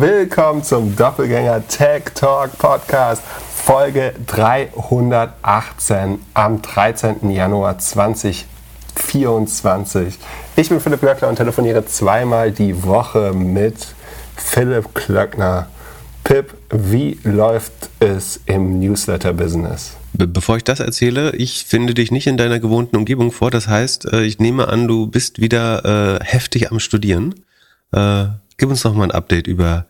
willkommen zum Doppelgänger Tech Talk Podcast, Folge 318 am 13. Januar 2024. Ich bin Philipp Glöckner und telefoniere zweimal die Woche mit Philipp Klöckner. Pip, wie läuft es im Newsletter-Business? Be bevor ich das erzähle, ich finde dich nicht in deiner gewohnten Umgebung vor. Das heißt, äh, ich nehme an, du bist wieder äh, heftig am Studieren. Äh, gib uns noch mal ein Update über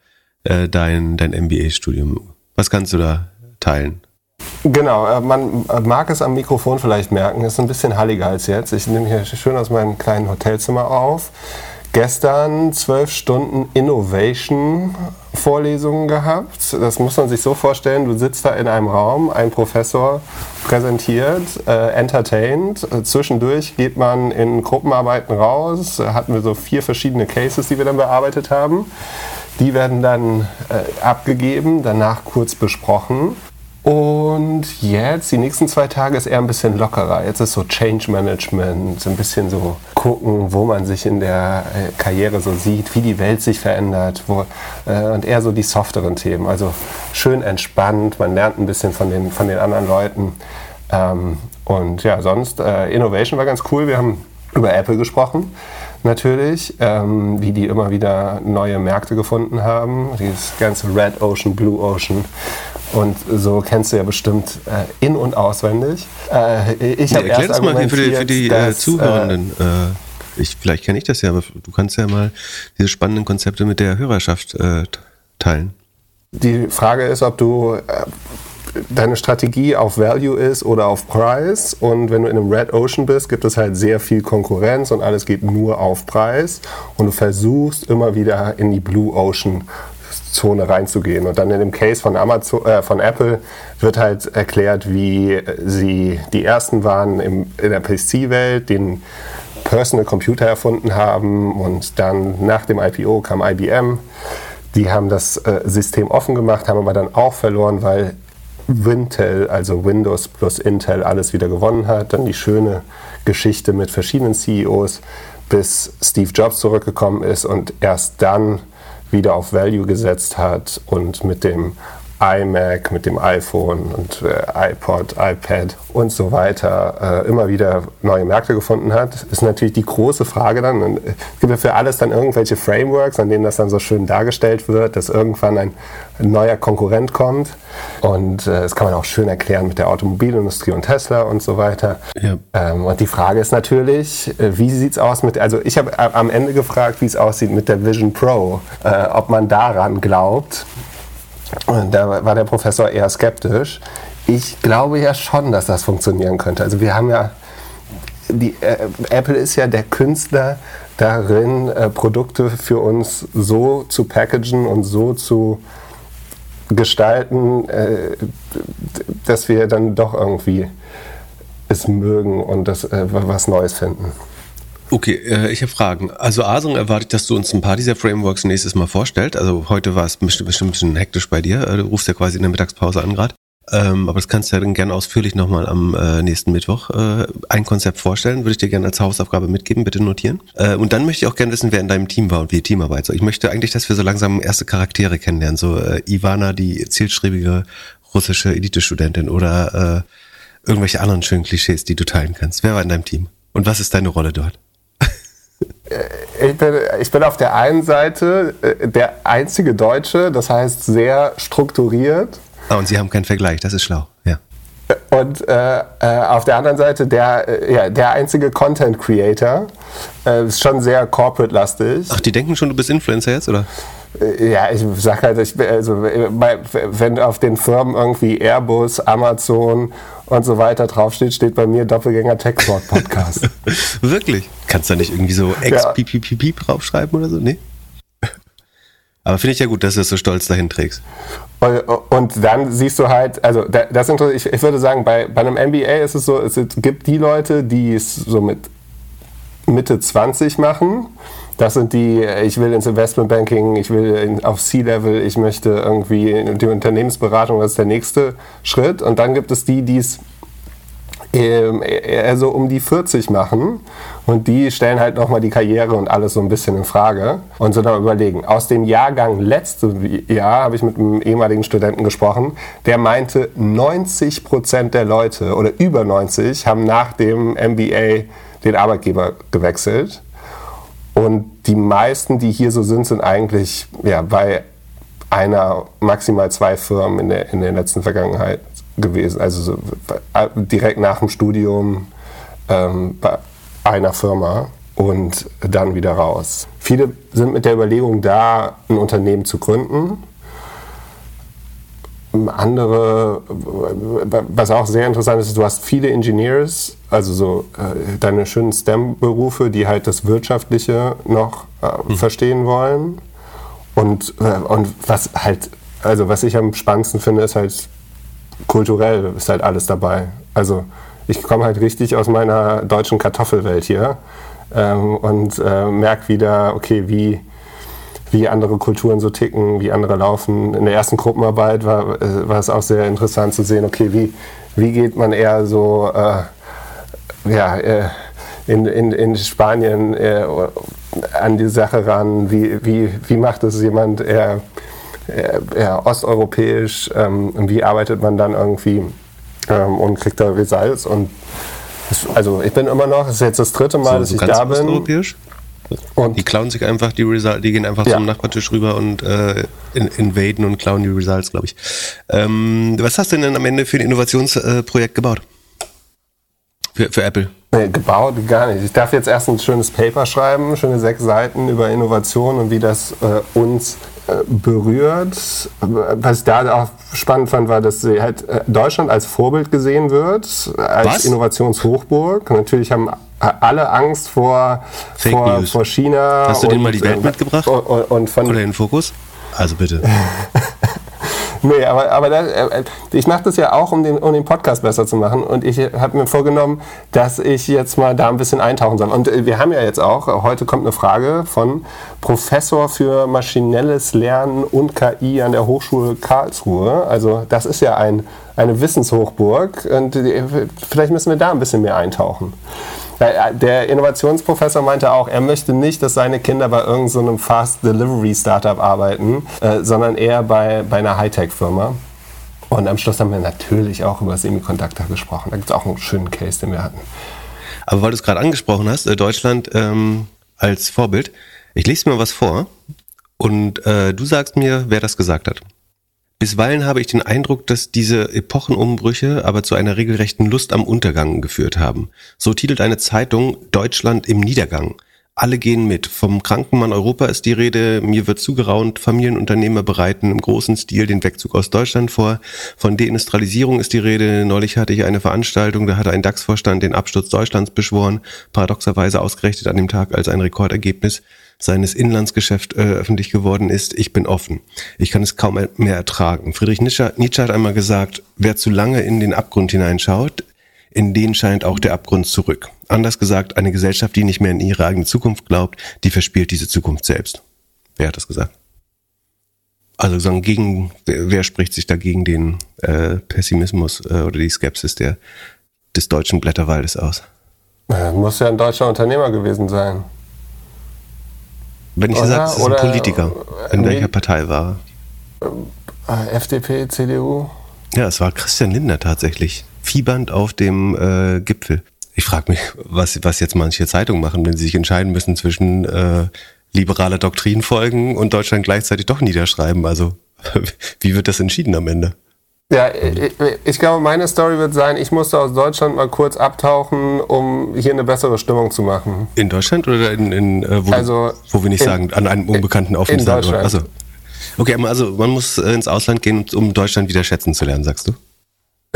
äh, dein, dein MBA-Studium. Was kannst du da teilen? Genau, äh, man mag es am Mikrofon vielleicht merken, ist ein bisschen halliger als jetzt. Ich nehme hier schön aus meinem kleinen Hotelzimmer auf. Gestern zwölf Stunden Innovation-Vorlesungen gehabt. Das muss man sich so vorstellen, du sitzt da in einem Raum, ein Professor präsentiert, äh, entertained. Zwischendurch geht man in Gruppenarbeiten raus. Hatten wir so vier verschiedene Cases, die wir dann bearbeitet haben. Die werden dann äh, abgegeben, danach kurz besprochen. Und jetzt, die nächsten zwei Tage ist eher ein bisschen lockerer. Jetzt ist so Change Management, so ein bisschen so gucken, wo man sich in der äh, Karriere so sieht, wie die Welt sich verändert wo, äh, und eher so die softeren Themen. Also schön entspannt, man lernt ein bisschen von den, von den anderen Leuten. Ähm, und ja, sonst, äh, Innovation war ganz cool. Wir haben über Apple gesprochen natürlich, ähm, wie die immer wieder neue Märkte gefunden haben. Dieses ganze Red Ocean, Blue Ocean und so kennst du ja bestimmt äh, in- und auswendig. Äh, ich ja, erklär das mal für die, für die äh, dass, Zuhörenden. Äh, ich, vielleicht kenne ich das ja, aber du kannst ja mal diese spannenden Konzepte mit der Hörerschaft äh, teilen. Die Frage ist, ob du äh, deine Strategie auf Value ist oder auf Preis. Und wenn du in einem Red Ocean bist, gibt es halt sehr viel Konkurrenz und alles geht nur auf Preis. Und du versuchst immer wieder in die Blue Ocean Zone reinzugehen. Und dann in dem Case von, Amazon, äh, von Apple wird halt erklärt, wie sie die ersten waren im, in der PC-Welt, den Personal Computer erfunden haben und dann nach dem IPO kam IBM. Die haben das äh, System offen gemacht, haben aber dann auch verloren, weil Wintel, also Windows plus Intel, alles wieder gewonnen hat. Dann die schöne Geschichte mit verschiedenen CEOs, bis Steve Jobs zurückgekommen ist und erst dann wieder auf Value gesetzt hat und mit dem iMac, mit dem iPhone und äh, iPod, iPad und so weiter äh, immer wieder neue Märkte gefunden hat, ist natürlich die große Frage dann. Und es gibt ja für alles dann irgendwelche Frameworks, an denen das dann so schön dargestellt wird, dass irgendwann ein, ein neuer Konkurrent kommt. Und äh, das kann man auch schön erklären mit der Automobilindustrie und Tesla und so weiter. Ja. Ähm, und die Frage ist natürlich, äh, wie sieht es aus mit, also ich habe am Ende gefragt, wie es aussieht mit der Vision Pro, äh, ob man daran glaubt, da war der Professor eher skeptisch. Ich glaube ja schon, dass das funktionieren könnte. Also wir haben ja, die, äh, Apple ist ja der Künstler darin, äh, Produkte für uns so zu packagen und so zu gestalten, äh, dass wir dann doch irgendwie es mögen und das, äh, was Neues finden. Okay, äh, ich habe Fragen. Also Asung erwartet, dass du uns ein paar dieser Frameworks nächstes Mal vorstellst. Also heute war es bestimmt, bestimmt ein bisschen hektisch bei dir. Äh, du rufst ja quasi in der Mittagspause an gerade. Ähm, aber das kannst du ja dann gerne ausführlich nochmal am äh, nächsten Mittwoch äh, ein Konzept vorstellen. Würde ich dir gerne als Hausaufgabe mitgeben, bitte notieren. Äh, und dann möchte ich auch gerne wissen, wer in deinem Team war und wie die Teamarbeit so. Ich möchte eigentlich, dass wir so langsam erste Charaktere kennenlernen. So äh, Ivana, die zielstrebige russische Elite-Studentin oder äh, irgendwelche anderen schönen Klischees, die du teilen kannst. Wer war in deinem Team? Und was ist deine Rolle dort? Äh, ich bin, ich bin auf der einen Seite äh, der einzige Deutsche, das heißt sehr strukturiert. Ah, und Sie haben keinen Vergleich, das ist schlau, ja. Und äh, äh, auf der anderen Seite der, ja, der einzige Content Creator. Äh, ist schon sehr corporate-lastig. Ach, die denken schon, du bist Influencer jetzt, oder? Ja, ich sag halt, ich, also, wenn auf den Firmen irgendwie Airbus, Amazon und so weiter draufsteht, steht bei mir Doppelgänger Tech Talk Podcast. Wirklich? Kannst du da nicht irgendwie so XPPPP ja. draufschreiben oder so? Nee? Aber finde ich ja gut, dass du es so stolz dahin trägst. Und, und, dann siehst du halt, also das ich, ich würde sagen, bei, bei einem MBA ist es so, es gibt die Leute, die es so mit Mitte 20 machen das sind die, ich will ins Investmentbanking, ich will auf C-Level, ich möchte irgendwie die Unternehmensberatung, das ist der nächste Schritt. Und dann gibt es die, die es eher so um die 40 machen Und die stellen halt nochmal die Karriere und alles so ein bisschen in Frage und so dann überlegen. Aus dem Jahrgang letztes Jahr habe ich mit einem ehemaligen Studenten gesprochen, der meinte, 90 Prozent der Leute oder über 90 haben nach dem MBA den Arbeitgeber gewechselt. Und die meisten, die hier so sind, sind eigentlich ja, bei einer, maximal zwei Firmen in der, in der letzten Vergangenheit gewesen. Also so, direkt nach dem Studium ähm, bei einer Firma und dann wieder raus. Viele sind mit der Überlegung da, ein Unternehmen zu gründen. Andere, was auch sehr interessant ist, du hast viele Engineers, also so äh, deine schönen STEM-Berufe, die halt das Wirtschaftliche noch äh, mhm. verstehen wollen. Und, äh, und was halt, also was ich am spannendsten finde, ist halt kulturell ist halt alles dabei. Also ich komme halt richtig aus meiner deutschen Kartoffelwelt hier ähm, und äh, merke wieder, okay, wie, wie andere Kulturen so ticken, wie andere laufen. In der ersten Gruppenarbeit war, äh, war es auch sehr interessant zu sehen, okay, wie, wie geht man eher so, äh, ja, äh, in, in, in Spanien äh, an die Sache ran, wie, wie, wie macht es jemand eher, eher osteuropäisch, ähm, wie arbeitet man dann irgendwie ähm, und kriegt da Results und also ich bin immer noch, es ist jetzt das dritte Mal, so, dass ich da bin. Osteuropäisch? Und die klauen sich einfach die Results, die gehen einfach ja. zum Nachbartisch rüber und äh, in, invaden und klauen die Results, glaube ich. Ähm, was hast du denn am Ende für ein Innovationsprojekt gebaut? Für, für Apple? Nee, gebaut gar nicht. Ich darf jetzt erst ein schönes Paper schreiben, schöne sechs Seiten über Innovation und wie das äh, uns äh, berührt. Was ich da auch spannend fand, war, dass halt äh, Deutschland als Vorbild gesehen wird, als Was? Innovationshochburg. Natürlich haben alle Angst vor, vor, vor, China. Hast du denen mal die Welt mitgebracht? Und, und von, Oder den Fokus? Also bitte. Nee, aber, aber das, äh, ich mache das ja auch, um den, um den Podcast besser zu machen. Und ich habe mir vorgenommen, dass ich jetzt mal da ein bisschen eintauchen soll. Und äh, wir haben ja jetzt auch, heute kommt eine Frage von Professor für maschinelles Lernen und KI an der Hochschule Karlsruhe. Also das ist ja ein, eine Wissenshochburg. Und äh, vielleicht müssen wir da ein bisschen mehr eintauchen. Der Innovationsprofessor meinte auch, er möchte nicht, dass seine Kinder bei irgendeinem so Fast Delivery Startup arbeiten, äh, sondern eher bei, bei einer Hightech-Firma. Und am Schluss haben wir natürlich auch über Semiconductor gesprochen. Da gibt es auch einen schönen Case, den wir hatten. Aber weil du es gerade angesprochen hast, äh, Deutschland ähm, als Vorbild, ich lese mir was vor und äh, du sagst mir, wer das gesagt hat. Bisweilen habe ich den Eindruck, dass diese Epochenumbrüche aber zu einer regelrechten Lust am Untergang geführt haben. So titelt eine Zeitung Deutschland im Niedergang. Alle gehen mit. Vom Krankenmann Europa ist die Rede. Mir wird zugeraunt. Familienunternehmer bereiten im großen Stil den Wegzug aus Deutschland vor. Von Deindustrialisierung ist die Rede. Neulich hatte ich eine Veranstaltung, da hatte ein DAX-Vorstand den Absturz Deutschlands beschworen. Paradoxerweise ausgerechnet an dem Tag als ein Rekordergebnis seines Inlandsgeschäft äh, öffentlich geworden ist, ich bin offen. Ich kann es kaum mehr ertragen. Friedrich Nietzsche, Nietzsche hat einmal gesagt, wer zu lange in den Abgrund hineinschaut, in den scheint auch der Abgrund zurück. Anders gesagt, eine Gesellschaft, die nicht mehr in ihre eigene Zukunft glaubt, die verspielt diese Zukunft selbst. Wer hat das gesagt? Also sagen gegen, wer spricht sich dagegen den äh, Pessimismus äh, oder die Skepsis der, des deutschen Blätterwaldes aus? Ja, muss ja ein deutscher Unternehmer gewesen sein. Wenn ich sage, es ist ein Politiker, in welcher Partei war er? Äh, FDP, CDU? Ja, es war Christian Lindner tatsächlich. Fiebernd auf dem äh, Gipfel. Ich frage mich, was, was jetzt manche Zeitungen machen, wenn sie sich entscheiden müssen zwischen äh, liberaler Doktrin folgen und Deutschland gleichzeitig doch niederschreiben. Also, wie wird das entschieden am Ende? Ja, ich, ich, glaube, meine Story wird sein, ich musste aus Deutschland mal kurz abtauchen, um hier eine bessere Stimmung zu machen. In Deutschland oder in, in äh, wo, also wo wir nicht in, sagen, an einem unbekannten? In Deutschland. Also, okay, also man muss äh, ins Ausland gehen, um Deutschland wieder schätzen zu lernen, sagst du?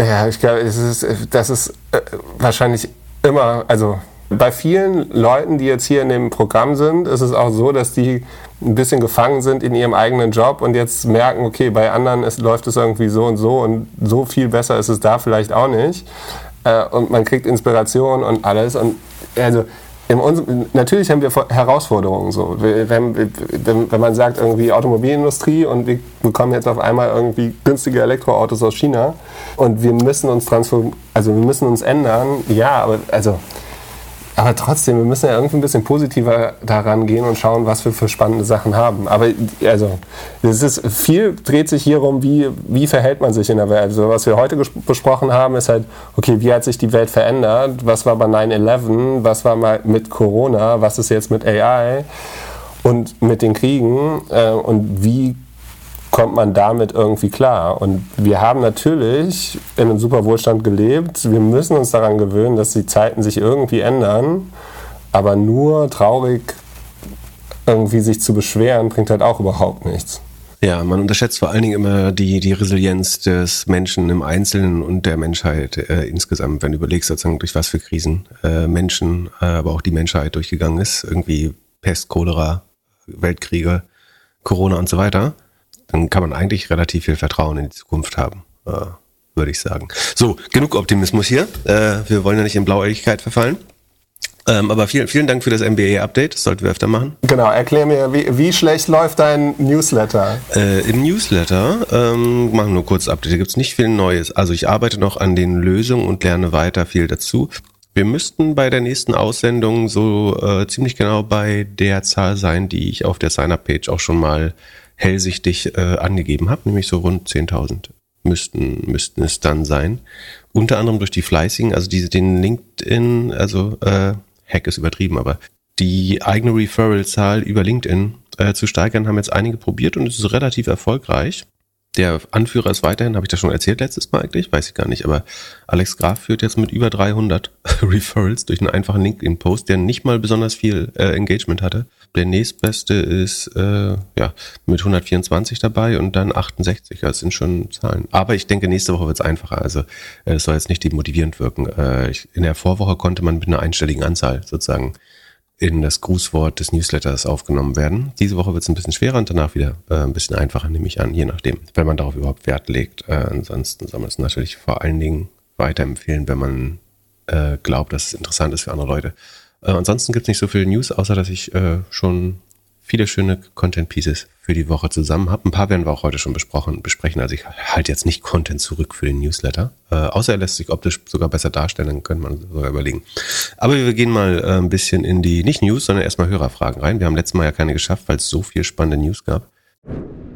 Ja, ich glaube, es ist, das ist äh, wahrscheinlich immer, also bei vielen Leuten, die jetzt hier in dem Programm sind, ist es auch so, dass die ein bisschen gefangen sind in ihrem eigenen Job und jetzt merken, okay, bei anderen ist, läuft es irgendwie so und so und so viel besser ist es da vielleicht auch nicht. Äh, und man kriegt Inspiration und alles. Und also uns, natürlich haben wir Herausforderungen so. Wenn, wenn, wenn, man sagt irgendwie Automobilindustrie und wir bekommen jetzt auf einmal irgendwie günstige Elektroautos aus China und wir müssen uns transformieren, also wir müssen uns ändern, ja, aber also aber trotzdem, wir müssen ja irgendwie ein bisschen positiver daran gehen und schauen, was wir für spannende Sachen haben. Aber also, es ist viel dreht sich hier um, wie, wie verhält man sich in der Welt. Also, was wir heute besprochen haben, ist halt, okay, wie hat sich die Welt verändert? Was war bei 9-11? Was war mal mit Corona? Was ist jetzt mit AI? Und mit den Kriegen? Äh, und wie kommt man damit irgendwie klar. Und wir haben natürlich in einem super Wohlstand gelebt. Wir müssen uns daran gewöhnen, dass die Zeiten sich irgendwie ändern. Aber nur traurig irgendwie sich zu beschweren, bringt halt auch überhaupt nichts. Ja, man unterschätzt vor allen Dingen immer die, die Resilienz des Menschen im Einzelnen und der Menschheit äh, insgesamt, wenn du überlegst, sozusagen, durch was für Krisen äh, Menschen, äh, aber auch die Menschheit durchgegangen ist. Irgendwie Pest, Cholera, Weltkriege, Corona und so weiter dann kann man eigentlich relativ viel Vertrauen in die Zukunft haben, äh, würde ich sagen. So, genug Optimismus hier. Äh, wir wollen ja nicht in Blauäugigkeit verfallen. Ähm, aber vielen, vielen Dank für das MBA-Update. Das sollten wir öfter machen. Genau, erklär mir, wie, wie schlecht läuft dein Newsletter? Äh, Im Newsletter, ähm, machen wir nur kurz Update, da gibt es nicht viel Neues. Also ich arbeite noch an den Lösungen und lerne weiter viel dazu. Wir müssten bei der nächsten Aussendung so äh, ziemlich genau bei der Zahl sein, die ich auf der Sign-Up-Page auch schon mal hellsichtig äh, angegeben habe, nämlich so rund 10.000 müssten, müssten es dann sein. Unter anderem durch die fleißigen, also diese, den LinkedIn, also äh, Hack ist übertrieben, aber die eigene Referral-Zahl über LinkedIn äh, zu steigern, haben jetzt einige probiert und es ist relativ erfolgreich. Der Anführer ist weiterhin, habe ich das schon erzählt letztes Mal eigentlich, weiß ich gar nicht, aber Alex Graf führt jetzt mit über 300 Referrals durch einen einfachen LinkedIn-Post, der nicht mal besonders viel äh, Engagement hatte. Der nächstbeste ist äh, ja mit 124 dabei und dann 68. Das sind schon Zahlen. Aber ich denke, nächste Woche wird es einfacher. Also äh, es soll jetzt nicht demotivierend wirken. Äh, ich, in der Vorwoche konnte man mit einer einstelligen Anzahl sozusagen in das Grußwort des Newsletters aufgenommen werden. Diese Woche wird es ein bisschen schwerer und danach wieder äh, ein bisschen einfacher, nehme ich an, je nachdem, wenn man darauf überhaupt Wert legt. Äh, ansonsten soll man es natürlich vor allen Dingen weiterempfehlen, wenn man äh, glaubt, dass es interessant ist für andere Leute. Äh, ansonsten gibt es nicht so viel News, außer dass ich äh, schon viele schöne Content Pieces für die Woche zusammen habe. Ein paar werden wir auch heute schon besprochen, besprechen. Also ich halte jetzt nicht Content zurück für den Newsletter. Äh, außer er lässt sich optisch sogar besser darstellen, dann könnte man sogar überlegen. Aber wir gehen mal äh, ein bisschen in die, nicht News, sondern erstmal Hörerfragen rein. Wir haben letztes Mal ja keine geschafft, weil es so viel spannende News gab.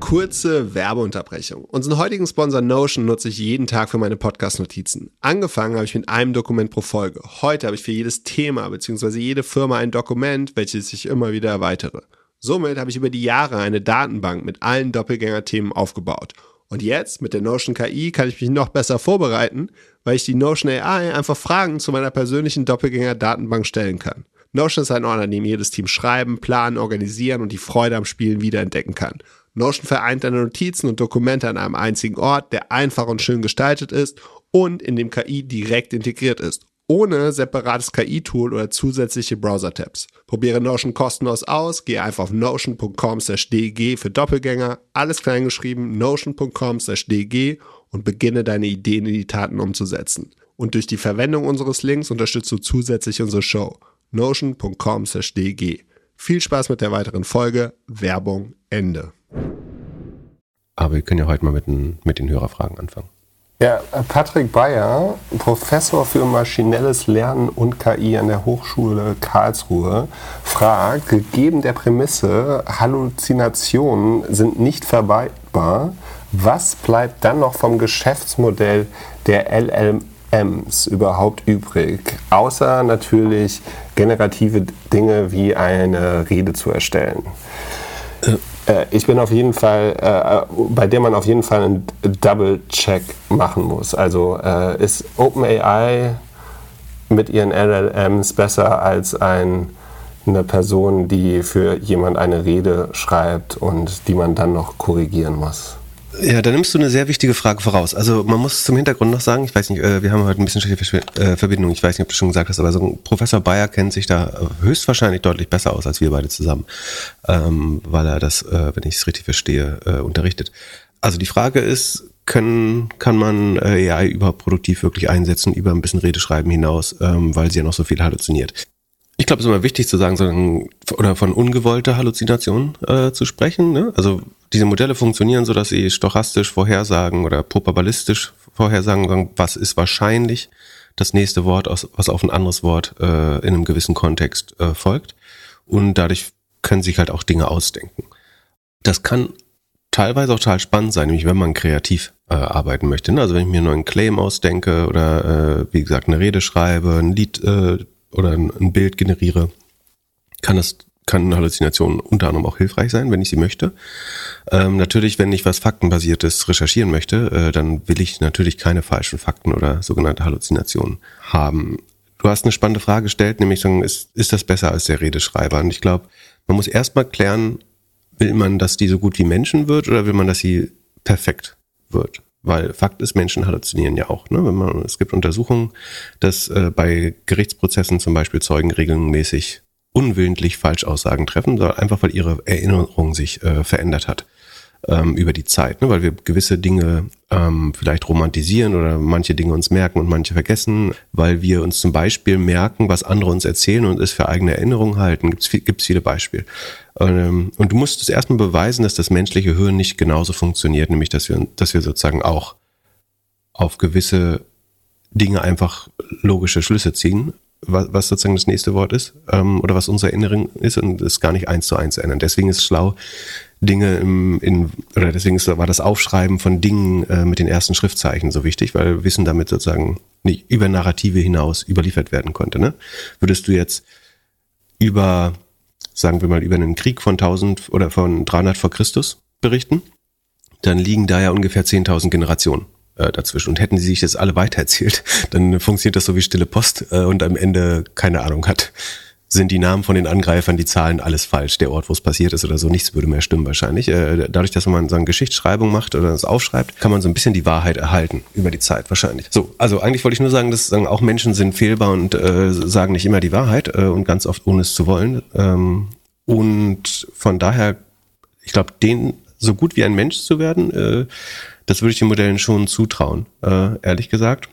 Kurze Werbeunterbrechung. Unseren heutigen Sponsor Notion nutze ich jeden Tag für meine Podcast-Notizen. Angefangen habe ich mit einem Dokument pro Folge. Heute habe ich für jedes Thema bzw. jede Firma ein Dokument, welches ich immer wieder erweitere. Somit habe ich über die Jahre eine Datenbank mit allen Doppelgänger-Themen aufgebaut. Und jetzt mit der Notion KI kann ich mich noch besser vorbereiten, weil ich die Notion AI einfach Fragen zu meiner persönlichen Doppelgänger-Datenbank stellen kann. Notion ist ein Ort, an dem jedes Team schreiben, planen, organisieren und die Freude am Spielen wiederentdecken kann. Notion vereint deine Notizen und Dokumente an einem einzigen Ort, der einfach und schön gestaltet ist und in dem KI direkt integriert ist, ohne separates KI-Tool oder zusätzliche Browser-Tabs. Probiere Notion kostenlos aus, gehe einfach auf notion.com/dg für Doppelgänger, alles kleingeschrieben, notion.com/dg und beginne deine Ideen in die Taten umzusetzen. Und durch die Verwendung unseres Links unterstützt du zusätzlich unsere Show. notion.com/dg. Viel Spaß mit der weiteren Folge. Werbung Ende. Aber wir können ja heute mal mit den, mit den Hörerfragen anfangen. Ja, Patrick Bayer, Professor für maschinelles Lernen und KI an der Hochschule Karlsruhe, fragt, gegeben der Prämisse, Halluzinationen sind nicht vermeidbar, was bleibt dann noch vom Geschäftsmodell der LLMs überhaupt übrig? Außer natürlich generative Dinge wie eine Rede zu erstellen. Äh, ich bin auf jeden Fall, äh, bei der man auf jeden Fall einen Double-Check machen muss. Also äh, ist OpenAI mit ihren LLMs besser als ein, eine Person, die für jemand eine Rede schreibt und die man dann noch korrigieren muss? Ja, da nimmst du eine sehr wichtige Frage voraus. Also man muss zum Hintergrund noch sagen, ich weiß nicht, äh, wir haben heute ein bisschen schlechte äh, Verbindung, ich weiß nicht, ob du schon gesagt hast, aber so Professor Bayer kennt sich da äh, höchstwahrscheinlich deutlich besser aus als wir beide zusammen, ähm, weil er das, wenn ich es richtig verstehe, unterrichtet. Also die Frage ist, können, kann man AI überhaupt produktiv wirklich einsetzen über ein bisschen Redeschreiben hinaus, ähm, weil sie ja noch so viel halluziniert. Ich glaube, es ist immer wichtig zu sagen, sondern, oder von ungewollter Halluzination äh, zu sprechen. Ne? Also diese Modelle funktionieren so, dass sie stochastisch vorhersagen oder probabilistisch vorhersagen, was ist wahrscheinlich, das nächste Wort, aus, was auf ein anderes Wort äh, in einem gewissen Kontext äh, folgt. Und dadurch können sich halt auch Dinge ausdenken. Das kann teilweise auch total spannend sein, nämlich wenn man kreativ äh, arbeiten möchte. Ne? Also wenn ich mir einen neuen Claim ausdenke oder äh, wie gesagt eine Rede schreibe, ein Lied äh, oder ein, Bild generiere, kann das kann eine Halluzination unter anderem auch hilfreich sein, wenn ich sie möchte. Ähm, natürlich, wenn ich was Faktenbasiertes recherchieren möchte, äh, dann will ich natürlich keine falschen Fakten oder sogenannte Halluzinationen haben. Du hast eine spannende Frage gestellt, nämlich ist, ist das besser als der Redeschreiber? Und ich glaube, man muss erstmal klären, will man, dass die so gut wie Menschen wird oder will man, dass sie perfekt wird? Weil Fakt ist, Menschen halluzinieren ja auch. Ne? Wenn man, es gibt Untersuchungen, dass äh, bei Gerichtsprozessen zum Beispiel Zeugen regelmäßig unwillentlich Falschaussagen treffen, einfach weil ihre Erinnerung sich äh, verändert hat ähm, über die Zeit, ne? weil wir gewisse Dinge ähm, vielleicht romantisieren oder manche Dinge uns merken und manche vergessen, weil wir uns zum Beispiel merken, was andere uns erzählen und es für eigene Erinnerungen halten. Gibt es viele Beispiele. Ähm, und du musst es erstmal beweisen, dass das menschliche Hirn nicht genauso funktioniert, nämlich dass wir, dass wir sozusagen auch auf gewisse Dinge einfach logische Schlüsse ziehen was, sozusagen das nächste Wort ist ähm, oder was unsere Erinnerung ist und es gar nicht eins zu eins ändern. Deswegen ist es schlau, Dinge im, in, oder deswegen ist, war das Aufschreiben von Dingen äh, mit den ersten Schriftzeichen so wichtig, weil Wissen damit sozusagen nicht über Narrative hinaus überliefert werden konnte. Ne? Würdest du jetzt über, sagen wir mal, über einen Krieg von 1000 oder von 300 vor Christus berichten, dann liegen da ja ungefähr 10.000 Generationen äh, dazwischen. Und hätten sie sich das alle weitererzählt, dann funktioniert das so wie stille Post äh, und am Ende keine Ahnung hat. Sind die Namen von den Angreifern, die Zahlen, alles falsch, der Ort, wo es passiert ist oder so, nichts würde mehr stimmen wahrscheinlich. Äh, dadurch, dass man so eine Geschichtsschreibung macht oder das aufschreibt, kann man so ein bisschen die Wahrheit erhalten über die Zeit wahrscheinlich. So, also eigentlich wollte ich nur sagen, dass sagen, auch Menschen sind fehlbar und äh, sagen nicht immer die Wahrheit äh, und ganz oft ohne es zu wollen. Ähm, und von daher, ich glaube, den so gut wie ein Mensch zu werden, äh, das würde ich den Modellen schon zutrauen, äh, ehrlich gesagt.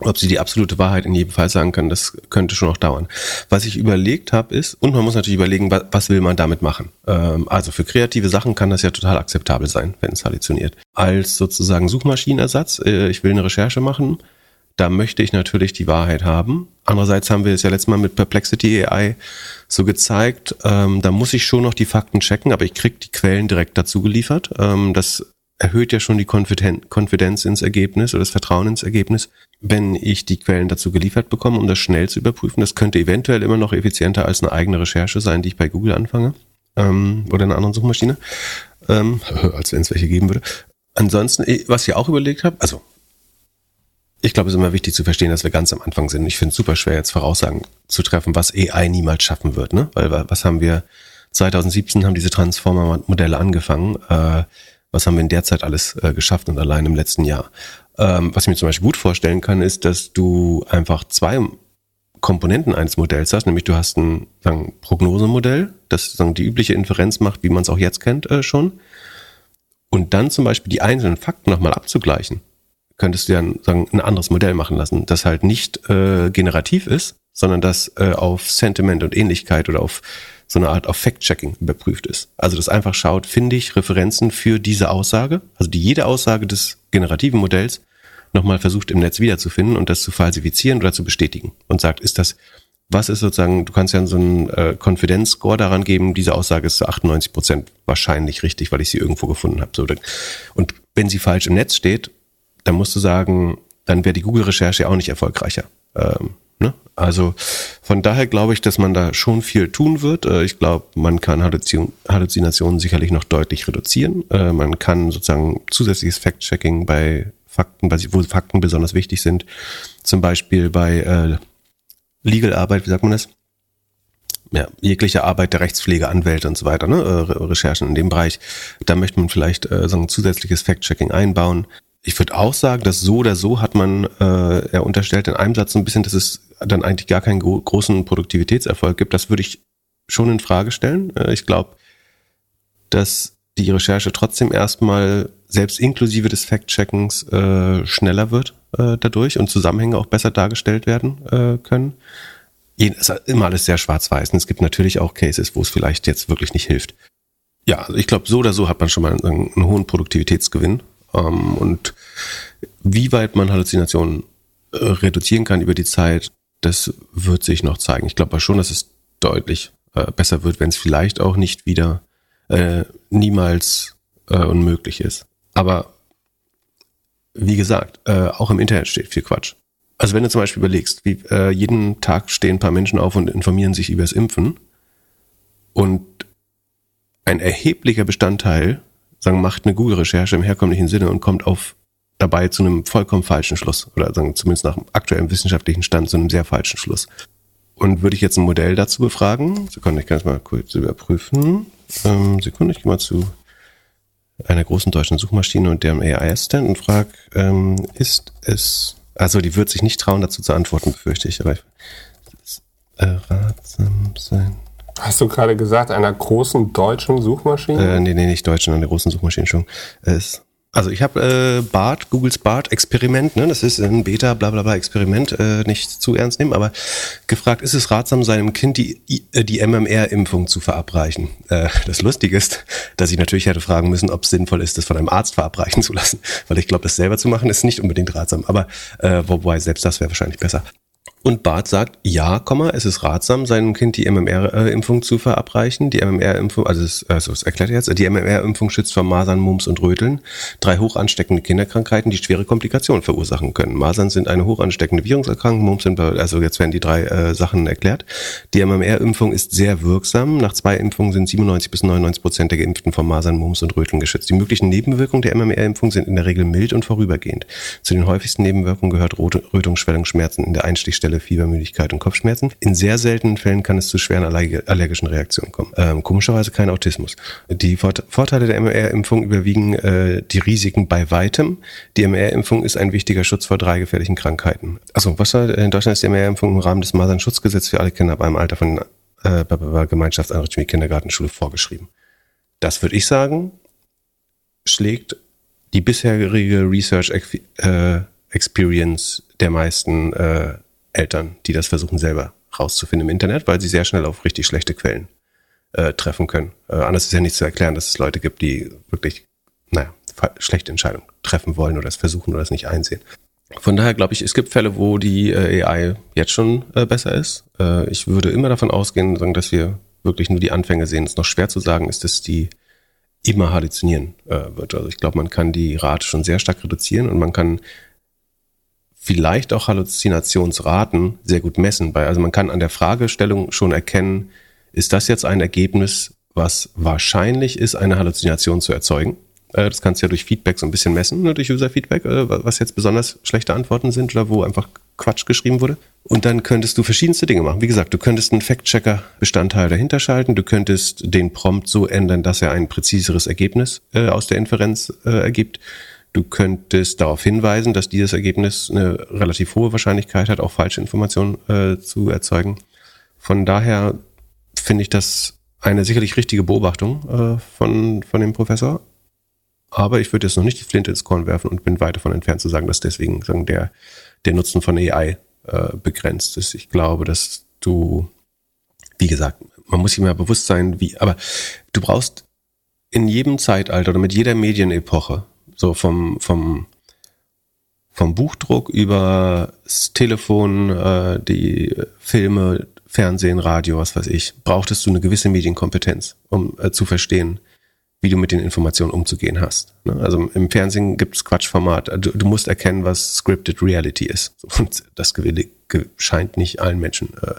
Ob sie die absolute Wahrheit in jedem Fall sagen können, das könnte schon noch dauern. Was ich überlegt habe, ist, und man muss natürlich überlegen, was, was will man damit machen. Ähm, also für kreative Sachen kann das ja total akzeptabel sein, wenn es halluziniert. Als sozusagen Suchmaschinenersatz, äh, ich will eine Recherche machen, da möchte ich natürlich die Wahrheit haben. Andererseits haben wir es ja letztes Mal mit Perplexity AI so gezeigt, ähm, da muss ich schon noch die Fakten checken, aber ich krieg die Quellen direkt dazu geliefert. Ähm, das erhöht ja schon die Konfidenz ins Ergebnis oder das Vertrauen ins Ergebnis, wenn ich die Quellen dazu geliefert bekomme, um das schnell zu überprüfen. Das könnte eventuell immer noch effizienter als eine eigene Recherche sein, die ich bei Google anfange ähm, oder einer anderen Suchmaschine, ähm, als wenn es welche geben würde. Ansonsten, was ich auch überlegt habe, also ich glaube, es ist immer wichtig zu verstehen, dass wir ganz am Anfang sind. Ich finde es super schwer, jetzt Voraussagen zu treffen, was AI niemals schaffen wird. Ne? Weil was haben wir 2017 haben diese Transformer-Modelle angefangen. Äh, was haben wir in der Zeit alles äh, geschafft und allein im letzten Jahr? Ähm, was ich mir zum Beispiel gut vorstellen kann, ist, dass du einfach zwei Komponenten eines Modells hast, nämlich du hast ein sagen, Prognosemodell, das sagen, die übliche Inferenz macht, wie man es auch jetzt kennt äh, schon. Und dann zum Beispiel die einzelnen Fakten nochmal abzugleichen könntest du dann sagen, ein anderes Modell machen lassen, das halt nicht äh, generativ ist, sondern das äh, auf Sentiment und Ähnlichkeit oder auf so eine Art auf Fact-Checking überprüft ist. Also das einfach schaut, finde ich Referenzen für diese Aussage, also die jede Aussage des generativen Modells nochmal versucht im Netz wiederzufinden und das zu falsifizieren oder zu bestätigen und sagt, ist das, was ist sozusagen, du kannst ja so einen äh, Konfidenzscore daran geben, diese Aussage ist zu 98 Prozent wahrscheinlich richtig, weil ich sie irgendwo gefunden habe. So, und wenn sie falsch im Netz steht, dann musst du sagen, dann wäre die Google-Recherche auch nicht erfolgreicher. Ähm, ne? Also von daher glaube ich, dass man da schon viel tun wird. Äh, ich glaube, man kann Halluzinationen sicherlich noch deutlich reduzieren. Äh, man kann sozusagen zusätzliches Fact-Checking bei Fakten, wo Fakten besonders wichtig sind, zum Beispiel bei äh, Legal-Arbeit, wie sagt man das? ja, jegliche Arbeit der Rechtspflege, Anwälte und so weiter, ne, Re Recherchen in dem Bereich, da möchte man vielleicht äh, so ein zusätzliches Fact-Checking einbauen ich würde auch sagen, dass so oder so hat man, äh, er unterstellt in einem Satz ein bisschen, dass es dann eigentlich gar keinen großen Produktivitätserfolg gibt. Das würde ich schon in Frage stellen. Äh, ich glaube, dass die Recherche trotzdem erstmal selbst inklusive des Fact-Checkens äh, schneller wird äh, dadurch und Zusammenhänge auch besser dargestellt werden äh, können. Es ist immer alles sehr schwarz-weiß. Und es gibt natürlich auch Cases, wo es vielleicht jetzt wirklich nicht hilft. Ja, also ich glaube, so oder so hat man schon mal einen, einen hohen Produktivitätsgewinn ähm, und wie weit man Halluzinationen äh, reduzieren kann über die Zeit, das wird sich noch zeigen. Ich glaube aber schon, dass es deutlich äh, besser wird, wenn es vielleicht auch nicht wieder äh, niemals äh, unmöglich ist. Aber wie gesagt, äh, auch im Internet steht viel Quatsch. Also wenn du zum Beispiel überlegst, wie äh, jeden Tag stehen ein paar Menschen auf und informieren sich über das Impfen und ein erheblicher Bestandteil, sagen, macht eine Google-Recherche im herkömmlichen Sinne und kommt auf dabei zu einem vollkommen falschen Schluss oder sagen zumindest nach dem aktuellen wissenschaftlichen Stand zu einem sehr falschen Schluss. Und würde ich jetzt ein Modell dazu befragen, Sekunde, ich kann es mal kurz überprüfen. Ähm, Sekunde, ich gehe mal zu einer großen deutschen Suchmaschine und deren AI-Assistent und frage, ähm, ist es, also die wird sich nicht trauen, dazu zu antworten, befürchte ich, aber ich, äh, ratsam sein. Hast du gerade gesagt, einer großen deutschen Suchmaschine? Äh, nee, nee, nicht deutschen, einer großen Suchmaschine schon. Es also ich habe äh, BART, Googles BART-Experiment, ne, das ist ein Beta, bla bla bla Experiment, äh, nicht zu ernst nehmen, aber gefragt, ist es ratsam, seinem Kind die, äh, die MMR-Impfung zu verabreichen? Äh, das Lustige ist, dass ich natürlich hätte fragen müssen, ob es sinnvoll ist, das von einem Arzt verabreichen zu lassen, weil ich glaube, das selber zu machen ist nicht unbedingt ratsam, aber äh, wobei selbst das wäre wahrscheinlich besser. Und Bart sagt, ja, es ist ratsam, seinem Kind die MMR-Impfung zu verabreichen. Die MMR-Impfung, also, es, also es erklärt er jetzt, die MMR-Impfung schützt vor Masern, Mumps und Röteln, drei hoch ansteckende Kinderkrankheiten, die schwere Komplikationen verursachen können. Masern sind eine hoch ansteckende Virungserkrankung, Mumps sind, also jetzt werden die drei äh, Sachen erklärt. Die MMR-Impfung ist sehr wirksam. Nach zwei Impfungen sind 97 bis 99 Prozent der Geimpften vor Masern, Mumps und Röteln geschützt. Die möglichen Nebenwirkungen der MMR-Impfung sind in der Regel mild und vorübergehend. Zu den häufigsten Nebenwirkungen gehört Rötung, Schwellung, Schmerzen in der Einstichstelle Fälle Fieber, Müdigkeit und Kopfschmerzen. In sehr seltenen Fällen kann es zu schweren allergischen Reaktionen kommen. Ähm, komischerweise kein Autismus. Die Vorteile der MR-Impfung überwiegen äh, die Risiken bei weitem. Die MR-Impfung ist ein wichtiger Schutz vor drei gefährlichen Krankheiten. Also was war in Deutschland ist die MR-Impfung im Rahmen des Masernschutzgesetzes für alle Kinder ab einem Alter von äh, Gemeinschaftseinrichtung wie Kindergartenschule vorgeschrieben. Das würde ich sagen, schlägt die bisherige Research äh, Experience der meisten äh, Eltern, die das versuchen selber rauszufinden im Internet, weil sie sehr schnell auf richtig schlechte Quellen äh, treffen können. Äh, anders ist ja nicht zu erklären, dass es Leute gibt, die wirklich, naja, schlechte Entscheidungen treffen wollen oder es versuchen oder es nicht einsehen. Von daher glaube ich, es gibt Fälle, wo die äh, AI jetzt schon äh, besser ist. Äh, ich würde immer davon ausgehen, sagen, dass wir wirklich nur die Anfänge sehen. Es ist noch schwer zu sagen, ist, dass die immer halluzinieren äh, wird. Also ich glaube, man kann die Rate schon sehr stark reduzieren und man kann vielleicht auch Halluzinationsraten sehr gut messen. Also man kann an der Fragestellung schon erkennen, ist das jetzt ein Ergebnis, was wahrscheinlich ist, eine Halluzination zu erzeugen? Äh, das kannst du ja durch Feedback so ein bisschen messen, ne, durch User-Feedback, äh, was jetzt besonders schlechte Antworten sind oder wo einfach Quatsch geschrieben wurde. Und dann könntest du verschiedenste Dinge machen. Wie gesagt, du könntest einen Fact-Checker-Bestandteil dahinter schalten. Du könntest den Prompt so ändern, dass er ein präziseres Ergebnis äh, aus der Inferenz ergibt. Du könntest darauf hinweisen, dass dieses Ergebnis eine relativ hohe Wahrscheinlichkeit hat, auch falsche Informationen äh, zu erzeugen. Von daher finde ich das eine sicherlich richtige Beobachtung äh, von, von dem Professor. Aber ich würde jetzt noch nicht die Flinte ins Korn werfen und bin weit davon entfernt zu sagen, dass deswegen sagen, der, der Nutzen von AI äh, begrenzt ist. Ich glaube, dass du, wie gesagt, man muss sich mal bewusst sein, wie, aber du brauchst in jedem Zeitalter oder mit jeder Medienepoche so vom, vom, vom Buchdruck über das Telefon, äh, die Filme, Fernsehen, Radio, was weiß ich, brauchtest du eine gewisse Medienkompetenz, um äh, zu verstehen, wie du mit den Informationen umzugehen hast. Ne? Also im Fernsehen gibt es Quatschformat. Du, du, musst erkennen, was Scripted Reality ist. Und das scheint nicht allen Menschen äh,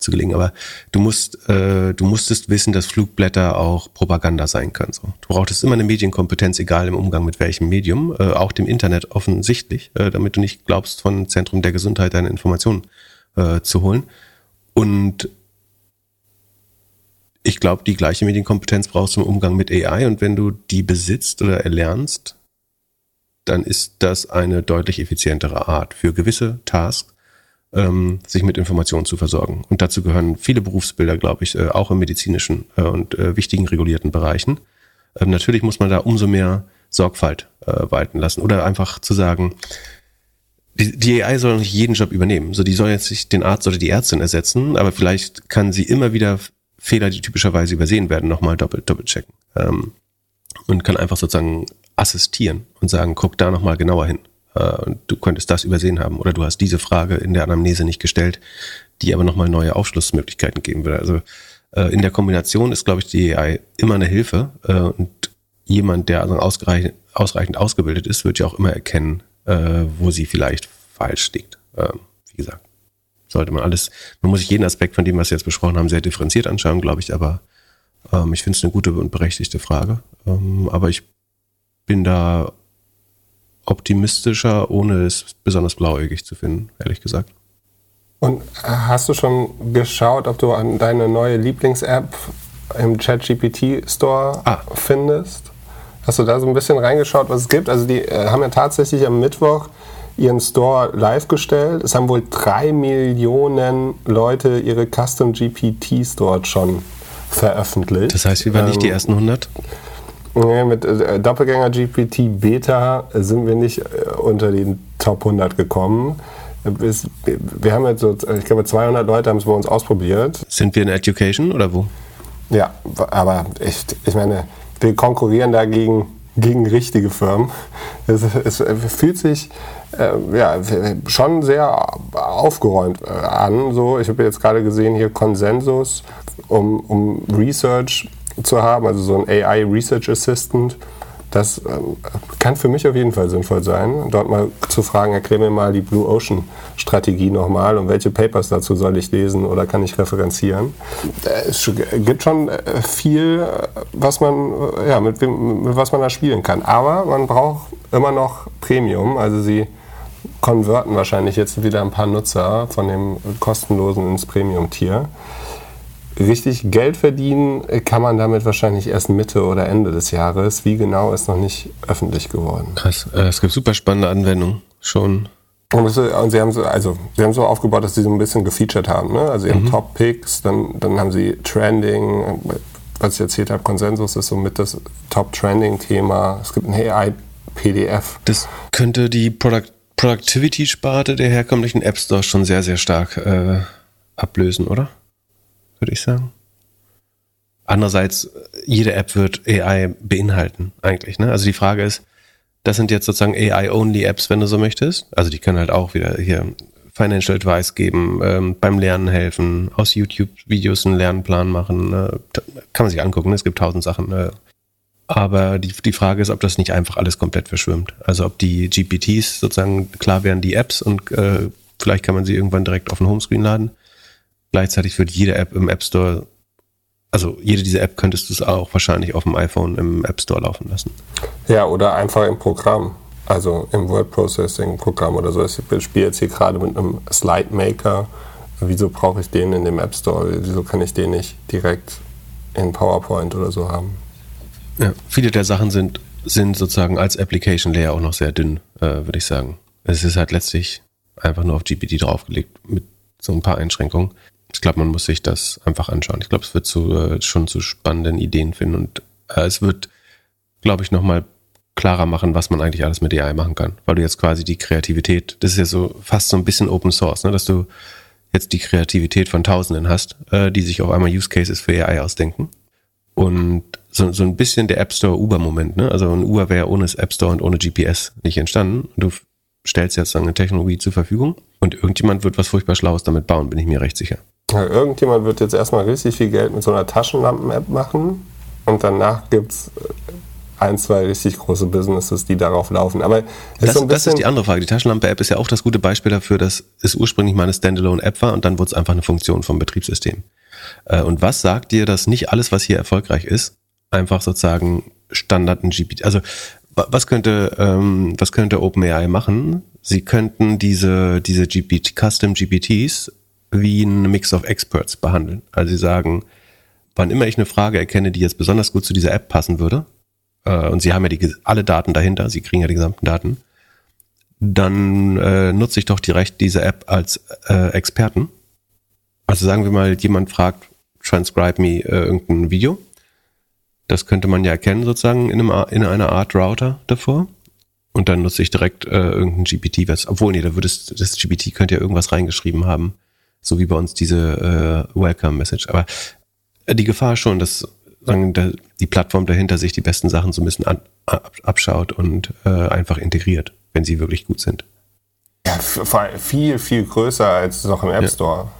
zu gelingen. Aber du musst, äh, du musstest wissen, dass Flugblätter auch Propaganda sein können. So. Du brauchtest immer eine Medienkompetenz, egal im Umgang mit welchem Medium, äh, auch dem Internet offensichtlich, äh, damit du nicht glaubst, von Zentrum der Gesundheit deine Informationen äh, zu holen. Und ich glaube, die gleiche Medienkompetenz brauchst du im Umgang mit AI und wenn du die besitzt oder erlernst, dann ist das eine deutlich effizientere Art für gewisse Tasks, ähm, sich mit Informationen zu versorgen. Und dazu gehören viele Berufsbilder, glaube ich, äh, auch im medizinischen äh, und äh, wichtigen regulierten Bereichen. Ähm, natürlich muss man da umso mehr Sorgfalt äh, walten lassen oder einfach zu sagen, die, die AI soll nicht jeden Job übernehmen. So, die soll jetzt nicht den Arzt oder die Ärztin ersetzen, aber vielleicht kann sie immer wieder Fehler, die typischerweise übersehen werden, nochmal doppelt, doppelt checken. Ähm, und kann einfach sozusagen assistieren und sagen, guck da nochmal genauer hin. Äh, und du könntest das übersehen haben oder du hast diese Frage in der Anamnese nicht gestellt, die aber nochmal neue Aufschlussmöglichkeiten geben würde. Also äh, in der Kombination ist, glaube ich, die AI immer eine Hilfe äh, und jemand, der also ausreichend, ausreichend ausgebildet ist, wird ja auch immer erkennen, wo sie vielleicht falsch liegt. Ähm, wie gesagt, sollte man alles, man muss sich jeden Aspekt von dem, was wir jetzt besprochen haben, sehr differenziert anschauen, glaube ich, aber ähm, ich finde es eine gute und berechtigte Frage. Ähm, aber ich bin da optimistischer, ohne es besonders blauäugig zu finden, ehrlich gesagt. Und hast du schon geschaut, ob du an deine neue Lieblings-App im ChatGPT Store ah. findest? Hast du da so ein bisschen reingeschaut, was es gibt? Also die äh, haben ja tatsächlich am Mittwoch ihren Store live gestellt. Es haben wohl drei Millionen Leute ihre Custom GPTs dort schon veröffentlicht. Das heißt, wir waren ähm, nicht die ähm, ersten 100? Nee, mit äh, Doppelgänger GPT Beta sind wir nicht äh, unter den Top 100 gekommen. Bis, wir haben jetzt so, ich glaube, 200 Leute haben es bei uns ausprobiert. Sind wir in Education oder wo? Ja, aber ich, ich meine, wir konkurrieren dagegen gegen richtige Firmen. Es, es fühlt sich äh, ja, schon sehr aufgeräumt äh, an. So, ich habe jetzt gerade gesehen hier Konsensus, um, um Research zu haben, also so ein AI Research Assistant. Das ähm, kann für mich auf jeden Fall sinnvoll sein, dort mal zu fragen, erklär mir mal die Blue Ocean Strategie nochmal und welche Papers dazu soll ich lesen oder kann ich referenzieren. Es gibt schon äh, viel, was man, ja, mit, mit was man da spielen kann. Aber man braucht immer noch Premium, also sie konverten wahrscheinlich jetzt wieder ein paar Nutzer von dem kostenlosen ins Premium-Tier richtig Geld verdienen kann man damit wahrscheinlich erst Mitte oder Ende des Jahres. Wie genau ist noch nicht öffentlich geworden. Krass. Äh, es gibt super spannende Anwendungen schon. Und, sie haben so, also sie haben so aufgebaut, dass sie so ein bisschen gefeatured haben. Ne? Also ihren mhm. Top Picks, dann, dann haben sie Trending, was ich erzählt habe, Konsensus ist so mit das Top Trending Thema. Es gibt ein AI PDF. Das könnte die Product Productivity-Sparte der herkömmlichen App Store schon sehr, sehr stark äh, ablösen, oder? Würde ich sagen. Andererseits, jede App wird AI beinhalten, eigentlich. Ne? Also die Frage ist, das sind jetzt sozusagen AI-only-Apps, wenn du so möchtest. Also die können halt auch wieder hier Financial Advice geben, ähm, beim Lernen helfen, aus YouTube-Videos einen Lernplan machen. Ne? Kann man sich angucken, ne? es gibt tausend Sachen. Ne? Aber die, die Frage ist, ob das nicht einfach alles komplett verschwimmt. Also ob die GPTs sozusagen klar wären, die Apps und äh, vielleicht kann man sie irgendwann direkt auf den Homescreen laden. Gleichzeitig wird jede App im App Store, also jede dieser App könntest du es auch wahrscheinlich auf dem iPhone im App Store laufen lassen. Ja, oder einfach im Programm. Also im Word Processing Programm oder so. Ich spiele jetzt hier gerade mit einem Slide Maker. Wieso brauche ich den in dem App Store? Wieso kann ich den nicht direkt in PowerPoint oder so haben? Ja, viele der Sachen sind, sind sozusagen als Application Layer auch noch sehr dünn, äh, würde ich sagen. Es ist halt letztlich einfach nur auf GPT draufgelegt mit so ein paar Einschränkungen ich glaube, man muss sich das einfach anschauen. Ich glaube, es wird zu, äh, schon zu spannenden Ideen finden und äh, es wird, glaube ich, nochmal klarer machen, was man eigentlich alles mit AI machen kann. Weil du jetzt quasi die Kreativität, das ist ja so fast so ein bisschen Open Source, ne? dass du jetzt die Kreativität von Tausenden hast, äh, die sich auf einmal Use Cases für AI ausdenken. Und so, so ein bisschen der App Store Uber-Moment, ne? Also ein Uber wäre ohne das App Store und ohne GPS nicht entstanden. Du stellst jetzt eine Technologie zur Verfügung und irgendjemand wird was furchtbar Schlaues damit bauen, bin ich mir recht sicher. Ja, irgendjemand wird jetzt erstmal richtig viel Geld mit so einer Taschenlampen-App machen und danach gibt es ein, zwei richtig große Businesses, die darauf laufen. Aber das, so das ist die andere Frage. Die Taschenlampe-App ist ja auch das gute Beispiel dafür, dass es ursprünglich mal eine Standalone-App war und dann wurde es einfach eine Funktion vom Betriebssystem. Äh, und was sagt dir, dass nicht alles, was hier erfolgreich ist, einfach sozusagen Standard in GPT, also was könnte, ähm, was könnte OpenAI machen? Sie könnten diese, diese GPT, Custom GPTs wie ein Mix of Experts behandeln. Also sie sagen, wann immer ich eine Frage erkenne, die jetzt besonders gut zu dieser App passen würde, äh, und sie haben ja die, alle Daten dahinter, sie kriegen ja die gesamten Daten, dann äh, nutze ich doch direkt diese App als äh, Experten. Also sagen wir mal, jemand fragt, transcribe me äh, irgendein Video. Das könnte man ja erkennen sozusagen in, einem, in einer Art Router davor. Und dann nutze ich direkt äh, irgendein GPT, was, obwohl, nee, da würde das GPT könnte ja irgendwas reingeschrieben haben so wie bei uns diese äh, Welcome-Message. Aber äh, die Gefahr schon, dass sagen, der, die Plattform dahinter sich die besten Sachen so ein bisschen an, ab, abschaut und äh, einfach integriert. wenn sie wirklich gut sind. Ja, viel, viel größer als noch im App Store. Ja.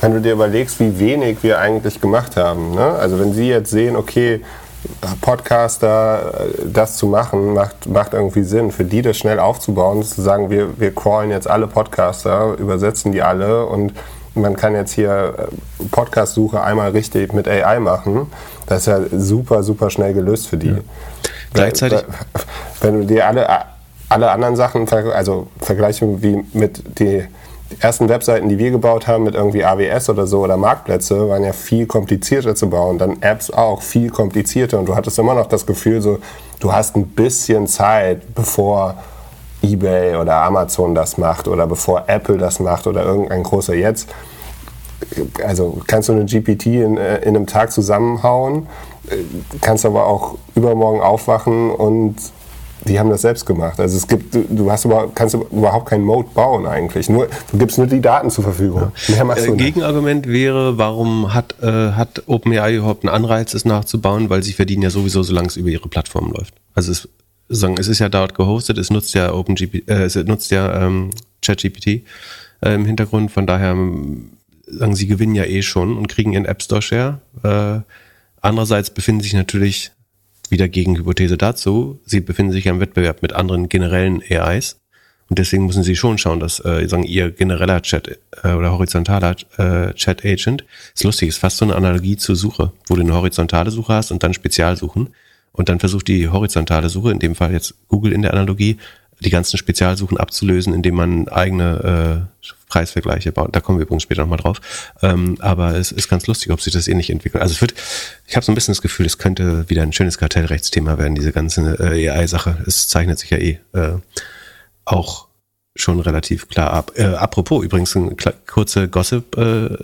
Wenn du dir überlegst, wie wenig wir eigentlich gemacht haben. Ne? Also wenn sie jetzt sehen, okay, Podcaster, äh, das zu machen, macht, macht irgendwie Sinn. Für die das schnell aufzubauen, zu sagen, wir, wir crawlen jetzt alle Podcaster, übersetzen die alle und man kann jetzt hier äh, Podcast-Suche einmal richtig mit AI machen. Das ist ja super, super schnell gelöst für die. Ja. Gleichzeitig. Wenn du dir alle, alle anderen Sachen, also vergleichen wie mit die ersten Webseiten, die wir gebaut haben mit irgendwie AWS oder so oder Marktplätze, waren ja viel komplizierter zu bauen. Dann Apps auch viel komplizierter und du hattest immer noch das Gefühl, so du hast ein bisschen Zeit, bevor eBay oder Amazon das macht oder bevor Apple das macht oder irgendein großer jetzt. Also kannst du eine GPT in, äh, in einem Tag zusammenhauen, äh, kannst aber auch übermorgen aufwachen und die haben das selbst gemacht. Also es gibt, du hast über, kannst überhaupt keinen Mode bauen eigentlich. Nur, du gibst nur die Daten zur Verfügung. Ja. Äh, Gegenargument wäre, warum hat, äh, hat OpenAI überhaupt einen Anreiz, es nachzubauen? Weil sie verdienen ja sowieso, solange es über ihre Plattform läuft. Also es, sagen, es ist ja dort gehostet, es nutzt ja OpenGPT, äh, es nutzt ja ähm, ChatGPT äh, im Hintergrund. Von daher sagen sie gewinnen ja eh schon und kriegen ihren App Store Share. Äh, andererseits befinden sich natürlich wieder Gegenhypothese dazu, sie befinden sich ja im Wettbewerb mit anderen generellen AIs. Und deswegen müssen sie schon schauen, dass äh, sagen, ihr genereller Chat äh, oder horizontaler äh, Chat-Agent ist lustig, ist fast so eine Analogie zur Suche, wo du eine horizontale Suche hast und dann Spezialsuchen. Und dann versucht die horizontale Suche, in dem Fall jetzt Google in der Analogie, die ganzen Spezialsuchen abzulösen, indem man eigene äh, Preisvergleiche baut. Da kommen wir übrigens später nochmal drauf. Ähm, aber es ist ganz lustig, ob sich das ähnlich entwickelt. Also es wird, ich habe so ein bisschen das Gefühl, es könnte wieder ein schönes Kartellrechtsthema werden, diese ganze äh, AI-Sache. Es zeichnet sich ja eh äh, auch schon relativ klar ab. Äh, apropos übrigens ein kurze Gossip äh,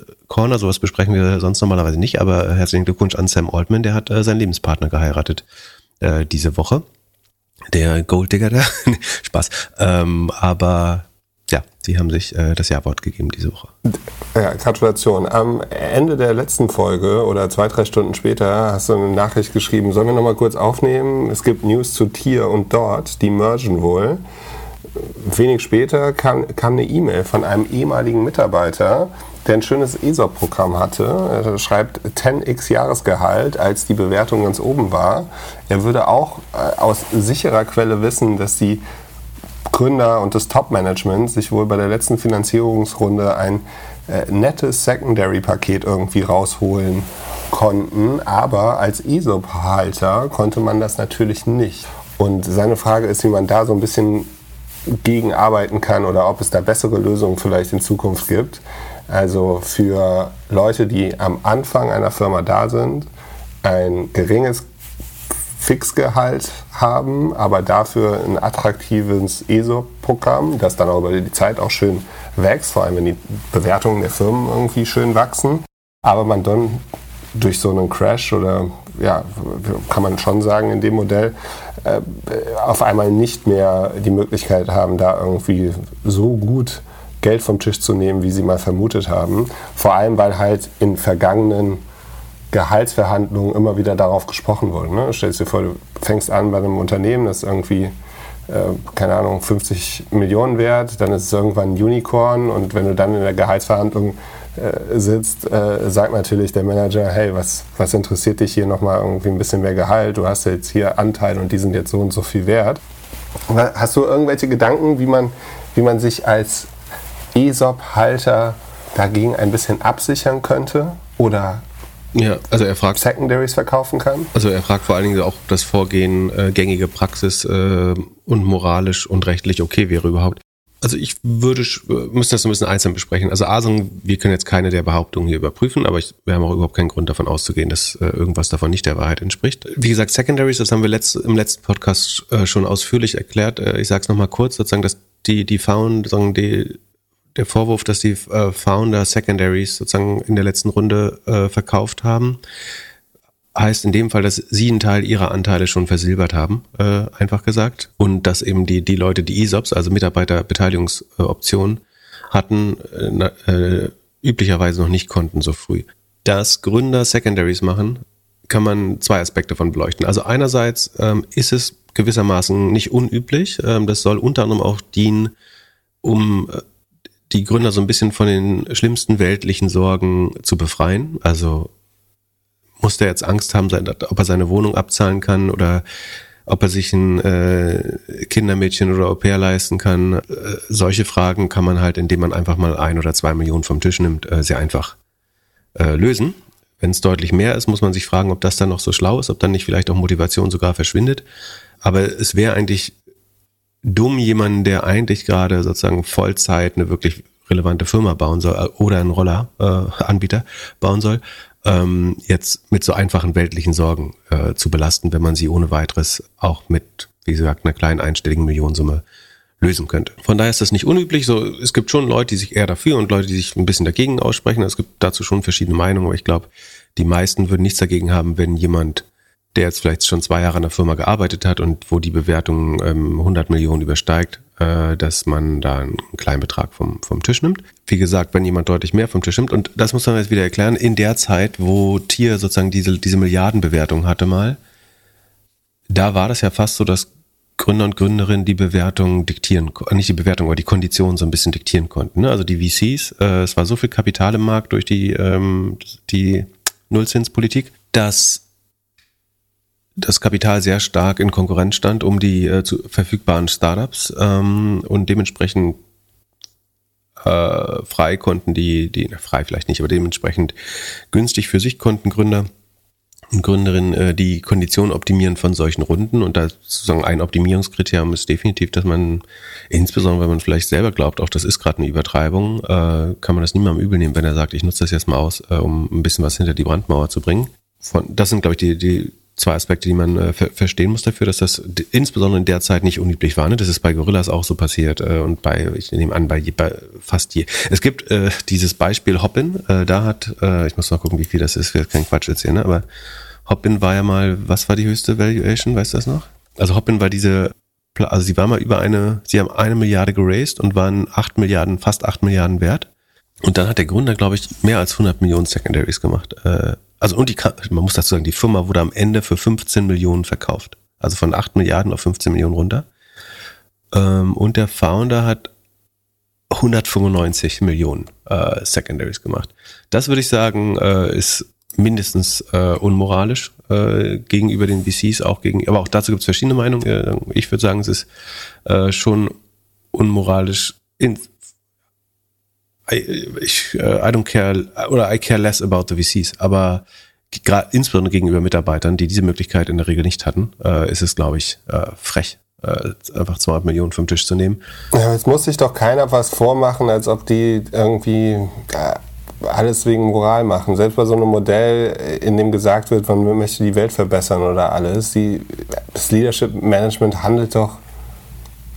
sowas besprechen wir sonst normalerweise nicht, aber herzlichen Glückwunsch an Sam Altman, der hat äh, seinen Lebenspartner geheiratet äh, diese Woche. Der Golddigger da. Spaß. Ähm, aber ja, Sie haben sich äh, das Ja-Wort gegeben diese Woche. Ja, Gratulation. Am Ende der letzten Folge oder zwei, drei Stunden später hast du eine Nachricht geschrieben, sollen wir nochmal kurz aufnehmen? Es gibt News zu Tier und Dort, die mergen wohl. Wenig später kam, kam eine E-Mail von einem ehemaligen Mitarbeiter, der ein schönes ESOP-Programm hatte. Er schreibt 10x Jahresgehalt, als die Bewertung ganz oben war. Er würde auch äh, aus sicherer Quelle wissen, dass die Gründer und das Top-Management sich wohl bei der letzten Finanzierungsrunde ein äh, nettes Secondary-Paket irgendwie rausholen konnten. Aber als ESOP-Halter konnte man das natürlich nicht. Und seine Frage ist, wie man da so ein bisschen gegenarbeiten kann oder ob es da bessere Lösungen vielleicht in Zukunft gibt. Also für Leute, die am Anfang einer Firma da sind, ein geringes Fixgehalt haben, aber dafür ein attraktives ESOP-Programm, das dann auch über die Zeit auch schön wächst, vor allem wenn die Bewertungen der Firmen irgendwie schön wachsen. Aber man dann durch so einen Crash oder ja, kann man schon sagen, in dem Modell äh, auf einmal nicht mehr die Möglichkeit haben, da irgendwie so gut Geld vom Tisch zu nehmen, wie sie mal vermutet haben. Vor allem, weil halt in vergangenen Gehaltsverhandlungen immer wieder darauf gesprochen wurde. Ne? Stellst dir vor, du fängst an bei einem Unternehmen, das irgendwie, äh, keine Ahnung, 50 Millionen wert, dann ist es irgendwann ein Unicorn und wenn du dann in der Gehaltsverhandlung äh, sitzt, äh, sagt natürlich der Manager, hey, was, was interessiert dich hier nochmal irgendwie ein bisschen mehr Gehalt? Du hast ja jetzt hier Anteile und die sind jetzt so und so viel wert. Hast du irgendwelche Gedanken, wie man, wie man sich als ESOP-Halter dagegen ein bisschen absichern könnte? Oder ja, also er fragt. Secondaries verkaufen kann? Also er fragt vor allen Dingen auch das Vorgehen, äh, gängige Praxis äh, und moralisch und rechtlich okay wäre überhaupt. Also ich würde, äh, müssen das ein bisschen einzeln besprechen. Also Asung, wir können jetzt keine der Behauptungen hier überprüfen, aber ich, wir haben auch überhaupt keinen Grund davon auszugehen, dass äh, irgendwas davon nicht der Wahrheit entspricht. Wie gesagt, Secondaries, das haben wir letzt, im letzten Podcast äh, schon ausführlich erklärt. Äh, ich sage es nochmal kurz, sozusagen, dass die, die Found, sagen, die, der Vorwurf, dass die äh, Founder Secondaries sozusagen in der letzten Runde äh, verkauft haben, heißt in dem Fall, dass sie einen Teil ihrer Anteile schon versilbert haben, äh, einfach gesagt. Und dass eben die, die Leute, die ESOPs, also Mitarbeiterbeteiligungsoptionen, hatten, äh, äh, üblicherweise noch nicht konnten so früh. Dass Gründer Secondaries machen, kann man zwei Aspekte von beleuchten. Also einerseits ähm, ist es gewissermaßen nicht unüblich. Ähm, das soll unter anderem auch dienen, um äh, die Gründer so ein bisschen von den schlimmsten weltlichen Sorgen zu befreien. Also muss der jetzt Angst haben, ob er seine Wohnung abzahlen kann oder ob er sich ein äh, Kindermädchen oder Au pair leisten kann. Äh, solche Fragen kann man halt, indem man einfach mal ein oder zwei Millionen vom Tisch nimmt, äh, sehr einfach äh, lösen. Wenn es deutlich mehr ist, muss man sich fragen, ob das dann noch so schlau ist, ob dann nicht vielleicht auch Motivation sogar verschwindet. Aber es wäre eigentlich dumm, jemanden, der eigentlich gerade sozusagen Vollzeit eine wirklich relevante Firma bauen soll äh, oder einen Rolleranbieter äh, bauen soll, ähm, jetzt mit so einfachen weltlichen Sorgen äh, zu belasten, wenn man sie ohne weiteres auch mit, wie gesagt, einer kleinen einstelligen Millionensumme lösen könnte. Von daher ist das nicht unüblich. So, es gibt schon Leute, die sich eher dafür und Leute, die sich ein bisschen dagegen aussprechen. Es gibt dazu schon verschiedene Meinungen, aber ich glaube, die meisten würden nichts dagegen haben, wenn jemand der jetzt vielleicht schon zwei Jahre an der Firma gearbeitet hat und wo die Bewertung ähm, 100 Millionen übersteigt, äh, dass man da einen kleinen Betrag vom, vom Tisch nimmt. Wie gesagt, wenn jemand deutlich mehr vom Tisch nimmt, und das muss man jetzt wieder erklären, in der Zeit, wo Tier sozusagen diese, diese Milliardenbewertung hatte mal, da war das ja fast so, dass Gründer und Gründerinnen die Bewertung diktieren, nicht die Bewertung, aber die Konditionen so ein bisschen diktieren konnten. Ne? Also die VCs, äh, es war so viel Kapital im Markt durch die, ähm, die Nullzinspolitik, dass das Kapital sehr stark in Konkurrenz stand um die äh, zu, verfügbaren Startups ähm, und dementsprechend äh, frei konnten die, die frei vielleicht nicht, aber dementsprechend günstig für sich konnten Gründer und Gründerinnen äh, die Konditionen optimieren von solchen Runden und da sozusagen ein Optimierungskriterium ist definitiv, dass man insbesondere, wenn man vielleicht selber glaubt, auch das ist gerade eine Übertreibung, äh, kann man das niemandem übel nehmen, wenn er sagt, ich nutze das jetzt mal aus, äh, um ein bisschen was hinter die Brandmauer zu bringen. Von, das sind, glaube ich, die, die zwei Aspekte, die man äh, ver verstehen muss dafür, dass das insbesondere in der Zeit nicht unüblich war. Ne? Das ist bei Gorillas auch so passiert äh, und bei, ich nehme an, bei, bei fast je. Es gibt äh, dieses Beispiel Hoppin, äh, da hat, äh, ich muss mal gucken, wie viel das ist, ich keinen Quatsch erzählen, ne? aber Hoppin war ja mal, was war die höchste Valuation, weißt du das noch? Also Hoppin war diese, also sie war mal über eine, sie haben eine Milliarde geraced und waren acht Milliarden, fast acht Milliarden wert. Und dann hat der Gründer, glaube ich, mehr als 100 Millionen Secondaries gemacht. Äh, also und die, man muss dazu sagen, die Firma wurde am Ende für 15 Millionen verkauft. Also von 8 Milliarden auf 15 Millionen runter. Ähm, und der Founder hat 195 Millionen äh, Secondaries gemacht. Das würde ich sagen, äh, ist mindestens unmoralisch gegenüber den VCs, auch gegen, aber auch dazu gibt es verschiedene Meinungen. Ich würde sagen, es ist schon unmoralisch in, I, ich, uh, I don't care oder I care less about the VCs, aber gerade insbesondere gegenüber Mitarbeitern, die diese Möglichkeit in der Regel nicht hatten, äh, ist es, glaube ich, äh, frech, äh, einfach 200 Millionen vom Tisch zu nehmen. Ja, jetzt muss sich doch keiner was vormachen, als ob die irgendwie äh, alles wegen Moral machen. Selbst bei so einem Modell, in dem gesagt wird, man möchte die Welt verbessern oder alles, die, das Leadership Management handelt doch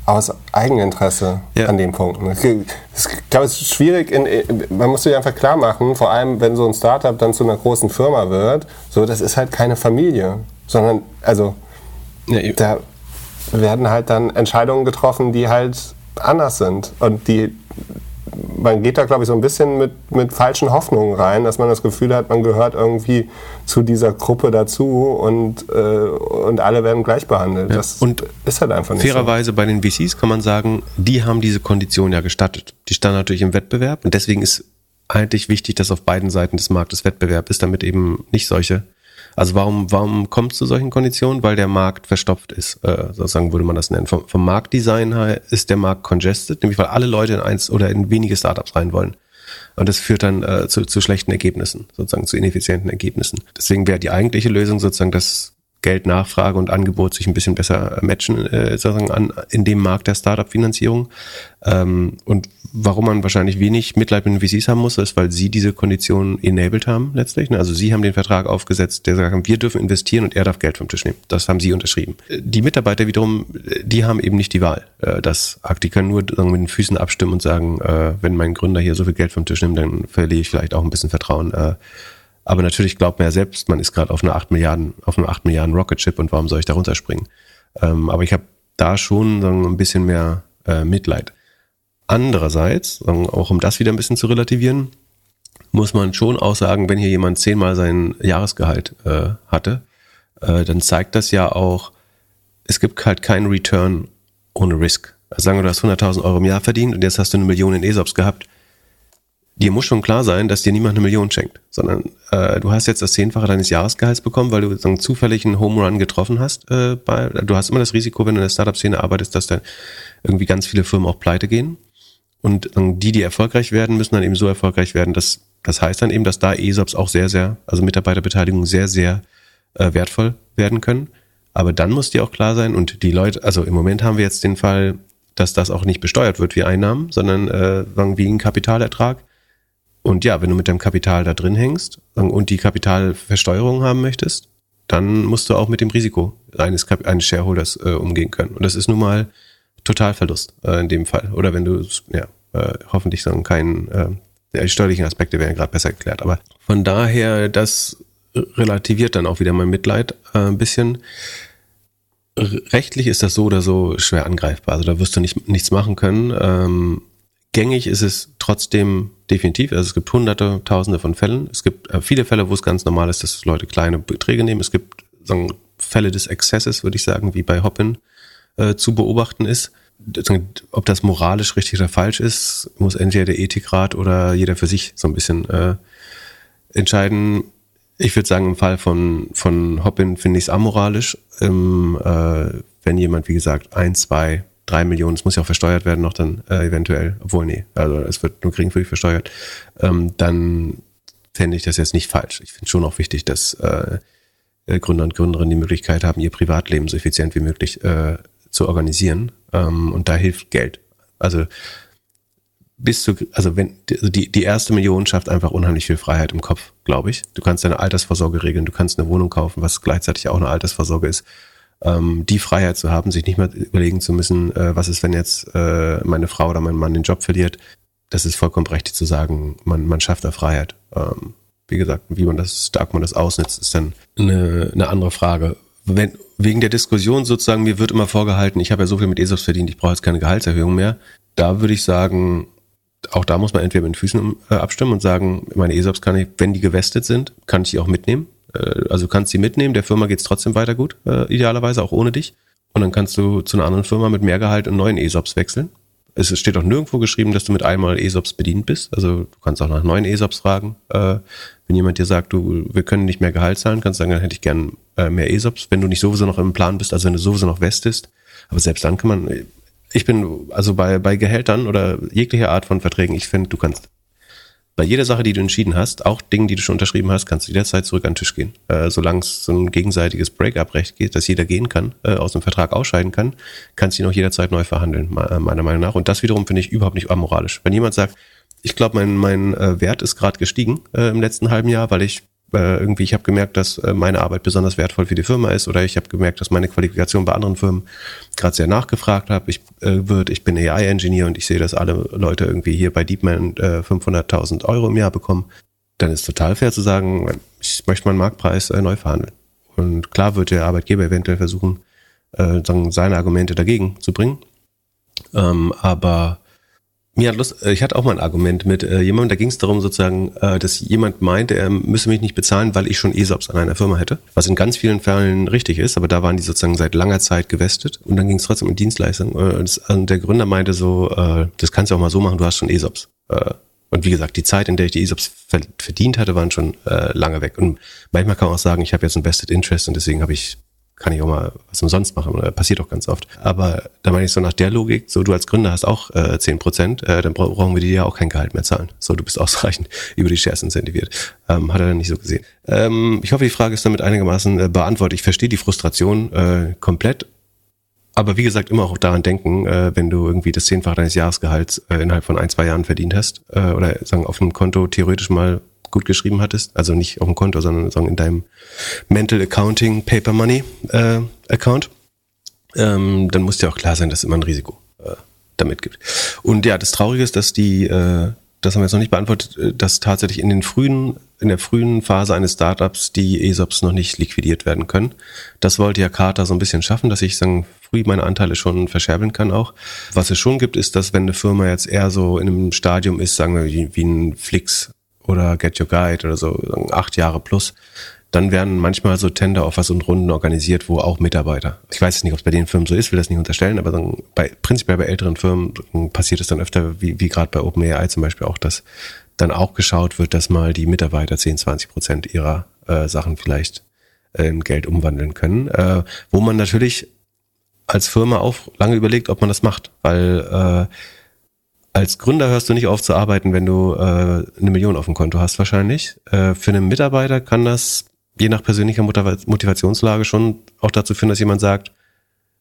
aus Eigeninteresse ja. an dem Punkt. Ich glaube, es ist schwierig, in, man muss sich einfach klar machen, vor allem wenn so ein Startup dann zu einer großen Firma wird, so das ist halt keine Familie, sondern also ja, da werden halt dann Entscheidungen getroffen, die halt anders sind und die man geht da, glaube ich, so ein bisschen mit, mit falschen Hoffnungen rein, dass man das Gefühl hat, man gehört irgendwie zu dieser Gruppe dazu und, äh, und alle werden gleich behandelt. Ja. Das und ist halt einfach nicht Fairerweise so. bei den VCs kann man sagen, die haben diese Kondition ja gestattet. Die standen natürlich im Wettbewerb und deswegen ist eigentlich wichtig, dass auf beiden Seiten des Marktes Wettbewerb ist, damit eben nicht solche also warum, warum kommt es zu solchen Konditionen? Weil der Markt verstopft ist, äh, sozusagen würde man das nennen. Vom, vom Marktdesign her ist der Markt congested, nämlich weil alle Leute in eins oder in wenige Startups rein wollen. Und das führt dann äh, zu, zu schlechten Ergebnissen, sozusagen zu ineffizienten Ergebnissen. Deswegen wäre die eigentliche Lösung sozusagen, dass Geldnachfrage und Angebot sich ein bisschen besser matchen, äh, sozusagen an, in dem Markt der Startup-Finanzierung. Ähm, und warum man wahrscheinlich wenig Mitleid mit den VCs haben muss, ist, weil sie diese Konditionen enabled haben letztlich. Ne? Also sie haben den Vertrag aufgesetzt, der sagt, wir dürfen investieren und er darf Geld vom Tisch nehmen. Das haben sie unterschrieben. Die Mitarbeiter wiederum, die haben eben nicht die Wahl. Äh, das, die können nur mit den Füßen abstimmen und sagen, äh, wenn mein Gründer hier so viel Geld vom Tisch nimmt, dann verliere ich vielleicht auch ein bisschen Vertrauen äh, aber natürlich glaubt man ja selbst, man ist gerade auf einer 8 Milliarden, auf einem 8 Milliarden Rocket Chip und warum soll ich da runterspringen? Ähm, aber ich habe da schon ein bisschen mehr Mitleid. Andererseits, auch um das wieder ein bisschen zu relativieren, muss man schon auch sagen, wenn hier jemand zehnmal sein Jahresgehalt äh, hatte, äh, dann zeigt das ja auch, es gibt halt keinen Return ohne Risk. Also sagen wir, du hast 100.000 Euro im Jahr verdient und jetzt hast du eine Million in ESOPs gehabt. Dir muss schon klar sein, dass dir niemand eine Million schenkt, sondern äh, du hast jetzt das Zehnfache deines Jahresgehalts bekommen, weil du sagen, zufällig einen Home Run getroffen hast. Äh, bei, du hast immer das Risiko, wenn du in der Startup-Szene arbeitest, dass dann irgendwie ganz viele Firmen auch pleite gehen. Und die, die erfolgreich werden, müssen dann eben so erfolgreich werden, dass das heißt dann eben, dass da ESOPs auch sehr, sehr, also Mitarbeiterbeteiligung sehr, sehr äh, wertvoll werden können. Aber dann muss dir auch klar sein, und die Leute, also im Moment haben wir jetzt den Fall, dass das auch nicht besteuert wird wie Einnahmen, sondern äh, wie ein Kapitalertrag. Und ja, wenn du mit deinem Kapital da drin hängst und die Kapitalversteuerung haben möchtest, dann musst du auch mit dem Risiko eines, eines Shareholders äh, umgehen können. Und das ist nun mal Totalverlust äh, in dem Fall. Oder wenn du, ja, äh, hoffentlich sagen, keinen, äh, die steuerlichen Aspekte werden gerade besser geklärt. Aber von daher, das relativiert dann auch wieder mein Mitleid äh, ein bisschen. Rechtlich ist das so oder so schwer angreifbar. Also da wirst du nicht, nichts machen können. Ähm, gängig ist es trotzdem definitiv. Also es gibt hunderte, tausende von Fällen. Es gibt äh, viele Fälle, wo es ganz normal ist, dass Leute kleine Beträge nehmen. Es gibt sagen, Fälle des Exzesses, würde ich sagen, wie bei Hoppin äh, zu beobachten ist. Ob das moralisch richtig oder falsch ist, muss entweder der Ethikrat oder jeder für sich so ein bisschen äh, entscheiden. Ich würde sagen, im Fall von, von Hoppin finde ich es amoralisch. Ähm, äh, wenn jemand, wie gesagt, ein, zwei, drei Millionen, es muss ja auch versteuert werden noch dann äh, eventuell, obwohl nee, also es wird nur geringfügig versteuert, ähm, dann fände ich das jetzt nicht falsch. Ich finde schon auch wichtig, dass äh, Gründer und Gründerinnen die Möglichkeit haben, ihr Privatleben so effizient wie möglich äh, zu organisieren. Ähm, und da hilft Geld. Also bis zu, also wenn, also die, die erste Million schafft einfach unheimlich viel Freiheit im Kopf, glaube ich. Du kannst deine Altersvorsorge regeln, du kannst eine Wohnung kaufen, was gleichzeitig auch eine Altersvorsorge ist. Ähm, die Freiheit zu haben, sich nicht mehr überlegen zu müssen, äh, was ist, wenn jetzt äh, meine Frau oder mein Mann den Job verliert. Das ist vollkommen berechtigt zu sagen, man, man schafft da Freiheit. Ähm, wie gesagt, wie man das, stark man das ausnutzt, ist dann eine, eine andere Frage. Wenn, wegen der Diskussion sozusagen, mir wird immer vorgehalten, ich habe ja so viel mit ESOPs verdient, ich brauche jetzt keine Gehaltserhöhung mehr. Da würde ich sagen, auch da muss man entweder mit den Füßen äh, abstimmen und sagen, meine ESOPs kann ich, wenn die gewestet sind, kann ich die auch mitnehmen. Äh, also kannst sie mitnehmen, der Firma geht's trotzdem weiter gut, äh, idealerweise auch ohne dich. Und dann kannst du zu einer anderen Firma mit mehr Gehalt und neuen ESOPs wechseln. Es steht auch nirgendwo geschrieben, dass du mit einmal ESOPs bedient bist. Also du kannst auch nach neuen ESOPs fragen. Äh, wenn jemand dir sagt, du, wir können nicht mehr Gehalt zahlen, kannst du sagen, dann hätte ich gern äh, mehr ESOPs. Wenn du nicht sowieso noch im Plan bist, also wenn du sowieso noch westest. Aber selbst dann kann man, ich bin also bei, bei Gehältern oder jeglicher Art von Verträgen, ich finde, du kannst bei jeder Sache, die du entschieden hast, auch Dingen, die du schon unterschrieben hast, kannst du jederzeit zurück an den Tisch gehen. Äh, Solange es so ein gegenseitiges Break-up-Recht geht, dass jeder gehen kann, äh, aus dem Vertrag ausscheiden kann, kannst du ihn auch jederzeit neu verhandeln, meiner Meinung nach. Und das wiederum finde ich überhaupt nicht amoralisch. Wenn jemand sagt, ich glaube, mein, mein äh, Wert ist gerade gestiegen äh, im letzten halben Jahr, weil ich äh, irgendwie, ich habe gemerkt, dass äh, meine Arbeit besonders wertvoll für die Firma ist oder ich habe gemerkt, dass meine Qualifikation bei anderen Firmen gerade sehr nachgefragt habe. Ich äh, wird, ich bin AI-Engineer und ich sehe, dass alle Leute irgendwie hier bei DeepMan äh, 500.000 Euro im Jahr bekommen. Dann ist total fair zu sagen, ich möchte meinen Marktpreis äh, neu verhandeln. Und klar wird der Arbeitgeber eventuell versuchen, äh, seine Argumente dagegen zu bringen. Ähm, aber mir hat Lust, äh, ich hatte auch mal ein Argument mit äh, jemandem, da ging es darum sozusagen, äh, dass jemand meinte, er müsse mich nicht bezahlen, weil ich schon ESOPs an einer Firma hätte. Was in ganz vielen Fällen richtig ist, aber da waren die sozusagen seit langer Zeit gewestet und dann ging es trotzdem um Dienstleistung. Äh, das, also der Gründer meinte so, äh, das kannst du auch mal so machen, du hast schon ESOPs. Äh, und wie gesagt, die Zeit, in der ich die ESOPs verdient hatte, waren schon äh, lange weg. Und manchmal kann man auch sagen, ich habe jetzt ein Vested Interest und deswegen habe ich kann ich auch mal was umsonst machen. Oder passiert auch ganz oft. Aber da meine ich so nach der Logik, so du als Gründer hast auch äh, 10 Prozent, äh, dann brauchen wir dir ja auch kein Gehalt mehr zahlen. So, du bist ausreichend über die Shares incentiviert. Ähm, hat er dann nicht so gesehen. Ähm, ich hoffe, die Frage ist damit einigermaßen äh, beantwortet. Ich verstehe die Frustration äh, komplett. Aber wie gesagt, immer auch daran denken, äh, wenn du irgendwie das Zehnfache deines Jahresgehalts äh, innerhalb von ein, zwei Jahren verdient hast äh, oder sagen auf einem Konto theoretisch mal gut geschrieben hattest, also nicht auf dem Konto, sondern sagen in deinem Mental Accounting Paper Money äh, Account, ähm, dann muss dir auch klar sein, dass es immer ein Risiko äh, damit gibt. Und ja, das Traurige ist, dass die, äh, das haben wir jetzt noch nicht beantwortet, äh, dass tatsächlich in den frühen, in der frühen Phase eines Startups die ESOPs noch nicht liquidiert werden können. Das wollte ja Carter so ein bisschen schaffen, dass ich sagen, früh meine Anteile schon verscherbeln kann auch. Was es schon gibt, ist, dass wenn eine Firma jetzt eher so in einem Stadium ist, sagen wir wie, wie ein Flix oder Get Your Guide oder so, acht Jahre plus, dann werden manchmal so Tender-Offers und Runden organisiert, wo auch Mitarbeiter, ich weiß nicht, ob es bei den Firmen so ist, will das nicht unterstellen, aber dann bei, prinzipiell bei älteren Firmen passiert es dann öfter, wie, wie gerade bei OpenAI zum Beispiel auch, dass dann auch geschaut wird, dass mal die Mitarbeiter 10, 20 Prozent ihrer äh, Sachen vielleicht äh, in Geld umwandeln können, äh, wo man natürlich als Firma auch lange überlegt, ob man das macht, weil äh, als Gründer hörst du nicht auf zu arbeiten, wenn du äh, eine Million auf dem Konto hast wahrscheinlich. Äh, für einen Mitarbeiter kann das je nach persönlicher Motivationslage schon auch dazu führen, dass jemand sagt,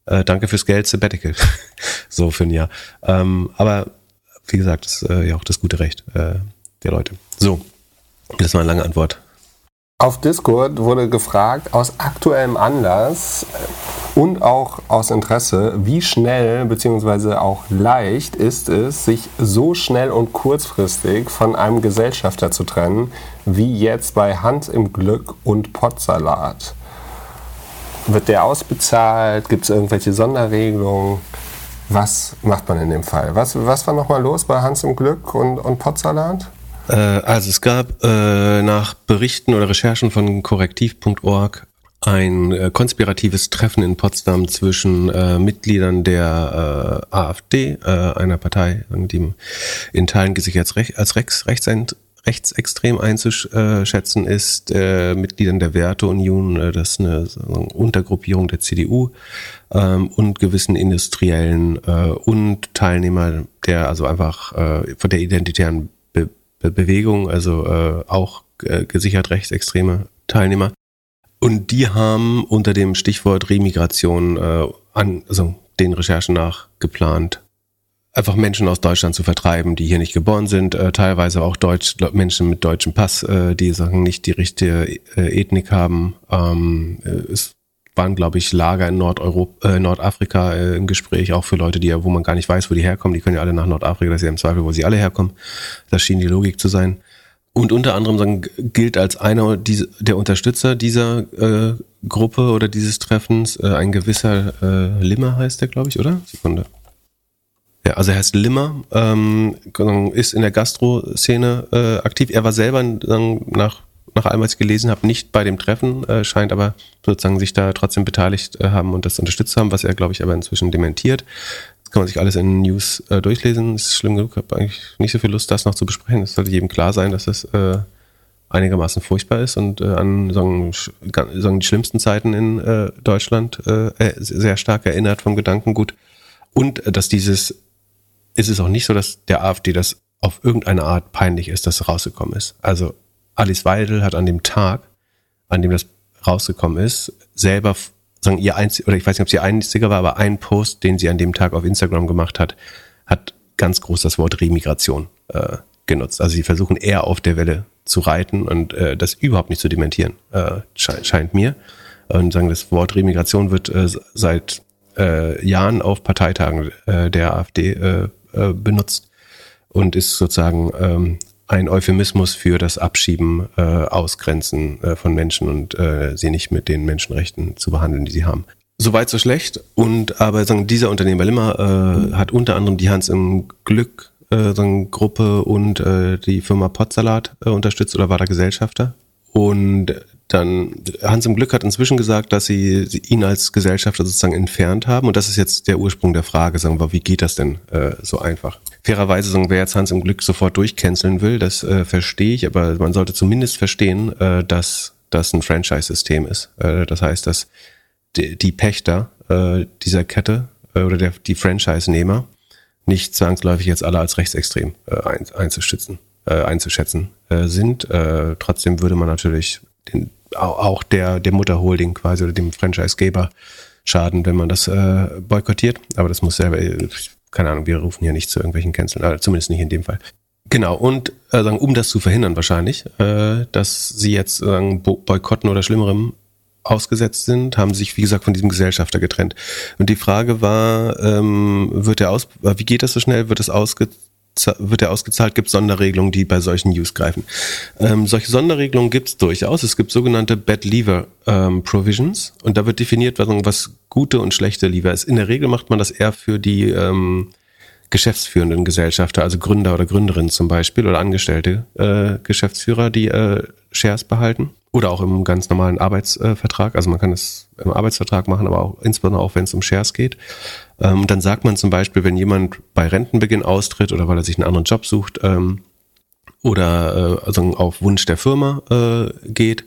äh, danke fürs Geld, Sabbatical. so für ein Jahr. Ähm, aber wie gesagt, ist äh, ja auch das gute Recht äh, der Leute. So, das war eine lange Antwort. Auf Discord wurde gefragt, aus aktuellem Anlass und auch aus Interesse, wie schnell bzw. auch leicht ist es, sich so schnell und kurzfristig von einem Gesellschafter zu trennen, wie jetzt bei Hand im Glück und Potsalat. Wird der ausbezahlt? Gibt es irgendwelche Sonderregelungen? Was macht man in dem Fall? Was, was war nochmal los bei Hans im Glück und, und Potsalat? Äh, also es gab äh, nach Berichten oder Recherchen von korrektiv.org ein äh, konspiratives Treffen in Potsdam zwischen äh, Mitgliedern der äh, AfD, äh, einer Partei, die in Teilen sich als, Rech als Rechts, Rechts, rechtsextrem einzuschätzen ist, äh, Mitgliedern der Werteunion, äh, das ist eine Untergruppierung der CDU, ähm, und gewissen Industriellen äh, und Teilnehmer der, also einfach äh, von der identitären Bewegung, also äh, auch äh, gesichert rechtsextreme Teilnehmer. Und die haben unter dem Stichwort Remigration äh, an, also den Recherchen nach geplant, einfach Menschen aus Deutschland zu vertreiben, die hier nicht geboren sind, äh, teilweise auch Deutsch, Menschen mit deutschem Pass, äh, die sagen nicht die richtige äh, Ethnik haben. Ähm, äh, es waren, glaube ich, Lager in Nordeuropa, äh, Nordafrika äh, im Gespräch, auch für Leute, die ja, wo man gar nicht weiß, wo die herkommen. Die können ja alle nach Nordafrika, das ist ja im Zweifel, wo sie alle herkommen. Das schien die Logik zu sein. Und unter anderem sagen, gilt als einer der Unterstützer dieser äh, Gruppe oder dieses Treffens äh, ein gewisser äh, Limmer heißt der, glaube ich, oder? Sekunde. Ja, also er heißt Limmer, ähm, ist in der Gastro-Szene äh, aktiv. Er war selber nach nach allem, was ich gelesen habe, nicht bei dem Treffen, äh, scheint aber sozusagen sich da trotzdem beteiligt äh, haben und das unterstützt haben, was er, glaube ich, aber inzwischen dementiert. Das kann man sich alles in News äh, durchlesen. Das ist schlimm genug. Ich habe eigentlich nicht so viel Lust, das noch zu besprechen. Es sollte jedem klar sein, dass das äh, einigermaßen furchtbar ist und äh, an sagen, sagen die schlimmsten Zeiten in äh, Deutschland äh, äh, sehr stark erinnert vom Gedankengut. Und dass dieses, ist es auch nicht so, dass der AfD das auf irgendeine Art peinlich ist, dass rausgekommen ist. Also Alice Weidel hat an dem Tag, an dem das rausgekommen ist, selber sagen ihr einzig, oder ich weiß nicht, ob sie einziger war, aber ein Post, den sie an dem Tag auf Instagram gemacht hat, hat ganz groß das Wort Remigration äh, genutzt. Also sie versuchen eher auf der Welle zu reiten und äh, das überhaupt nicht zu dementieren, äh, sche scheint mir. Und sagen, das Wort Remigration wird äh, seit äh, Jahren auf Parteitagen äh, der AfD äh, äh, benutzt und ist sozusagen ähm, ein Euphemismus für das Abschieben, äh, Ausgrenzen äh, von Menschen und äh, sie nicht mit den Menschenrechten zu behandeln, die sie haben. Soweit so schlecht. Und aber sagen, dieser Unternehmer Limmer äh, hat unter anderem die Hans im Glück äh, sagen, Gruppe und äh, die Firma Potsalat äh, unterstützt oder war da Gesellschafter. Und dann Hans im Glück hat inzwischen gesagt, dass sie, ihn als Gesellschafter sozusagen entfernt haben. Und das ist jetzt der Ursprung der Frage, sagen wir, wie geht das denn äh, so einfach? Fairerweise sagen, wer jetzt Hans im Glück sofort durchcanceln will, das äh, verstehe ich, aber man sollte zumindest verstehen, äh, dass das ein Franchise-System ist. Äh, das heißt, dass die, die Pächter äh, dieser Kette äh, oder der, die Franchise-Nehmer nicht zwangsläufig jetzt alle als rechtsextrem äh, ein, einzuschätzen, äh, einzuschätzen äh, sind. Äh, trotzdem würde man natürlich den, auch der, der Mutterholding quasi oder dem Franchise-Geber schaden, wenn man das äh, boykottiert. Aber das muss selber, keine Ahnung, wir rufen hier nicht zu irgendwelchen Canceln, also zumindest nicht in dem Fall. Genau, und äh, sagen, um das zu verhindern wahrscheinlich, äh, dass sie jetzt sagen, boykotten oder Schlimmerem ausgesetzt sind, haben sich, wie gesagt, von diesem Gesellschafter getrennt. Und die Frage war, ähm, wird der aus, wie geht das so schnell? Wird es ausgezahlt? Wird er ausgezahlt, gibt es Sonderregelungen, die bei solchen News greifen. Ähm, solche Sonderregelungen gibt es durchaus. Es gibt sogenannte Bad Lever ähm, Provisions und da wird definiert, was, was gute und schlechte Lever ist. In der Regel macht man das eher für die ähm, geschäftsführenden Gesellschafter, also Gründer oder Gründerinnen zum Beispiel oder angestellte äh, Geschäftsführer, die äh, Shares behalten. Oder auch im ganz normalen Arbeitsvertrag. Also man kann es im Arbeitsvertrag machen, aber auch insbesondere auch, wenn es um Shares geht. Ähm, dann sagt man zum Beispiel, wenn jemand bei Rentenbeginn austritt oder weil er sich einen anderen Job sucht ähm, oder äh, also auf Wunsch der Firma äh, geht,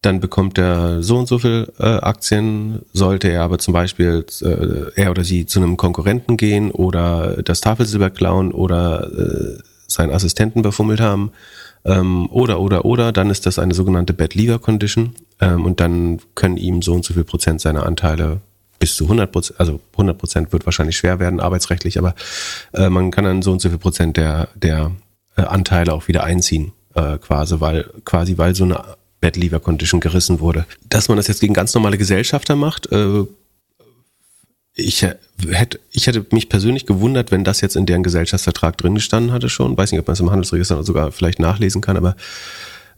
dann bekommt er so und so viel äh, Aktien. Sollte er aber zum Beispiel äh, er oder sie zu einem Konkurrenten gehen oder das Tafelsilber klauen oder äh, seinen Assistenten befummelt haben, ähm, oder, oder, oder, dann ist das eine sogenannte Bad Lever Condition ähm, und dann können ihm so und so viel Prozent seiner Anteile bis zu 100 Prozent, also 100 Prozent wird wahrscheinlich schwer werden, arbeitsrechtlich, aber äh, man kann dann so und so viel Prozent der, der äh, Anteile auch wieder einziehen, äh, quasi, weil, quasi weil so eine Bad Lever Condition gerissen wurde. Dass man das jetzt gegen ganz normale Gesellschafter macht, äh, ich hätte, ich hätte mich persönlich gewundert, wenn das jetzt in deren Gesellschaftsvertrag drin gestanden hatte schon. Weiß nicht, ob man es im Handelsregister sogar vielleicht nachlesen kann, aber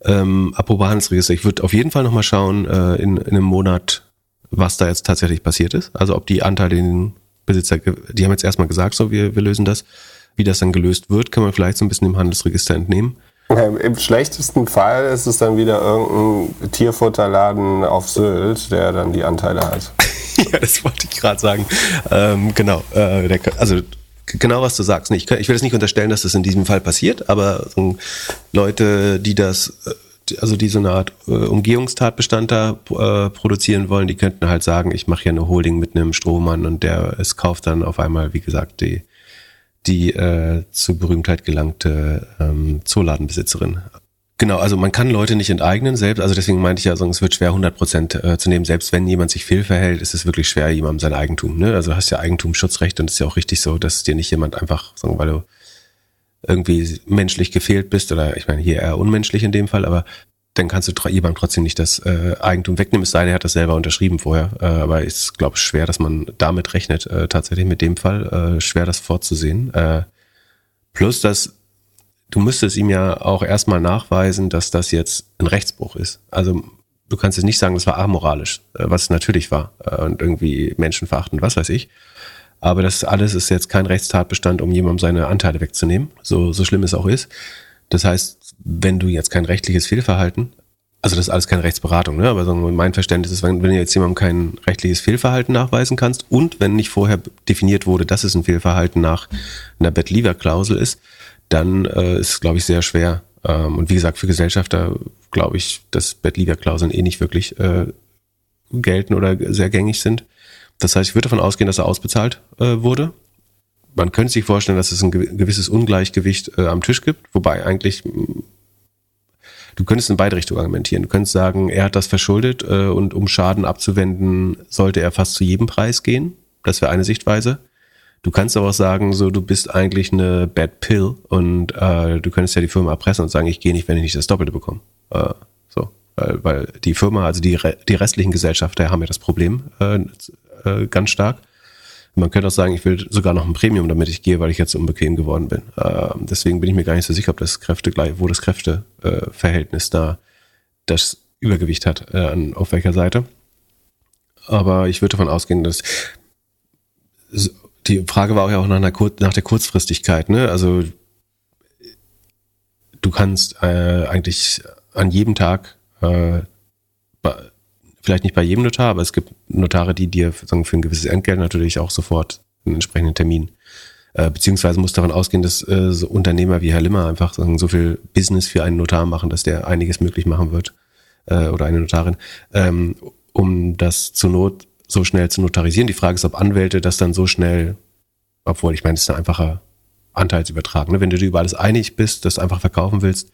ähm, apropos Handelsregister, ich würde auf jeden Fall nochmal schauen äh, in, in einem Monat, was da jetzt tatsächlich passiert ist. Also ob die Anteile den Besitzer, die haben jetzt erstmal gesagt, so wir, wir lösen das. Wie das dann gelöst wird, kann man vielleicht so ein bisschen im Handelsregister entnehmen. Im schlechtesten Fall ist es dann wieder irgendein Tierfutterladen auf Sylt, der dann die Anteile hat. ja, das wollte ich gerade sagen. Ähm, genau, äh, der, also genau was du sagst. Ich, ich will jetzt nicht unterstellen, dass das in diesem Fall passiert, aber so Leute, die das, äh, also die so eine Art äh, Umgehungstatbestand da äh, produzieren wollen, die könnten halt sagen, ich mache hier eine Holding mit einem Strohmann und der es kauft dann auf einmal, wie gesagt, die die äh, zu Berühmtheit gelangte ähm, Zooladenbesitzerin. Genau, also man kann Leute nicht enteignen selbst, also deswegen meinte ich ja, es wird schwer 100 Prozent äh, zu nehmen. Selbst wenn jemand sich fehlverhält, ist es wirklich schwer, jemandem sein Eigentum. Ne? Also du hast ja Eigentumsschutzrecht und es ist ja auch richtig so, dass dir nicht jemand einfach, sagen, weil du irgendwie menschlich gefehlt bist oder ich meine hier eher unmenschlich in dem Fall, aber dann kannst du jemandem trotzdem nicht das äh, Eigentum wegnehmen, es sei denn, er hat das selber unterschrieben vorher. Äh, aber ist, glaube ich, schwer, dass man damit rechnet, äh, tatsächlich mit dem Fall. Äh, schwer, das vorzusehen. Äh, plus, dass du müsstest ihm ja auch erstmal nachweisen, dass das jetzt ein Rechtsbruch ist. Also du kannst jetzt nicht sagen, das war amoralisch, äh, was natürlich war äh, und irgendwie menschenverachtend, was weiß ich. Aber das alles ist jetzt kein Rechtstatbestand, um jemandem seine Anteile wegzunehmen, so, so schlimm es auch ist. Das heißt, wenn du jetzt kein rechtliches Fehlverhalten, also das ist alles keine Rechtsberatung, ne? aber mein Verständnis ist, wenn, wenn du jetzt jemandem kein rechtliches Fehlverhalten nachweisen kannst und wenn nicht vorher definiert wurde, dass es ein Fehlverhalten nach einer Bad-Lever-Klausel ist, dann äh, ist es, glaube ich, sehr schwer. Ähm, und wie gesagt, für Gesellschafter glaube ich, dass Bad-Lever-Klauseln eh nicht wirklich äh, gelten oder sehr gängig sind. Das heißt, ich würde davon ausgehen, dass er ausbezahlt äh, wurde. Man könnte sich vorstellen, dass es ein gewisses Ungleichgewicht äh, am Tisch gibt, wobei eigentlich du könntest in beide Richtungen argumentieren. Du könntest sagen, er hat das verschuldet äh, und um Schaden abzuwenden, sollte er fast zu jedem Preis gehen. Das wäre eine Sichtweise. Du kannst aber auch sagen, so du bist eigentlich eine Bad Pill und äh, du könntest ja die Firma erpressen und sagen, ich gehe nicht, wenn ich nicht das Doppelte bekomme. Äh, so, weil, weil die Firma, also die, die restlichen Gesellschafter haben ja das Problem äh, äh, ganz stark. Man könnte auch sagen, ich will sogar noch ein Premium, damit ich gehe, weil ich jetzt unbequem geworden bin. Äh, deswegen bin ich mir gar nicht so sicher, ob das Kräfte gleich, wo das Kräfteverhältnis äh, da das Übergewicht hat, äh, auf welcher Seite. Aber ich würde davon ausgehen, dass die Frage war auch ja auch nach, einer Kur nach der Kurzfristigkeit. Ne? Also du kannst äh, eigentlich an jedem Tag, äh, vielleicht nicht bei jedem Notar, aber es gibt Notare, die dir sagen, für ein gewisses Entgelt natürlich auch sofort einen entsprechenden Termin äh, beziehungsweise muss davon ausgehen, dass äh, so Unternehmer wie Herr Limmer einfach sagen, so viel Business für einen Notar machen, dass der einiges möglich machen wird äh, oder eine Notarin, ähm, um das zur Not so schnell zu notarisieren. Die Frage ist, ob Anwälte das dann so schnell, obwohl ich meine, es ist ein einfacher Anteilsübertrag. Ne? Wenn du dir über alles einig bist, das einfach verkaufen willst,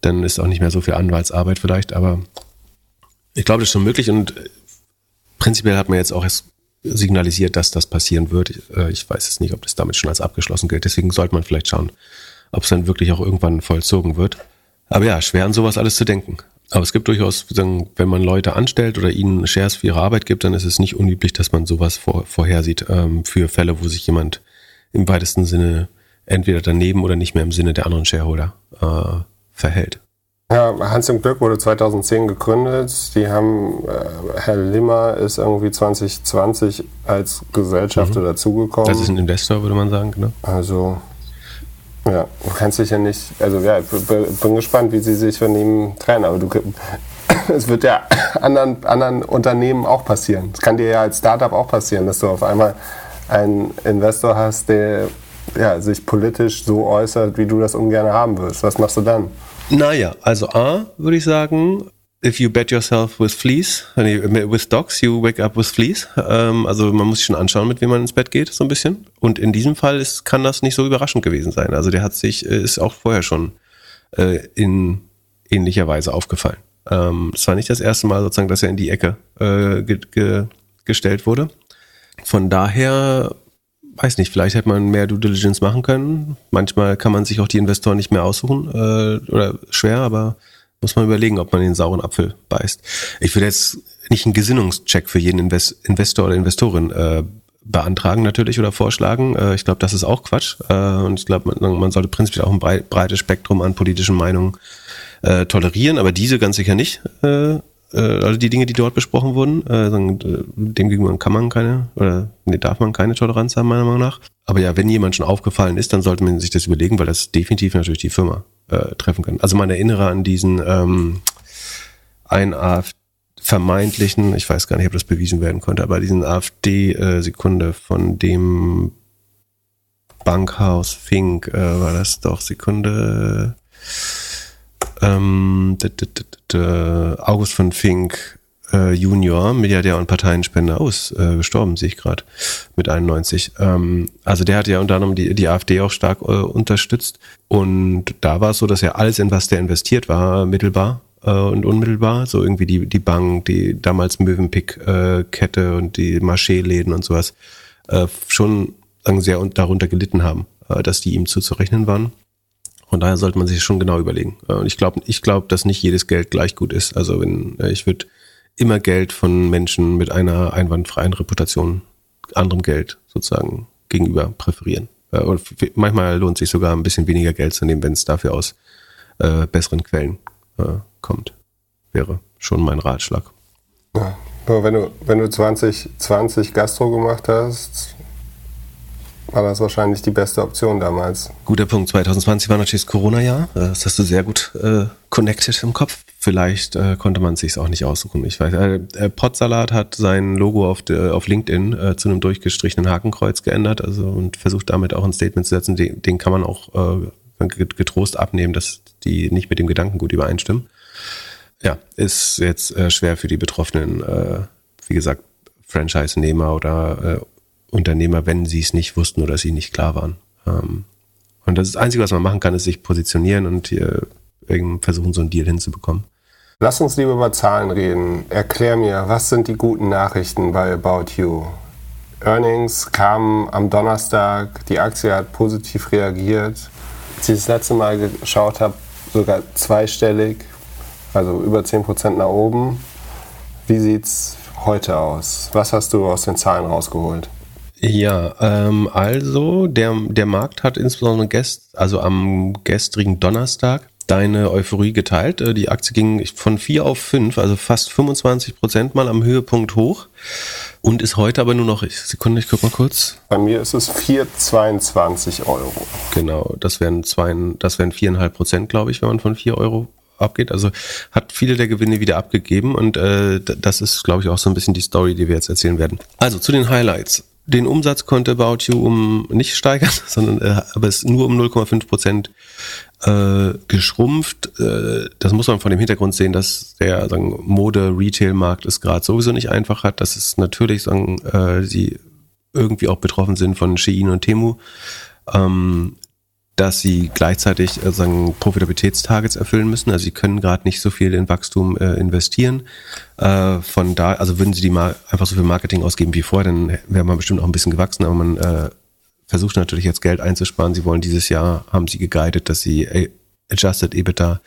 dann ist auch nicht mehr so viel Anwaltsarbeit vielleicht, aber ich glaube, das ist schon möglich und äh, prinzipiell hat man jetzt auch erst signalisiert, dass das passieren wird. Ich, äh, ich weiß jetzt nicht, ob das damit schon als abgeschlossen gilt. Deswegen sollte man vielleicht schauen, ob es dann wirklich auch irgendwann vollzogen wird. Aber ja, schwer an sowas alles zu denken. Aber es gibt durchaus, wenn man Leute anstellt oder ihnen Shares für ihre Arbeit gibt, dann ist es nicht unüblich, dass man sowas vor, vorhersieht ähm, für Fälle, wo sich jemand im weitesten Sinne entweder daneben oder nicht mehr im Sinne der anderen Shareholder äh, verhält. Ja, Hans im Glück wurde 2010 gegründet. Die haben, äh, Herr Limmer ist irgendwie 2020 als Gesellschafter mhm. dazugekommen. Das ist ein Investor, würde man sagen, genau. Also ja, du kannst dich ja nicht, also ja, bin gespannt, wie sie sich von ihm trennen, aber du es wird ja anderen, anderen Unternehmen auch passieren. Es kann dir ja als Startup auch passieren, dass du auf einmal einen Investor hast, der ja, sich politisch so äußert, wie du das ungern haben willst. Was machst du dann? Naja, also A, würde ich sagen, if you bet yourself with fleas, with dogs, you wake up with fleas. Ähm, also man muss sich schon anschauen, mit wem man ins Bett geht, so ein bisschen. Und in diesem Fall ist, kann das nicht so überraschend gewesen sein. Also der hat sich, äh, ist auch vorher schon äh, in ähnlicher Weise aufgefallen. Ähm, es war nicht das erste Mal sozusagen, dass er in die Ecke äh, ge ge gestellt wurde. Von daher weiß nicht, vielleicht hätte man mehr Due Diligence machen können. Manchmal kann man sich auch die Investoren nicht mehr aussuchen äh, oder schwer, aber muss man überlegen, ob man den sauren Apfel beißt. Ich würde jetzt nicht einen Gesinnungscheck für jeden Invest Investor oder Investorin äh, beantragen natürlich oder vorschlagen. Äh, ich glaube, das ist auch Quatsch. Äh, und ich glaube, man, man, sollte prinzipiell auch ein brei breites Spektrum an politischen Meinungen äh, tolerieren, aber diese ganz sicher nicht. Äh, äh, also die Dinge, die dort besprochen wurden, äh, äh, dem gegenüber kann man keine, oder nee, darf man keine Toleranz haben, meiner Meinung nach. Aber ja, wenn jemand schon aufgefallen ist, dann sollte man sich das überlegen, weil das definitiv natürlich die Firma äh, treffen kann. Also man erinnere an diesen ähm, einen AfD vermeintlichen, ich weiß gar nicht, ob das bewiesen werden konnte, aber diesen AfD-Sekunde äh, von dem Bankhaus Fink äh, war das doch Sekunde ähm, August von Fink äh, Junior, Milliardär und Parteienspender, aus, äh, gestorben, sehe ich gerade, mit 91. Ähm, also der hat ja unter anderem die, die AfD auch stark äh, unterstützt. Und da war es so, dass ja alles, in was der investiert war, mittelbar äh, und unmittelbar, so irgendwie die, die Bank, die damals Mövenpick-Kette und die Marché-Läden und sowas, äh, schon sagen, sehr darunter gelitten haben, äh, dass die ihm zuzurechnen waren. Von daher sollte man sich schon genau überlegen. Und ich glaube, ich glaube, dass nicht jedes Geld gleich gut ist. Also wenn ich würde immer Geld von Menschen mit einer einwandfreien Reputation anderem Geld sozusagen gegenüber präferieren. Und manchmal lohnt sich sogar ein bisschen weniger Geld zu nehmen, wenn es dafür aus äh, besseren Quellen äh, kommt. Wäre schon mein Ratschlag. Ja, wenn du, wenn du 2020 Gastro gemacht hast, war das wahrscheinlich die beste Option damals. Guter Punkt. 2020 war natürlich das Corona-Jahr. Das hast du sehr gut äh, connected im Kopf. Vielleicht äh, konnte man es sich auch nicht aussuchen. Ich weiß, äh, äh, Potsalat hat sein Logo auf, de, auf LinkedIn äh, zu einem durchgestrichenen Hakenkreuz geändert also, und versucht damit auch ein Statement zu setzen. Den, den kann man auch äh, getrost abnehmen, dass die nicht mit dem Gedanken gut übereinstimmen. Ja, ist jetzt äh, schwer für die Betroffenen, äh, wie gesagt, Franchise-Nehmer oder äh, Unternehmer, wenn sie es nicht wussten oder sie nicht klar waren. Ähm, und das, ist das Einzige, was man machen kann, ist sich positionieren und hier versuchen, so einen Deal hinzubekommen. Lass uns lieber über Zahlen reden. Erklär mir, was sind die guten Nachrichten bei About You? Earnings kamen am Donnerstag, die Aktie hat positiv reagiert. Als ich das letzte Mal geschaut habe, sogar zweistellig, also über 10% nach oben. Wie sieht es heute aus? Was hast du aus den Zahlen rausgeholt? Ja, ähm, also der, der Markt hat insbesondere gest, also am gestrigen Donnerstag deine Euphorie geteilt. Äh, die Aktie ging von 4 auf 5, also fast 25 Prozent mal am Höhepunkt hoch und ist heute aber nur noch, Sekunde, ich guck mal kurz. Bei mir ist es 4,22 Euro. Genau, das wären zwei, das wären viereinhalb Prozent, glaube ich, wenn man von 4 Euro abgeht. Also hat viele der Gewinne wieder abgegeben und äh, das ist, glaube ich, auch so ein bisschen die Story, die wir jetzt erzählen werden. Also zu den Highlights den Umsatz konnte About You um nicht steigern, sondern äh, aber es nur um 0,5 Prozent äh, geschrumpft. Äh, das muss man von dem Hintergrund sehen, dass der Mode-Retail-Markt es gerade sowieso nicht einfach hat. Dass es natürlich sagen, äh, sie irgendwie auch betroffen sind von Shein und Temu. Ähm, dass sie gleichzeitig äh, sagen Profitabilitätstargets erfüllen müssen. Also sie können gerade nicht so viel in Wachstum äh, investieren. Äh, von da, also würden sie die mal einfach so viel Marketing ausgeben wie vorher, dann wäre man bestimmt auch ein bisschen gewachsen, aber man äh, versucht natürlich jetzt Geld einzusparen. Sie wollen dieses Jahr, haben sie geguidet, dass sie äh, Adjusted EBITDA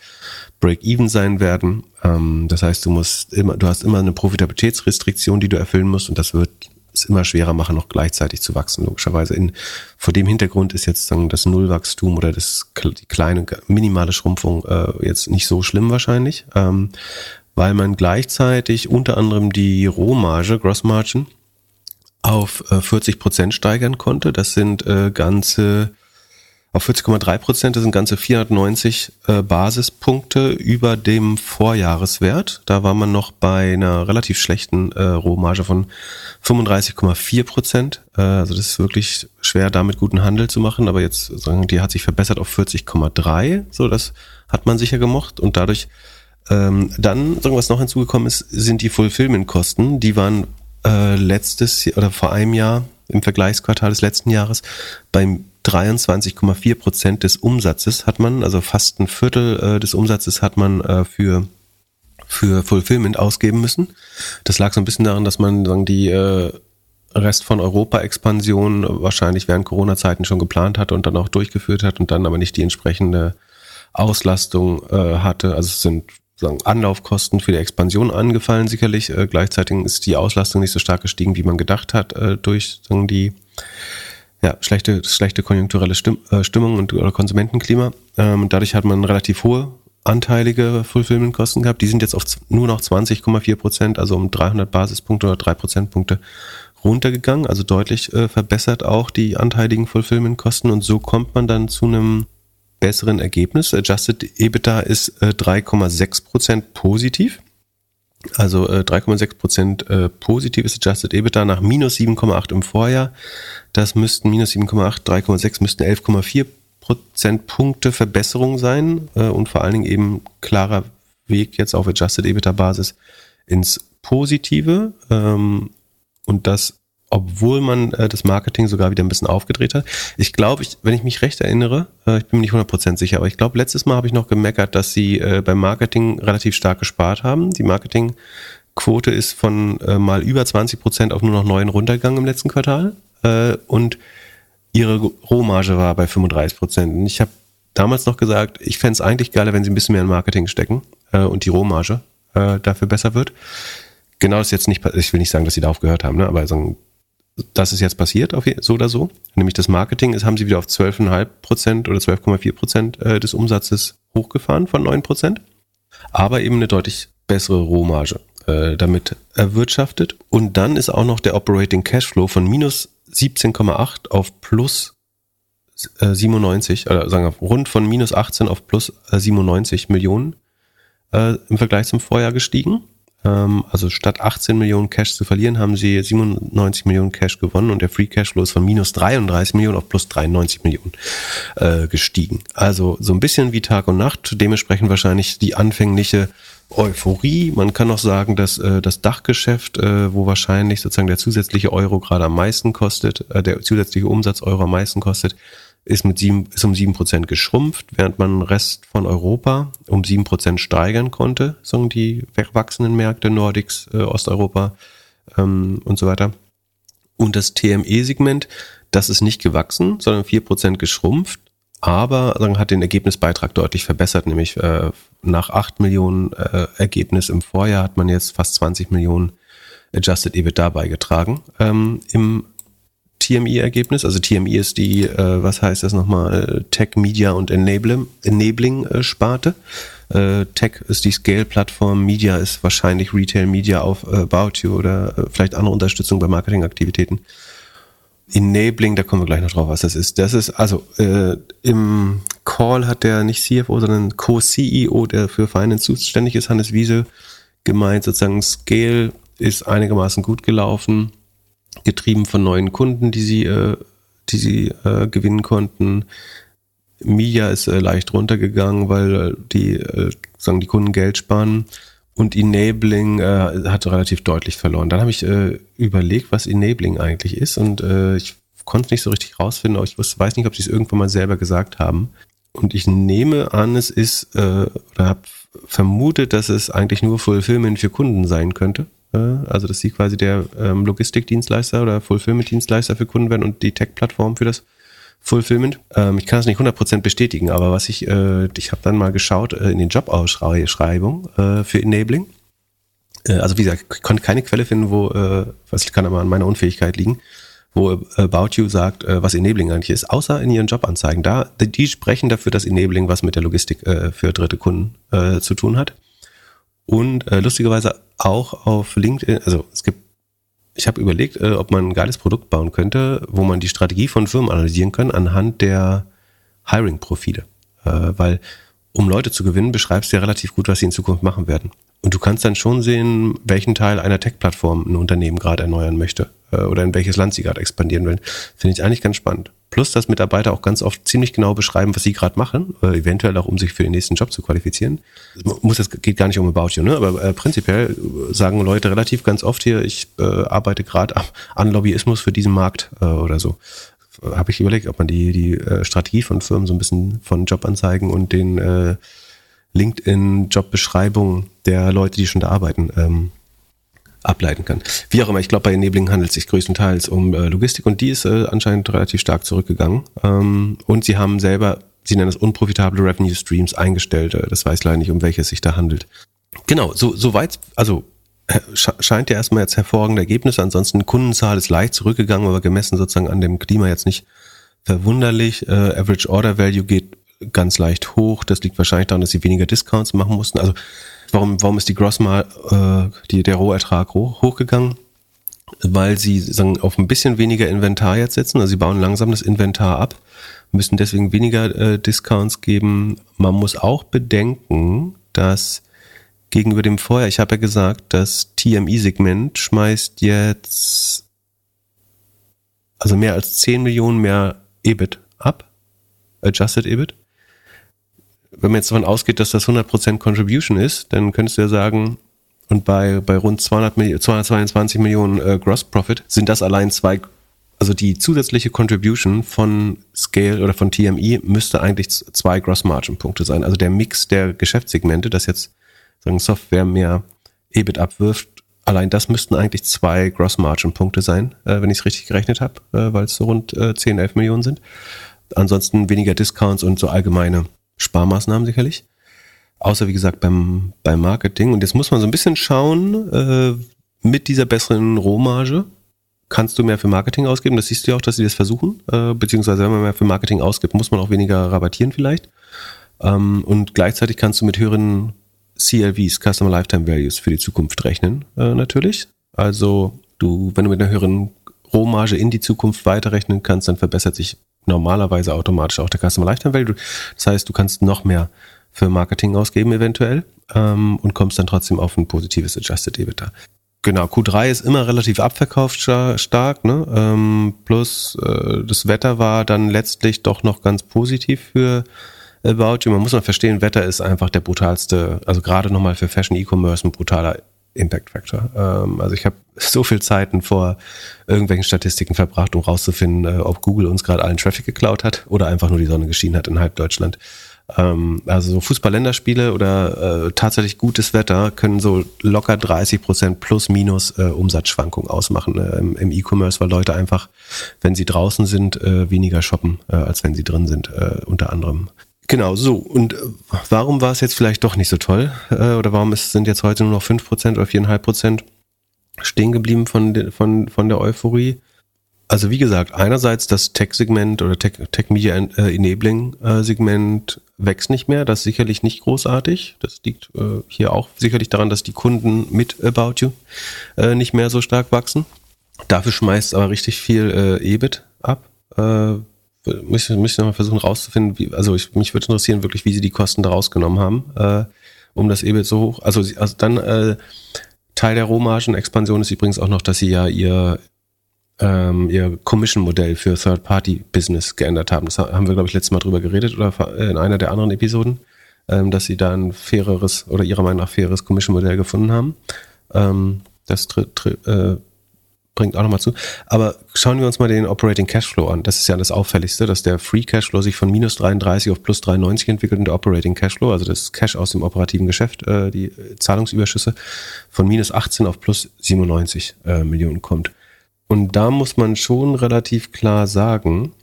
Break-Even sein werden. Ähm, das heißt, du musst immer, du hast immer eine Profitabilitätsrestriktion, die du erfüllen musst und das wird es immer schwerer machen, noch gleichzeitig zu wachsen, logischerweise. In, vor dem Hintergrund ist jetzt sagen, das Nullwachstum oder das, die kleine, minimale Schrumpfung äh, jetzt nicht so schlimm wahrscheinlich, ähm, weil man gleichzeitig unter anderem die Rohmarge, Gross Margin, auf äh, 40 Prozent steigern konnte. Das sind äh, ganze auf 40,3 Prozent. Das sind ganze 490 äh, Basispunkte über dem Vorjahreswert. Da war man noch bei einer relativ schlechten äh, Rohmarge von 35,4 Prozent. Äh, also das ist wirklich schwer, damit guten Handel zu machen. Aber jetzt sagen die hat sich verbessert auf 40,3. So, das hat man sicher gemocht und dadurch ähm, dann, sagen was noch hinzugekommen ist, sind die Fulfillment-Kosten. Die waren äh, letztes oder vor einem Jahr im Vergleichsquartal des letzten Jahres beim 23,4 Prozent des Umsatzes hat man, also fast ein Viertel äh, des Umsatzes hat man äh, für für Fulfillment ausgeben müssen. Das lag so ein bisschen daran, dass man sagen, die äh, Rest von Europa-Expansion wahrscheinlich während Corona-Zeiten schon geplant hatte und dann auch durchgeführt hat und dann aber nicht die entsprechende Auslastung äh, hatte. Also es sind sagen, Anlaufkosten für die Expansion angefallen sicherlich. Äh, gleichzeitig ist die Auslastung nicht so stark gestiegen, wie man gedacht hat, äh, durch sagen, die ja, schlechte, schlechte konjunkturelle Stimm, äh, Stimmung und oder Konsumentenklima. Ähm, dadurch hat man relativ hohe anteilige Fulfillment-Kosten gehabt. Die sind jetzt auf nur noch 20,4 Prozent, also um 300 Basispunkte oder 3 Prozentpunkte runtergegangen, also deutlich äh, verbessert auch die anteiligen Fulfillment-Kosten und so kommt man dann zu einem besseren Ergebnis. Adjusted EBITDA ist äh, 3,6 Prozent positiv. Also äh, 3,6 Prozent äh, positives Adjusted EBITDA nach minus 7,8 im Vorjahr. Das müssten minus 7,8, 3,6 müssten 11,4 Prozentpunkte Verbesserung sein äh, und vor allen Dingen eben klarer Weg jetzt auf Adjusted EBITDA Basis ins Positive. Ähm, und das obwohl man äh, das Marketing sogar wieder ein bisschen aufgedreht hat. Ich glaube, ich, wenn ich mich recht erinnere, äh, ich bin mir nicht 100% sicher, aber ich glaube, letztes Mal habe ich noch gemeckert, dass sie äh, beim Marketing relativ stark gespart haben. Die Marketingquote ist von äh, mal über 20% auf nur noch 9 runtergegangen im letzten Quartal äh, und ihre Rohmarge war bei 35%. Und ich habe damals noch gesagt, ich fände es eigentlich geiler, wenn sie ein bisschen mehr in Marketing stecken äh, und die Rohmarge äh, dafür besser wird genau das ist jetzt nicht, ich will nicht sagen, dass sie da aufgehört haben, ne, aber sagen, das ist jetzt passiert, auf, so oder so. Nämlich das Marketing ist, haben sie wieder auf 12,5 Prozent oder 12,4 Prozent äh, des Umsatzes hochgefahren von 9 Prozent. Aber eben eine deutlich bessere Rohmarge äh, damit erwirtschaftet. Und dann ist auch noch der Operating Cashflow von minus 17,8 auf plus 97, oder sagen wir rund von minus 18 auf plus 97 Millionen äh, im Vergleich zum Vorjahr gestiegen. Ähm, also statt 18 Millionen Cash zu verlieren, haben sie 97 Millionen Cash gewonnen und der Free Cashflow ist von minus 33 Millionen auf plus 93 Millionen äh, gestiegen. Also so ein bisschen wie Tag und Nacht, dementsprechend wahrscheinlich die anfängliche Euphorie. Man kann auch sagen, dass äh, das Dachgeschäft, äh, wo wahrscheinlich sozusagen der zusätzliche Euro gerade am meisten kostet, der zusätzliche Umsatz Euro am meisten kostet, ist, mit sieben, ist um sieben Prozent geschrumpft, während man den Rest von Europa um sieben Prozent steigern konnte, sagen die wachsenden Märkte, Nordics, äh, Osteuropa ähm, und so weiter. Und das TME-Segment, das ist nicht gewachsen, sondern vier Prozent geschrumpft, aber sagen, hat den Ergebnisbeitrag deutlich verbessert, nämlich äh, nach acht Millionen äh, Ergebnis im Vorjahr hat man jetzt fast 20 Millionen Adjusted EBITDA beigetragen. Ähm, Im TMI-Ergebnis. Also TMI ist die, äh, was heißt das nochmal, Tech, Media und Enabling-Sparte. Äh, Tech ist die Scale-Plattform, Media ist wahrscheinlich Retail Media auf äh, About You oder äh, vielleicht andere Unterstützung bei Marketingaktivitäten. Enabling, da kommen wir gleich noch drauf, was das ist. Das ist, also äh, im Call hat der nicht CFO, sondern Co-CEO, der für Finance zuständig ist, Hannes Wiese, gemeint, sozusagen Scale ist einigermaßen gut gelaufen getrieben von neuen Kunden, die sie, äh, die sie äh, gewinnen konnten. Mia ist äh, leicht runtergegangen, weil äh, die, äh, sagen die Kunden Geld sparen. Und Enabling äh, hat relativ deutlich verloren. Dann habe ich überlegt, was Enabling eigentlich ist und ich konnte es nicht so richtig rausfinden, aber ich weiß nicht, ob sie es irgendwann mal selber gesagt haben. Und ich nehme an, es ist, oder habe vermutet, dass es eigentlich nur Fulfillment für Kunden sein könnte. Also, dass sie quasi der ähm, Logistikdienstleister oder Fulfillment-Dienstleister für Kunden werden und die Tech-Plattform für das Fulfillment. Ähm, ich kann es nicht 100% bestätigen, aber was ich, äh, ich habe dann mal geschaut äh, in den Jobausschreibung äh, für Enabling. Äh, also wie gesagt, ich konnte keine Quelle finden, wo, äh, was kann aber an meiner Unfähigkeit liegen, wo About You sagt, äh, was Enabling eigentlich ist, außer in ihren Jobanzeigen. Da, die sprechen dafür, dass Enabling was mit der Logistik äh, für dritte Kunden äh, zu tun hat. Und äh, lustigerweise auch auf LinkedIn, also es gibt, ich habe überlegt, äh, ob man ein geiles Produkt bauen könnte, wo man die Strategie von Firmen analysieren kann anhand der Hiring-Profile. Äh, weil um Leute zu gewinnen, beschreibst du ja relativ gut, was sie in Zukunft machen werden. Und du kannst dann schon sehen, welchen Teil einer Tech-Plattform ein Unternehmen gerade erneuern möchte äh, oder in welches Land sie gerade expandieren will. Finde ich eigentlich ganz spannend. Plus, dass Mitarbeiter auch ganz oft ziemlich genau beschreiben, was sie gerade machen, äh, eventuell auch, um sich für den nächsten Job zu qualifizieren. Muss das geht gar nicht um About You, ne? aber äh, prinzipiell sagen Leute relativ ganz oft hier, ich äh, arbeite gerade an Lobbyismus für diesen Markt äh, oder so. Habe ich überlegt, ob man die, die äh, Strategie von Firmen so ein bisschen von Jobanzeigen und den äh, LinkedIn-Jobbeschreibungen der Leute, die schon da arbeiten, ähm, ableiten kann. Wie auch immer, ich glaube, bei Enabling handelt es sich größtenteils um äh, Logistik und die ist äh, anscheinend relativ stark zurückgegangen. Ähm, und sie haben selber, sie nennen es unprofitable Revenue Streams eingestellt. Äh, das weiß leider nicht, um welches sich da handelt. Genau, so, so weit, also äh, scheint ja erstmal jetzt hervorragende Ergebnisse. Ansonsten Kundenzahl ist leicht zurückgegangen, aber gemessen sozusagen an dem Klima jetzt nicht verwunderlich. Äh, Average Order Value geht ganz leicht hoch. Das liegt wahrscheinlich daran, dass sie weniger Discounts machen mussten. Also warum, warum ist die Grossmal, äh, die, der Rohertrag hoch, hochgegangen? Weil sie sagen, auf ein bisschen weniger Inventar jetzt setzen. Also sie bauen langsam das Inventar ab, müssen deswegen weniger äh, Discounts geben. Man muss auch bedenken, dass gegenüber dem Vorher, ich habe ja gesagt, das TMI-Segment schmeißt jetzt also mehr als 10 Millionen mehr EBIT ab, Adjusted EBIT wenn man jetzt davon ausgeht, dass das 100% Contribution ist, dann könntest du ja sagen, und bei, bei rund 200 Millionen, 222 Millionen äh, Gross Profit sind das allein zwei, also die zusätzliche Contribution von Scale oder von TMI müsste eigentlich zwei Gross Margin Punkte sein. Also der Mix der Geschäftssegmente, das jetzt sagen Software mehr EBIT abwirft, allein das müssten eigentlich zwei Gross Margin Punkte sein, äh, wenn ich es richtig gerechnet habe, äh, weil es so rund äh, 10, 11 Millionen sind. Ansonsten weniger Discounts und so allgemeine Sparmaßnahmen sicherlich. Außer wie gesagt beim, beim Marketing. Und jetzt muss man so ein bisschen schauen, äh, mit dieser besseren Rohmarge kannst du mehr für Marketing ausgeben. Das siehst du ja auch, dass sie das versuchen. Äh, beziehungsweise wenn man mehr für Marketing ausgibt, muss man auch weniger rabattieren vielleicht. Ähm, und gleichzeitig kannst du mit höheren CLVs, Customer Lifetime Values, für die Zukunft rechnen, äh, natürlich. Also du, wenn du mit einer höheren Rohmarge in die Zukunft weiterrechnen kannst, dann verbessert sich normalerweise automatisch auch der Customer Lifetime Value. Das heißt, du kannst noch mehr für Marketing ausgeben eventuell ähm, und kommst dann trotzdem auf ein positives Adjusted EBITDA. Genau, Q3 ist immer relativ abverkauft stark, ne? Ähm, plus äh, das Wetter war dann letztlich doch noch ganz positiv für About You. Man muss mal verstehen, Wetter ist einfach der brutalste, also gerade nochmal für Fashion E-Commerce ein brutaler Impact Factor. Ähm, also ich habe so viel Zeiten vor irgendwelchen Statistiken verbracht, um rauszufinden, äh, ob Google uns gerade allen Traffic geklaut hat oder einfach nur die Sonne geschienen hat in halb Deutschland. Ähm, also so Fußball-Länderspiele oder äh, tatsächlich gutes Wetter können so locker 30 Prozent plus minus äh, Umsatzschwankungen ausmachen äh, im, im E-Commerce, weil Leute einfach, wenn sie draußen sind, äh, weniger shoppen, äh, als wenn sie drin sind, äh, unter anderem. Genau, so. Und äh, warum war es jetzt vielleicht doch nicht so toll? Äh, oder warum ist, sind jetzt heute nur noch 5% oder 4,5% stehen geblieben von, de, von, von der Euphorie? Also wie gesagt, einerseits das Tech-Segment oder Tech, Tech Media äh, Segment wächst nicht mehr. Das ist sicherlich nicht großartig. Das liegt hier auch sicherlich daran, dass die Kunden mit About You nicht mehr so stark wachsen. Dafür schmeißt aber richtig viel EBIT ab muss, muss ich nochmal versuchen rauszufinden, wie, also ich, mich würde interessieren wirklich, wie sie die Kosten da rausgenommen haben, äh, um das EBIT so hoch. Also, also dann äh, Teil der Rohmargen-Expansion ist übrigens auch noch, dass sie ja ihr ähm, ihr Commission-Modell für Third-Party-Business geändert haben. Das haben wir, glaube ich, letztes Mal drüber geredet oder in einer der anderen Episoden, ähm, dass sie da ein faireres oder ihrer Meinung nach faireres Commission-Modell gefunden haben. Ähm, das äh, bringt auch nochmal zu. Aber schauen wir uns mal den Operating Cashflow an. Das ist ja das Auffälligste, dass der Free Cashflow sich von minus 33 auf plus 93 entwickelt und der Operating Cashflow, also das Cash aus dem operativen Geschäft, äh, die Zahlungsüberschüsse, von minus 18 auf plus 97 äh, Millionen kommt. Und da muss man schon relativ klar sagen,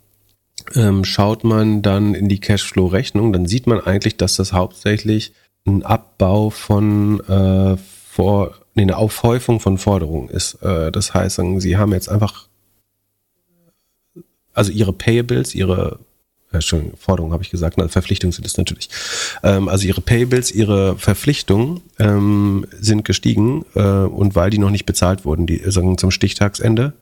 ähm, schaut man dann in die Cashflow-Rechnung, dann sieht man eigentlich, dass das hauptsächlich ein Abbau von äh, vor nee, eine Aufhäufung von Forderungen ist. Äh, das heißt, sie haben jetzt einfach, also ihre Payables, ihre Entschuldigung, Forderungen habe ich gesagt, also Verpflichtungen sind es natürlich. Ähm, also ihre Payables, ihre Verpflichtungen ähm, sind gestiegen äh, und weil die noch nicht bezahlt wurden, die sagen zum Stichtagsende,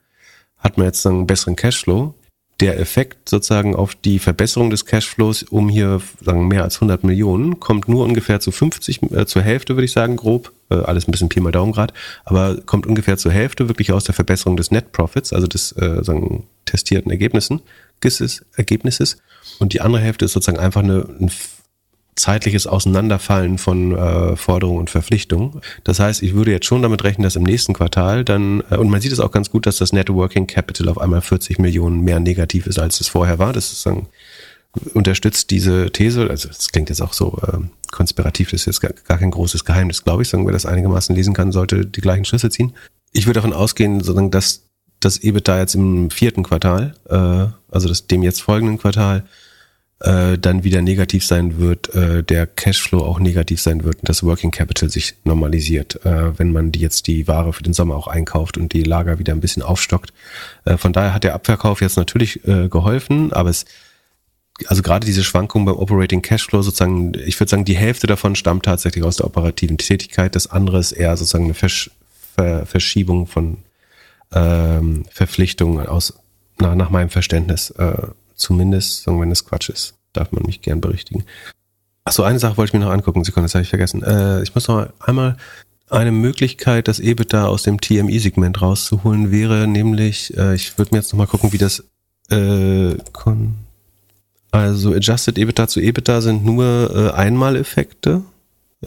hat man jetzt einen besseren Cashflow. der Effekt sozusagen auf die Verbesserung des Cashflows um hier sagen mehr als 100 Millionen kommt nur ungefähr zu 50 äh, zur Hälfte würde ich sagen grob äh, alles ein bisschen Pi mal Daumen grad aber kommt ungefähr zur Hälfte wirklich aus der Verbesserung des Net Profits also des äh, sagen testierten Ergebnissen Ergebnisses und die andere Hälfte ist sozusagen einfach eine, ein zeitliches Auseinanderfallen von äh, Forderungen und Verpflichtungen. Das heißt, ich würde jetzt schon damit rechnen, dass im nächsten Quartal dann, äh, und man sieht es auch ganz gut, dass das Networking Capital auf einmal 40 Millionen mehr negativ ist, als es vorher war. Das ist dann, unterstützt diese These, also das klingt jetzt auch so äh, konspirativ, das ist jetzt gar, gar kein großes Geheimnis, glaube ich, sagen wir das einigermaßen lesen kann, sollte die gleichen Schlüsse ziehen. Ich würde davon ausgehen, sozusagen, dass das EBITDA jetzt im vierten Quartal, äh, also das, dem jetzt folgenden Quartal, äh, dann wieder negativ sein wird, äh, der Cashflow auch negativ sein wird und das Working Capital sich normalisiert, äh, wenn man die jetzt die Ware für den Sommer auch einkauft und die Lager wieder ein bisschen aufstockt. Äh, von daher hat der Abverkauf jetzt natürlich äh, geholfen, aber es also gerade diese Schwankung beim Operating Cashflow sozusagen, ich würde sagen, die Hälfte davon stammt tatsächlich aus der operativen Tätigkeit, das andere ist eher sozusagen eine Versch Ver Verschiebung von ähm, Verpflichtungen aus nach, nach meinem Verständnis. Äh, Zumindest, wenn es Quatsch ist, darf man mich gern berichtigen. Achso, eine Sache wollte ich mir noch angucken, Sekunde, das habe ich vergessen. Äh, ich muss noch einmal eine Möglichkeit, das EBITDA aus dem TMI-Segment rauszuholen, wäre nämlich, äh, ich würde mir jetzt nochmal gucken, wie das äh, kon also Adjusted EBITDA zu EBITDA sind nur äh, Einmaleffekte,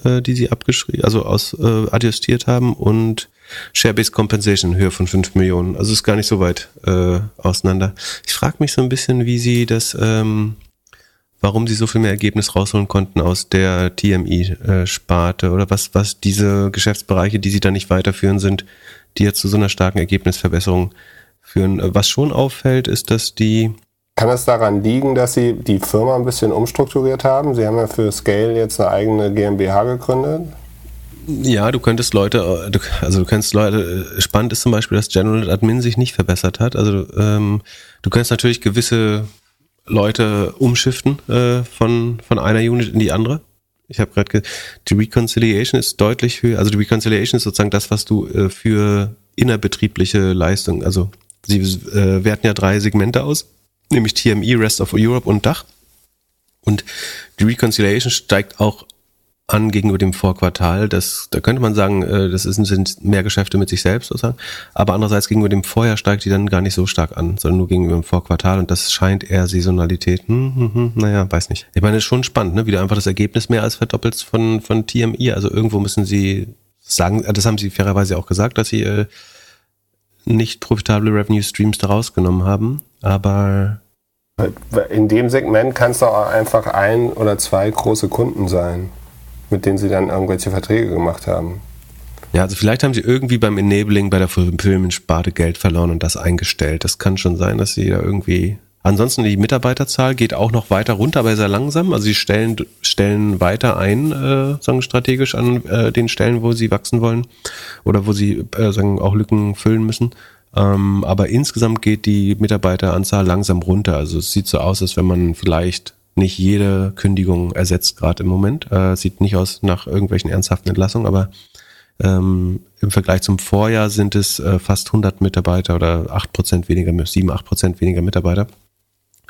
äh, die sie abgeschrieben, also aus äh, adjustiert haben und Share-Based Compensation in Höhe von 5 Millionen. Also ist gar nicht so weit äh, auseinander. Ich frage mich so ein bisschen, wie sie das, ähm, warum sie so viel mehr Ergebnis rausholen konnten aus der TMI-Sparte oder was, was diese Geschäftsbereiche, die sie da nicht weiterführen sind, die jetzt zu so einer starken Ergebnisverbesserung führen. Was schon auffällt, ist, dass die kann es daran liegen, dass Sie die Firma ein bisschen umstrukturiert haben? Sie haben ja für Scale jetzt eine eigene GmbH gegründet. Ja, du könntest Leute, also du könntest Leute, spannend ist zum Beispiel, dass General Admin sich nicht verbessert hat. Also ähm, du kannst natürlich gewisse Leute umschiften äh, von, von einer Unit in die andere. Ich habe gerade die Reconciliation ist deutlich höher, also die Reconciliation ist sozusagen das, was du äh, für innerbetriebliche Leistung, also sie äh, werten ja drei Segmente aus, nämlich TME, Rest of Europe und Dach. Und die Reconciliation steigt auch an gegenüber dem Vorquartal. Das, da könnte man sagen, äh, das sind mehr Geschäfte mit sich selbst sozusagen. Aber andererseits gegenüber dem Vorjahr steigt die dann gar nicht so stark an, sondern nur gegenüber dem Vorquartal. Und das scheint eher Saisonalität. Hm, hm, hm, naja, weiß nicht. Ich meine, ist schon spannend, ne? wie du einfach das Ergebnis mehr als verdoppelt von, von TMI. Also irgendwo müssen sie sagen, äh, das haben sie fairerweise auch gesagt, dass sie äh, nicht profitable Revenue Streams da rausgenommen haben. Aber in dem Segment kann es doch auch einfach ein oder zwei große Kunden sein mit denen sie dann irgendwelche Verträge gemacht haben. Ja, also vielleicht haben sie irgendwie beim Enabling bei der Fulfillment-Sparte Geld verloren und das eingestellt. Das kann schon sein, dass sie da irgendwie. Ansonsten die Mitarbeiterzahl geht auch noch weiter runter, aber sehr langsam. Also sie stellen, stellen weiter ein, äh, sagen strategisch an äh, den Stellen, wo sie wachsen wollen oder wo sie äh, sagen auch Lücken füllen müssen. Ähm, aber insgesamt geht die Mitarbeiteranzahl langsam runter. Also es sieht so aus, als wenn man vielleicht nicht jede Kündigung ersetzt gerade im Moment. Äh, sieht nicht aus nach irgendwelchen ernsthaften Entlassungen, aber ähm, im Vergleich zum Vorjahr sind es äh, fast 100 Mitarbeiter oder 8 Prozent weniger, 7, 8 Prozent weniger Mitarbeiter.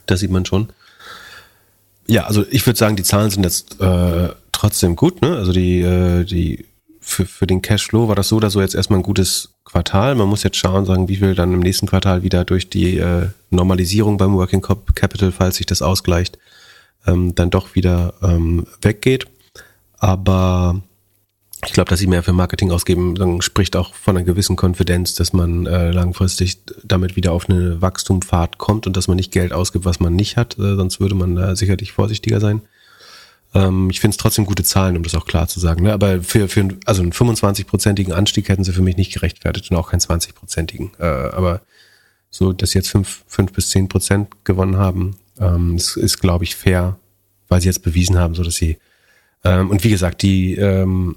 Das sieht man schon. Ja, also ich würde sagen, die Zahlen sind jetzt äh, trotzdem gut. Ne? Also die, äh, die für, für den Cashflow war das so oder so jetzt erstmal ein gutes Quartal. Man muss jetzt schauen, sagen, wie viel dann im nächsten Quartal wieder durch die äh, Normalisierung beim Working Capital, falls sich das ausgleicht, ähm, dann doch wieder ähm, weggeht. Aber ich glaube, dass sie mehr für Marketing ausgeben, dann spricht auch von einer gewissen Konfidenz, dass man äh, langfristig damit wieder auf eine Wachstumfahrt kommt und dass man nicht Geld ausgibt, was man nicht hat. Äh, sonst würde man da sicherlich vorsichtiger sein. Ähm, ich finde es trotzdem gute Zahlen, um das auch klar zu sagen. Ne? Aber für, für also einen 25-prozentigen Anstieg hätten sie für mich nicht gerechtfertigt und auch keinen 20-prozentigen. Äh, aber so, dass sie jetzt fünf fünf bis zehn Prozent gewonnen haben, ähm, es ist, glaube ich, fair, weil sie jetzt bewiesen haben, so dass sie ähm, und wie gesagt, die ähm,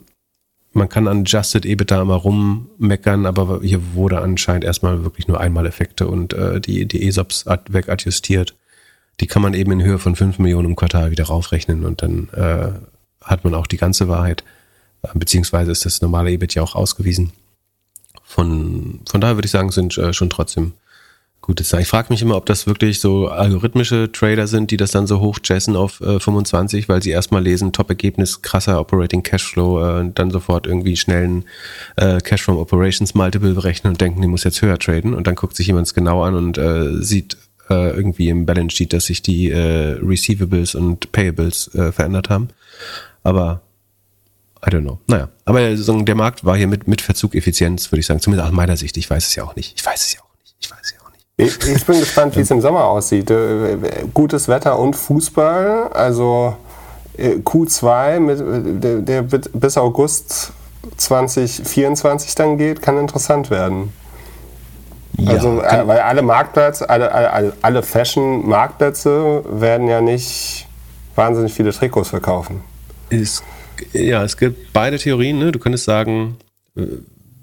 man kann an Adjusted EBITDA immer rummeckern, aber hier wurde anscheinend erstmal wirklich nur einmal Effekte und äh, die, die ESOPs wegadjustiert. Die kann man eben in Höhe von 5 Millionen im Quartal wieder raufrechnen und dann äh, hat man auch die ganze Wahrheit. Beziehungsweise ist das normale EBIT ja auch ausgewiesen. Von, von daher würde ich sagen, sind äh, schon trotzdem Gute Zeit. Ich frage mich immer, ob das wirklich so algorithmische Trader sind, die das dann so hoch jessen auf äh, 25, weil sie erstmal lesen, Top-Ergebnis, krasser Operating Cashflow äh, und dann sofort irgendwie schnellen äh, Cash from Operations Multiple berechnen und denken, die muss jetzt höher traden und dann guckt sich jemand es genau an und äh, sieht äh, irgendwie im Balance Sheet, dass sich die äh, Receivables und Payables äh, verändert haben. Aber I don't know. Naja, aber der Markt war hier mit, mit Verzug Effizienz, würde ich sagen. Zumindest aus meiner Sicht. Ich weiß es ja auch nicht. Ich weiß es ja auch nicht. Ich weiß es ja auch nicht. Ich, ich bin gespannt, wie es im Sommer aussieht. Äh, gutes Wetter und Fußball. Also äh, Q2, mit, der, der bis August 2024 dann geht, kann interessant werden. Ja, also, äh, weil alle Marktplätze, alle, alle, alle Fashion-Marktplätze werden ja nicht wahnsinnig viele Trikots verkaufen. Ist ja, es gibt beide Theorien. Ne? Du könntest sagen, äh,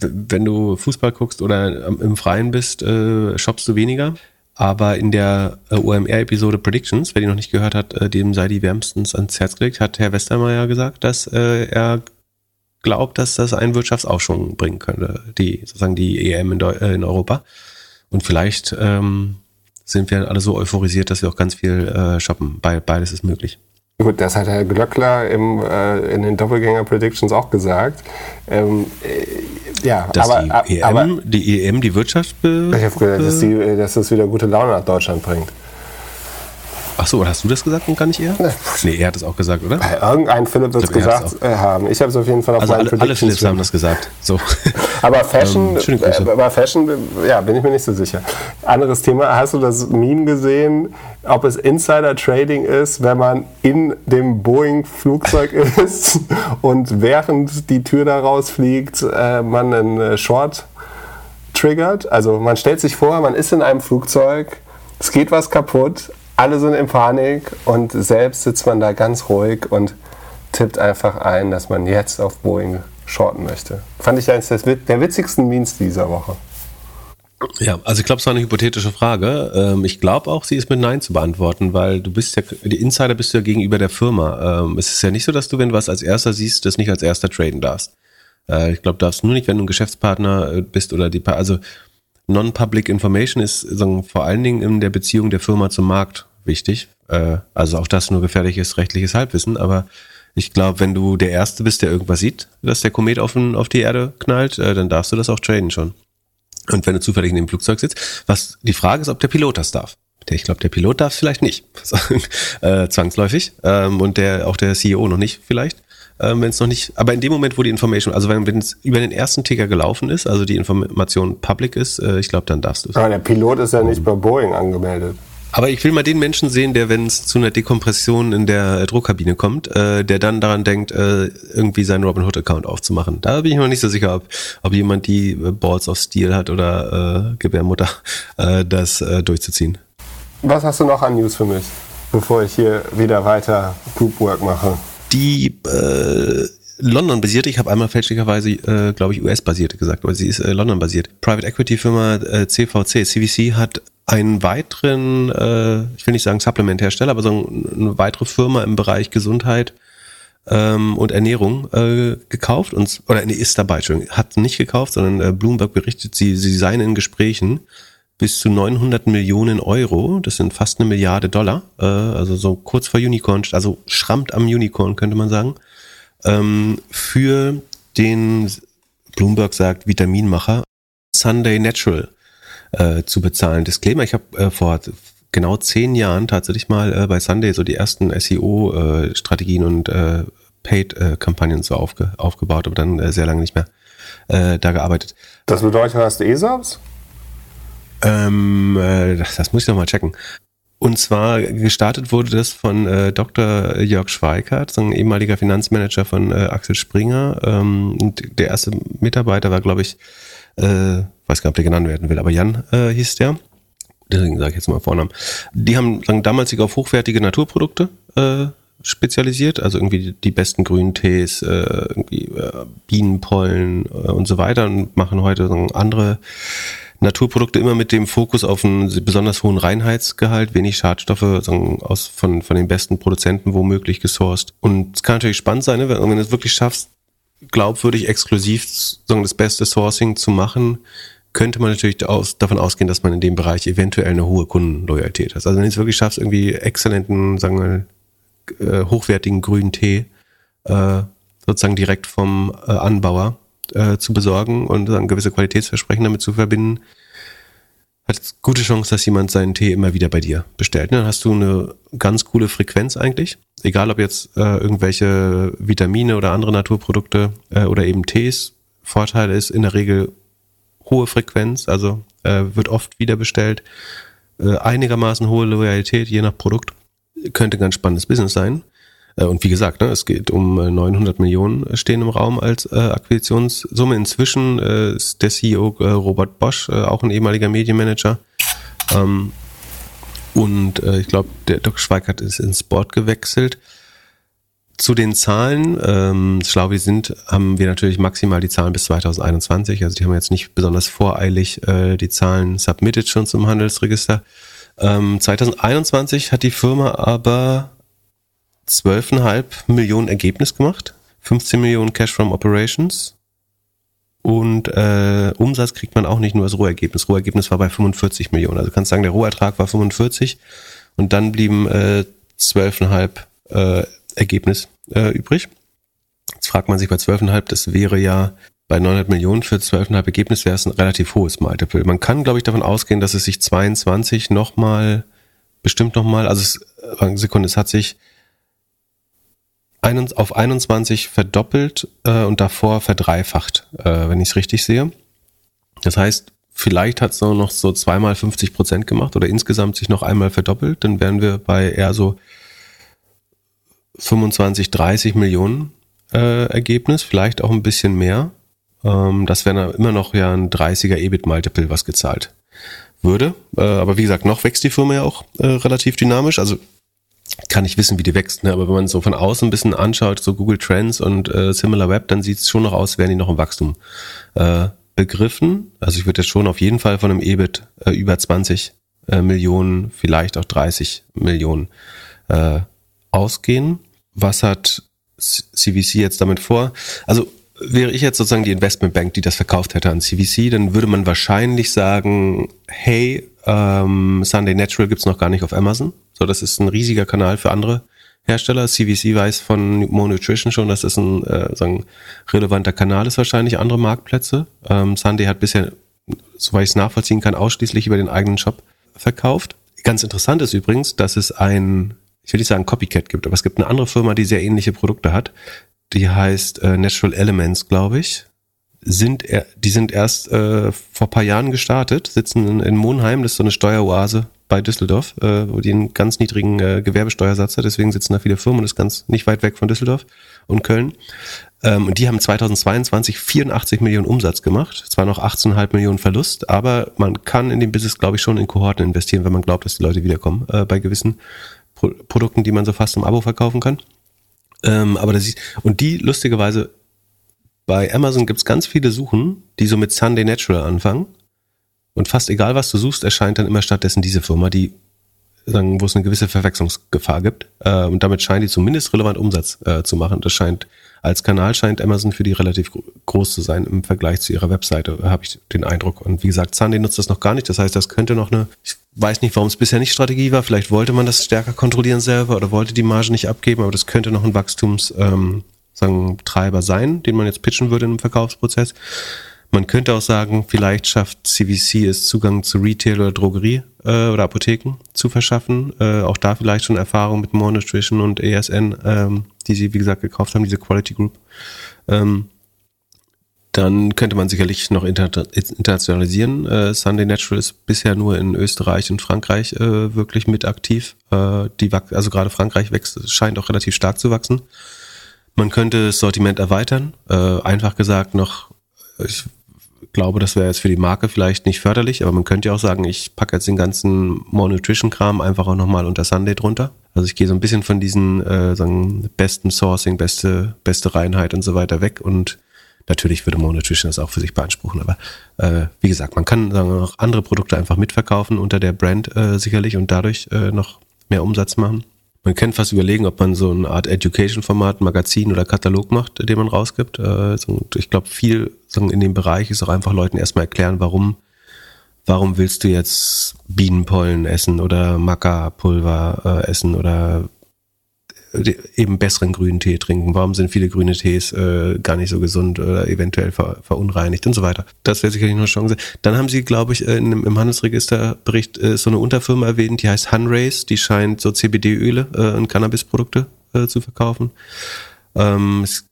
wenn du Fußball guckst oder im Freien bist, äh, shoppst du weniger. Aber in der äh, OMR-Episode Predictions, wer die noch nicht gehört hat, äh, dem sei die wärmstens ans Herz gelegt, hat Herr Westermeier gesagt, dass äh, er glaubt, dass das einen Wirtschaftsaufschwung bringen könnte, die sozusagen die EM in, äh, in Europa. Und vielleicht ähm, sind wir alle so euphorisiert, dass wir auch ganz viel äh, shoppen. Be beides ist möglich. Gut, das hat Herr Glöckler im, äh, in den Doppelgänger-Predictions auch gesagt. Ähm, äh, ja, dass aber, die, EM, aber, die EM die Wirtschaft Ich habe gedacht, dass, die, dass das wieder gute Laune nach Deutschland bringt. Ach so, hast du das gesagt und gar nicht er? Nee, er hat es auch gesagt, oder? Irgendein Philipp wird es gesagt äh, haben. Ich habe es auf jeden Fall auf also alle, alle Philipps haben das gesagt. So. aber Fashion, ähm, äh, aber Fashion, ja, bin ich mir nicht so sicher. Anderes Thema, hast du das Meme gesehen, ob es Insider Trading ist, wenn man in dem Boeing-Flugzeug ist und während die Tür da rausfliegt, äh, man einen äh, Short triggert? Also man stellt sich vor, man ist in einem Flugzeug, es geht was kaputt, alle sind in Panik und selbst sitzt man da ganz ruhig und tippt einfach ein, dass man jetzt auf Boeing shorten möchte. Fand ich eines der witzigsten Memes dieser Woche. Ja, also ich glaube, es war eine hypothetische Frage. Ähm, ich glaube auch, sie ist mit Nein zu beantworten, weil du bist ja, die Insider bist du ja gegenüber der Firma. Ähm, es ist ja nicht so, dass du, wenn du was als erster siehst, das nicht als erster traden darfst. Äh, ich glaube, darfst nur nicht, wenn du ein Geschäftspartner äh, bist oder die, also Non-Public Information ist sagen, vor allen Dingen in der Beziehung der Firma zum Markt wichtig. Äh, also auch das nur gefährliches rechtliches Halbwissen, aber ich glaube, wenn du der Erste bist, der irgendwas sieht, dass der Komet auf, auf die Erde knallt, äh, dann darfst du das auch traden schon. Und wenn du zufällig in dem Flugzeug sitzt, was die Frage ist, ob der Pilot das darf. Der, ich glaube, der Pilot darf es vielleicht nicht, äh, zwangsläufig. Ähm, und der auch der CEO noch nicht vielleicht ähm, wenn es noch nicht, aber in dem Moment, wo die Information, also wenn es über den ersten Ticker gelaufen ist, also die Information public ist, äh, ich glaube, dann darfst du es. Aber der Pilot ist ja nicht bei Boeing angemeldet. Aber ich will mal den Menschen sehen, der, wenn es zu einer Dekompression in der äh, Druckkabine kommt, äh, der dann daran denkt, äh, irgendwie seinen Robinhood-Account aufzumachen. Da bin ich noch nicht so sicher, ob, ob jemand die äh, Balls of Steel hat oder äh, Gebärmutter, äh, das äh, durchzuziehen. Was hast du noch an News für mich, bevor ich hier wieder weiter Groupwork mache? Die äh, London-basierte, ich habe einmal fälschlicherweise, äh, glaube ich, US-basierte gesagt, aber sie ist äh, London-basiert. Private Equity-Firma äh, CVC, CVC hat einen weiteren, äh, ich will nicht sagen Supplement-Hersteller, aber so eine weitere Firma im Bereich Gesundheit ähm, und Ernährung äh, gekauft. Und oder nee, ist dabei, Entschuldigung, hat nicht gekauft, sondern äh, Bloomberg berichtet, sie, sie seien in Gesprächen bis zu 900 Millionen Euro, das sind fast eine Milliarde Dollar, äh, also so kurz vor Unicorn, also schrammt am Unicorn, könnte man sagen, ähm, für den, Bloomberg sagt, Vitaminmacher Sunday Natural äh, zu bezahlen. Disclaimer, ich habe äh, vor genau zehn Jahren tatsächlich mal äh, bei Sunday so die ersten SEO-Strategien äh, und äh, Paid-Kampagnen so aufge aufgebaut, aber dann äh, sehr lange nicht mehr äh, da gearbeitet. Das bedeutet, hast du ESOPs? Ähm, äh, das, das muss ich noch mal checken. Und zwar gestartet wurde das von äh, Dr. Jörg Schweikart, so ein ehemaliger Finanzmanager von äh, Axel Springer. Ähm, und der erste Mitarbeiter war, glaube ich, äh, weiß gar nicht, ob der genannt werden will, aber Jan äh, hieß der. Deswegen sage ich jetzt mal Vornamen. Die haben sagen, damals sich auf hochwertige Naturprodukte äh, spezialisiert, also irgendwie die, die besten grünen Tees, äh, irgendwie äh, Bienenpollen äh, und so weiter und machen heute so andere Naturprodukte immer mit dem Fokus auf einen besonders hohen Reinheitsgehalt, wenig Schadstoffe aus, von, von den besten Produzenten womöglich gesourced. Und es kann natürlich spannend sein, ne, wenn, wenn du es wirklich schaffst, glaubwürdig exklusiv sagen, das beste Sourcing zu machen, könnte man natürlich aus, davon ausgehen, dass man in dem Bereich eventuell eine hohe Kundenloyalität hat. Also wenn du es wirklich schaffst, irgendwie exzellenten, sagen wir, äh, hochwertigen grünen Tee äh, sozusagen direkt vom äh, Anbauer äh, zu besorgen und dann gewisse Qualitätsversprechen damit zu verbinden, hat gute Chance, dass jemand seinen Tee immer wieder bei dir bestellt. Dann hast du eine ganz coole Frequenz eigentlich. Egal ob jetzt äh, irgendwelche Vitamine oder andere Naturprodukte äh, oder eben Tees. Vorteil ist in der Regel hohe Frequenz, also äh, wird oft wieder bestellt. Äh, einigermaßen hohe Loyalität, je nach Produkt. Könnte ein ganz spannendes Business sein. Äh, und wie gesagt, ne, es geht um 900 äh, Millionen äh, stehen im Raum als Akquisitionssumme. Inzwischen ist der CEO Robert Bosch, auch ein ehemaliger Medienmanager. Ähm, und ich glaube, der Doc Schweikert ist ins Board gewechselt. Zu den Zahlen, ähm, schlau wie sind, haben wir natürlich maximal die Zahlen bis 2021. Also die haben jetzt nicht besonders voreilig die Zahlen submitted schon zum Handelsregister. Ähm, 2021 hat die Firma aber 12,5 Millionen Ergebnis gemacht, 15 Millionen Cash from Operations und äh, Umsatz kriegt man auch nicht nur als Rohergebnis. Rohergebnis war bei 45 Millionen. Also kannst sagen, der Rohertrag war 45 und dann blieben äh, 12,5 äh, Ergebnis äh, übrig. Jetzt fragt man sich bei 12,5, das wäre ja bei 900 Millionen für 12,5 Ergebnis wäre es ein relativ hohes Multiple. Man kann, glaube ich, davon ausgehen, dass es sich 22 nochmal, bestimmt nochmal, also es, äh, Sekunde, es hat sich auf 21 verdoppelt äh, und davor verdreifacht, äh, wenn ich es richtig sehe. Das heißt, vielleicht hat es noch so zweimal 50 Prozent gemacht oder insgesamt sich noch einmal verdoppelt, dann wären wir bei eher so 25, 30 Millionen äh, Ergebnis, vielleicht auch ein bisschen mehr. Ähm, das wäre immer noch ja ein 30er EBIT-Multiple, was gezahlt würde. Äh, aber wie gesagt, noch wächst die Firma ja auch äh, relativ dynamisch. Also kann ich wissen, wie die wächst, ne? aber wenn man so von außen ein bisschen anschaut, so Google Trends und äh, Similar Web, dann sieht es schon noch aus, wären die noch im Wachstum äh, begriffen. Also ich würde jetzt schon auf jeden Fall von einem EBIT äh, über 20 äh, Millionen, vielleicht auch 30 Millionen äh, ausgehen. Was hat CVC jetzt damit vor? Also wäre ich jetzt sozusagen die Investmentbank, die das verkauft hätte an CVC, dann würde man wahrscheinlich sagen, hey, ähm, Sunday Natural gibt's noch gar nicht auf Amazon. So, das ist ein riesiger Kanal für andere Hersteller. CVC weiß von Mo Nutrition schon, dass das ein äh, sagen, relevanter Kanal ist wahrscheinlich, andere Marktplätze. Ähm, Sunday hat bisher, soweit ich es nachvollziehen kann, ausschließlich über den eigenen Shop verkauft. Ganz interessant ist übrigens, dass es ein, ich will nicht sagen Copycat gibt, aber es gibt eine andere Firma, die sehr ähnliche Produkte hat. Die heißt äh, Natural Elements, glaube ich sind er, die sind erst äh, vor paar Jahren gestartet, sitzen in, in Monheim, das ist so eine Steueroase bei Düsseldorf, äh, wo die einen ganz niedrigen äh, Gewerbesteuersatz hat, deswegen sitzen da viele Firmen und ist ganz nicht weit weg von Düsseldorf und Köln. Ähm, und die haben 2022 84 Millionen Umsatz gemacht, zwar noch 18,5 Millionen Verlust, aber man kann in dem Business, glaube ich, schon in Kohorten investieren, wenn man glaubt, dass die Leute wiederkommen äh, bei gewissen Pro Produkten, die man so fast im Abo verkaufen kann. Ähm, aber das ist, und die lustigerweise bei Amazon gibt's ganz viele Suchen, die so mit Sunday Natural anfangen. Und fast egal, was du suchst, erscheint dann immer stattdessen diese Firma, die sagen, wo es eine gewisse Verwechslungsgefahr gibt. Äh, und damit scheint die zumindest relevant Umsatz äh, zu machen. Das scheint, als Kanal scheint Amazon für die relativ groß zu sein im Vergleich zu ihrer Webseite, habe ich den Eindruck. Und wie gesagt, Sunday nutzt das noch gar nicht. Das heißt, das könnte noch eine, ich weiß nicht, warum es bisher nicht Strategie war. Vielleicht wollte man das stärker kontrollieren selber oder wollte die Marge nicht abgeben, aber das könnte noch ein Wachstums, ähm, sagen, Treiber sein, den man jetzt pitchen würde im Verkaufsprozess. Man könnte auch sagen, vielleicht schafft CVC es Zugang zu Retail oder Drogerie äh, oder Apotheken zu verschaffen. Äh, auch da vielleicht schon Erfahrung mit More Nutrition und ESN, ähm, die sie, wie gesagt, gekauft haben, diese Quality Group. Ähm, dann könnte man sicherlich noch inter internationalisieren. Äh, Sunday Natural ist bisher nur in Österreich und Frankreich äh, wirklich mit aktiv. Äh, die, also gerade Frankreich wächst, scheint auch relativ stark zu wachsen. Man könnte das Sortiment erweitern. Äh, einfach gesagt noch, ich glaube, das wäre jetzt für die Marke vielleicht nicht förderlich, aber man könnte ja auch sagen, ich packe jetzt den ganzen More Nutrition Kram einfach auch nochmal unter Sunday drunter. Also ich gehe so ein bisschen von diesen äh, sagen, besten Sourcing, beste, beste Reinheit und so weiter weg und natürlich würde More Nutrition das auch für sich beanspruchen, aber äh, wie gesagt, man kann sagen, auch andere Produkte einfach mitverkaufen unter der Brand äh, sicherlich und dadurch äh, noch mehr Umsatz machen. Man kann fast überlegen, ob man so eine Art Education-Format, Magazin oder Katalog macht, den man rausgibt. Äh, ich glaube, viel in dem Bereich ist auch einfach Leuten erstmal erklären, warum, warum willst du jetzt Bienenpollen essen oder Maca-Pulver äh, essen oder eben besseren grünen Tee trinken? Warum sind viele grüne Tees äh, gar nicht so gesund oder eventuell ver, verunreinigt und so weiter? Das wäre sicherlich eine Chance. Dann haben sie, glaube ich, in, im Handelsregisterbericht äh, so eine Unterfirma erwähnt, die heißt Hunrace, die scheint so CBD-Öle äh, und Cannabisprodukte äh, zu verkaufen. Ähm, es,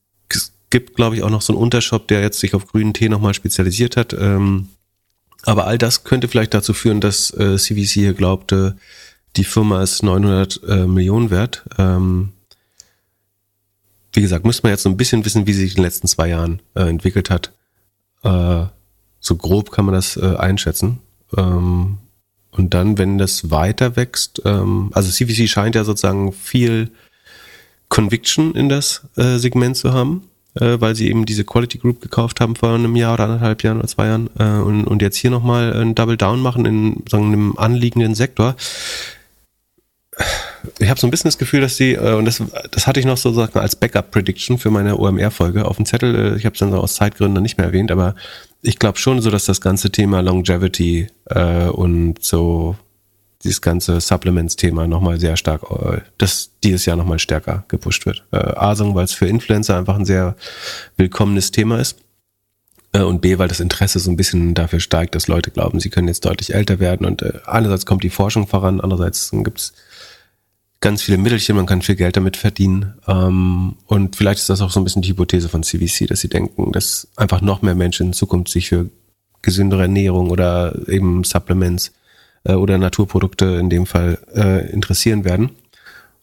gibt, glaube ich, auch noch so einen Untershop, der jetzt sich auf grünen Tee nochmal spezialisiert hat. Ähm, aber all das könnte vielleicht dazu führen, dass äh, CVC hier glaubte, die Firma ist 900 äh, Millionen wert. Ähm, wie gesagt, müsste man jetzt so ein bisschen wissen, wie sie sich in den letzten zwei Jahren äh, entwickelt hat. Äh, so grob kann man das äh, einschätzen. Ähm, und dann, wenn das weiter wächst, ähm, also CVC scheint ja sozusagen viel Conviction in das äh, Segment zu haben, äh, weil sie eben diese Quality Group gekauft haben vor einem Jahr oder anderthalb Jahren oder zwei Jahren äh, und, und jetzt hier nochmal ein Double Down machen in sagen, einem anliegenden Sektor ich habe so ein bisschen das Gefühl, dass sie, äh, und das, das hatte ich noch sozusagen als Backup-Prediction für meine OMR-Folge auf dem Zettel, äh, ich habe es dann aus Zeitgründen nicht mehr erwähnt, aber ich glaube schon so, dass das ganze Thema Longevity äh, und so dieses ganze Supplements-Thema nochmal sehr stark, äh, dass dieses Jahr nochmal stärker gepusht wird. Äh, A, weil es für Influencer einfach ein sehr willkommenes Thema ist. Und B, weil das Interesse so ein bisschen dafür steigt, dass Leute glauben, sie können jetzt deutlich älter werden. Und äh, einerseits kommt die Forschung voran, andererseits gibt's ganz viele Mittelchen, man kann viel Geld damit verdienen. Ähm, und vielleicht ist das auch so ein bisschen die Hypothese von CVC, dass sie denken, dass einfach noch mehr Menschen in Zukunft sich für gesündere Ernährung oder eben Supplements äh, oder Naturprodukte in dem Fall äh, interessieren werden.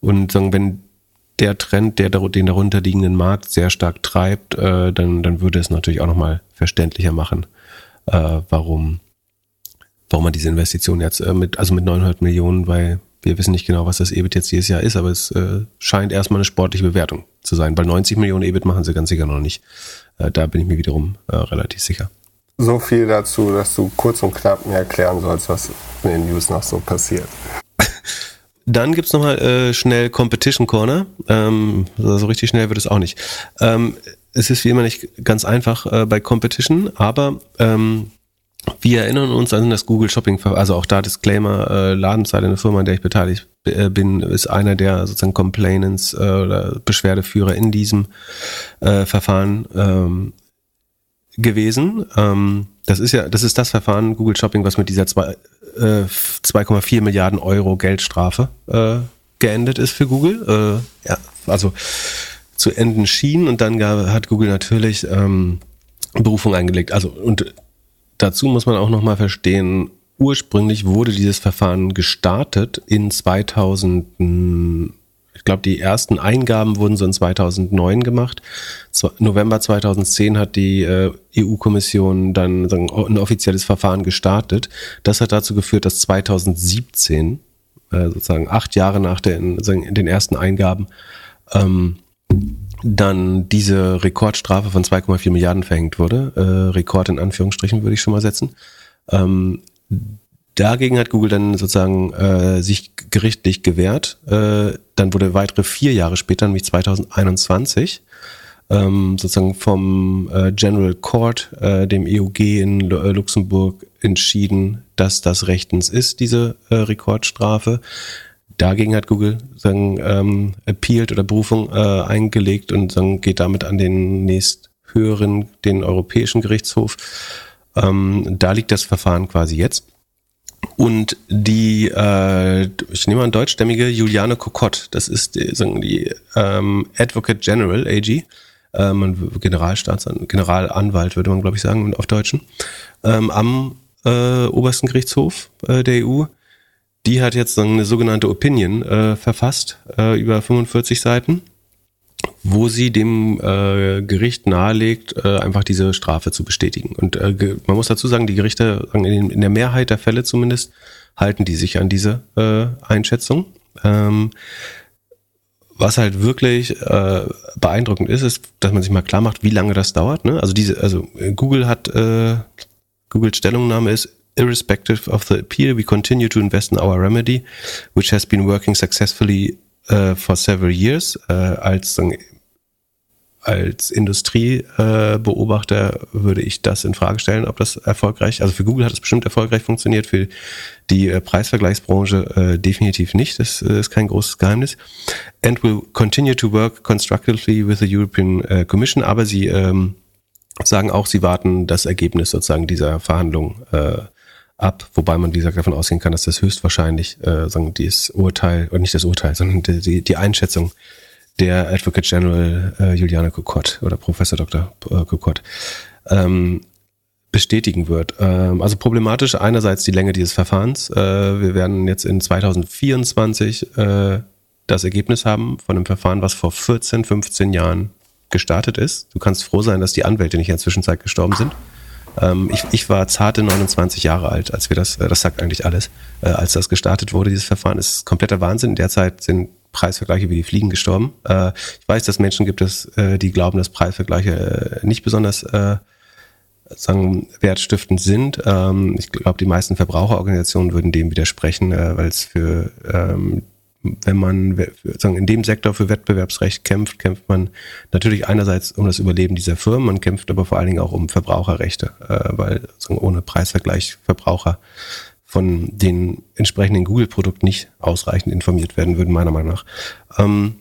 Und sagen, wenn der Trend, der den darunter liegenden Markt sehr stark treibt, äh, dann, dann würde es natürlich auch nochmal verständlicher machen, äh, warum, warum man diese Investition jetzt äh, mit, also mit 900 Millionen bei wir wissen nicht genau, was das EBIT jetzt dieses Jahr ist, aber es äh, scheint erstmal eine sportliche Bewertung zu sein, weil 90 Millionen EBIT machen sie ganz sicher noch nicht. Äh, da bin ich mir wiederum äh, relativ sicher. So viel dazu, dass du kurz und knapp mir erklären sollst, was in den News noch so passiert. Dann gibt's nochmal äh, schnell Competition Corner. Ähm, so richtig schnell wird es auch nicht. Ähm, es ist wie immer nicht ganz einfach äh, bei Competition, aber ähm, wir erinnern uns an das Google Shopping, also auch da Disclaimer, äh, Ladenzeile, eine Firma, an der ich beteiligt äh, bin, ist einer der sozusagen Complainants äh, oder Beschwerdeführer in diesem äh, Verfahren ähm, gewesen. Ähm, das ist ja, das ist das Verfahren Google Shopping, was mit dieser 2,4 äh, Milliarden Euro Geldstrafe äh, geendet ist für Google. Äh, ja, also zu enden schien und dann hat Google natürlich ähm, Berufung eingelegt. Also und Dazu muss man auch nochmal verstehen, ursprünglich wurde dieses Verfahren gestartet in 2000, ich glaube, die ersten Eingaben wurden so in 2009 gemacht. November 2010 hat die äh, EU-Kommission dann ein offizielles Verfahren gestartet. Das hat dazu geführt, dass 2017, äh, sozusagen acht Jahre nach den, den ersten Eingaben, ähm, dann diese Rekordstrafe von 2,4 Milliarden verhängt wurde. Äh, Rekord in Anführungsstrichen würde ich schon mal setzen. Ähm, dagegen hat Google dann sozusagen äh, sich gerichtlich gewehrt. Äh, dann wurde weitere vier Jahre später, nämlich 2021, ähm, sozusagen vom äh, General Court, äh, dem EUG in L äh, Luxemburg, entschieden, dass das rechtens ist, diese äh, Rekordstrafe. Dagegen hat Google sagen, ähm, appealed oder Berufung äh, eingelegt und sagen, geht damit an den nächst höheren, den Europäischen Gerichtshof. Ähm, da liegt das Verfahren quasi jetzt. Und die, äh, ich nehme an, deutschstämmige Juliane Kokott, das ist die, sagen die ähm, Advocate General, AG, ähm, Generalstaatsanwalt, Generalanwalt würde man, glaube ich, sagen, auf Deutschen, ähm, am äh, obersten Gerichtshof äh, der EU die hat jetzt eine sogenannte Opinion äh, verfasst äh, über 45 Seiten, wo sie dem äh, Gericht nahelegt, äh, einfach diese Strafe zu bestätigen. Und äh, man muss dazu sagen, die Gerichte, in, in der Mehrheit der Fälle zumindest, halten die sich an diese äh, Einschätzung. Ähm, was halt wirklich äh, beeindruckend ist, ist, dass man sich mal klar macht, wie lange das dauert. Ne? Also diese, also Google hat äh, Googles Stellungnahme ist, irrespective of the appeal, we continue to invest in our remedy, which has been working successfully uh, for several years uh, als als Industriebeobachter äh, würde ich das in Frage stellen, ob das erfolgreich, also für Google hat es bestimmt erfolgreich funktioniert, für die äh, Preisvergleichsbranche äh, definitiv nicht, das äh, ist kein großes Geheimnis. And will continue to work constructively with the European äh, Commission, aber sie ähm, sagen auch, sie warten das Ergebnis sozusagen dieser Verhandlungen äh, ab, wobei man, wie gesagt, davon ausgehen kann, dass das höchstwahrscheinlich äh, sagen, dieses Urteil, oder nicht das Urteil, sondern die, die Einschätzung der Advocate General äh, Juliane Kokott oder Professor Dr. Äh, Kokott ähm, bestätigen wird. Ähm, also problematisch einerseits die Länge dieses Verfahrens. Äh, wir werden jetzt in 2024 äh, das Ergebnis haben von einem Verfahren, was vor 14, 15 Jahren gestartet ist. Du kannst froh sein, dass die Anwälte nicht in der Zwischenzeit gestorben sind. Ähm, ich, ich war zarte 29 Jahre alt, als wir das, äh, das sagt eigentlich alles, äh, als das gestartet wurde, dieses Verfahren. Das ist kompletter Wahnsinn. Derzeit sind Preisvergleiche wie die Fliegen gestorben. Äh, ich weiß, dass Menschen gibt es, äh, die glauben, dass Preisvergleiche äh, nicht besonders äh, sagen, wertstiftend sind. Ähm, ich glaube, die meisten Verbraucherorganisationen würden dem widersprechen, äh, weil es für ähm, wenn man sagen, in dem Sektor für Wettbewerbsrecht kämpft, kämpft man natürlich einerseits um das Überleben dieser Firmen, man kämpft aber vor allen Dingen auch um Verbraucherrechte, äh, weil sagen, ohne Preisvergleich Verbraucher von den entsprechenden Google-Produkten nicht ausreichend informiert werden würden, meiner Meinung nach. Ähm,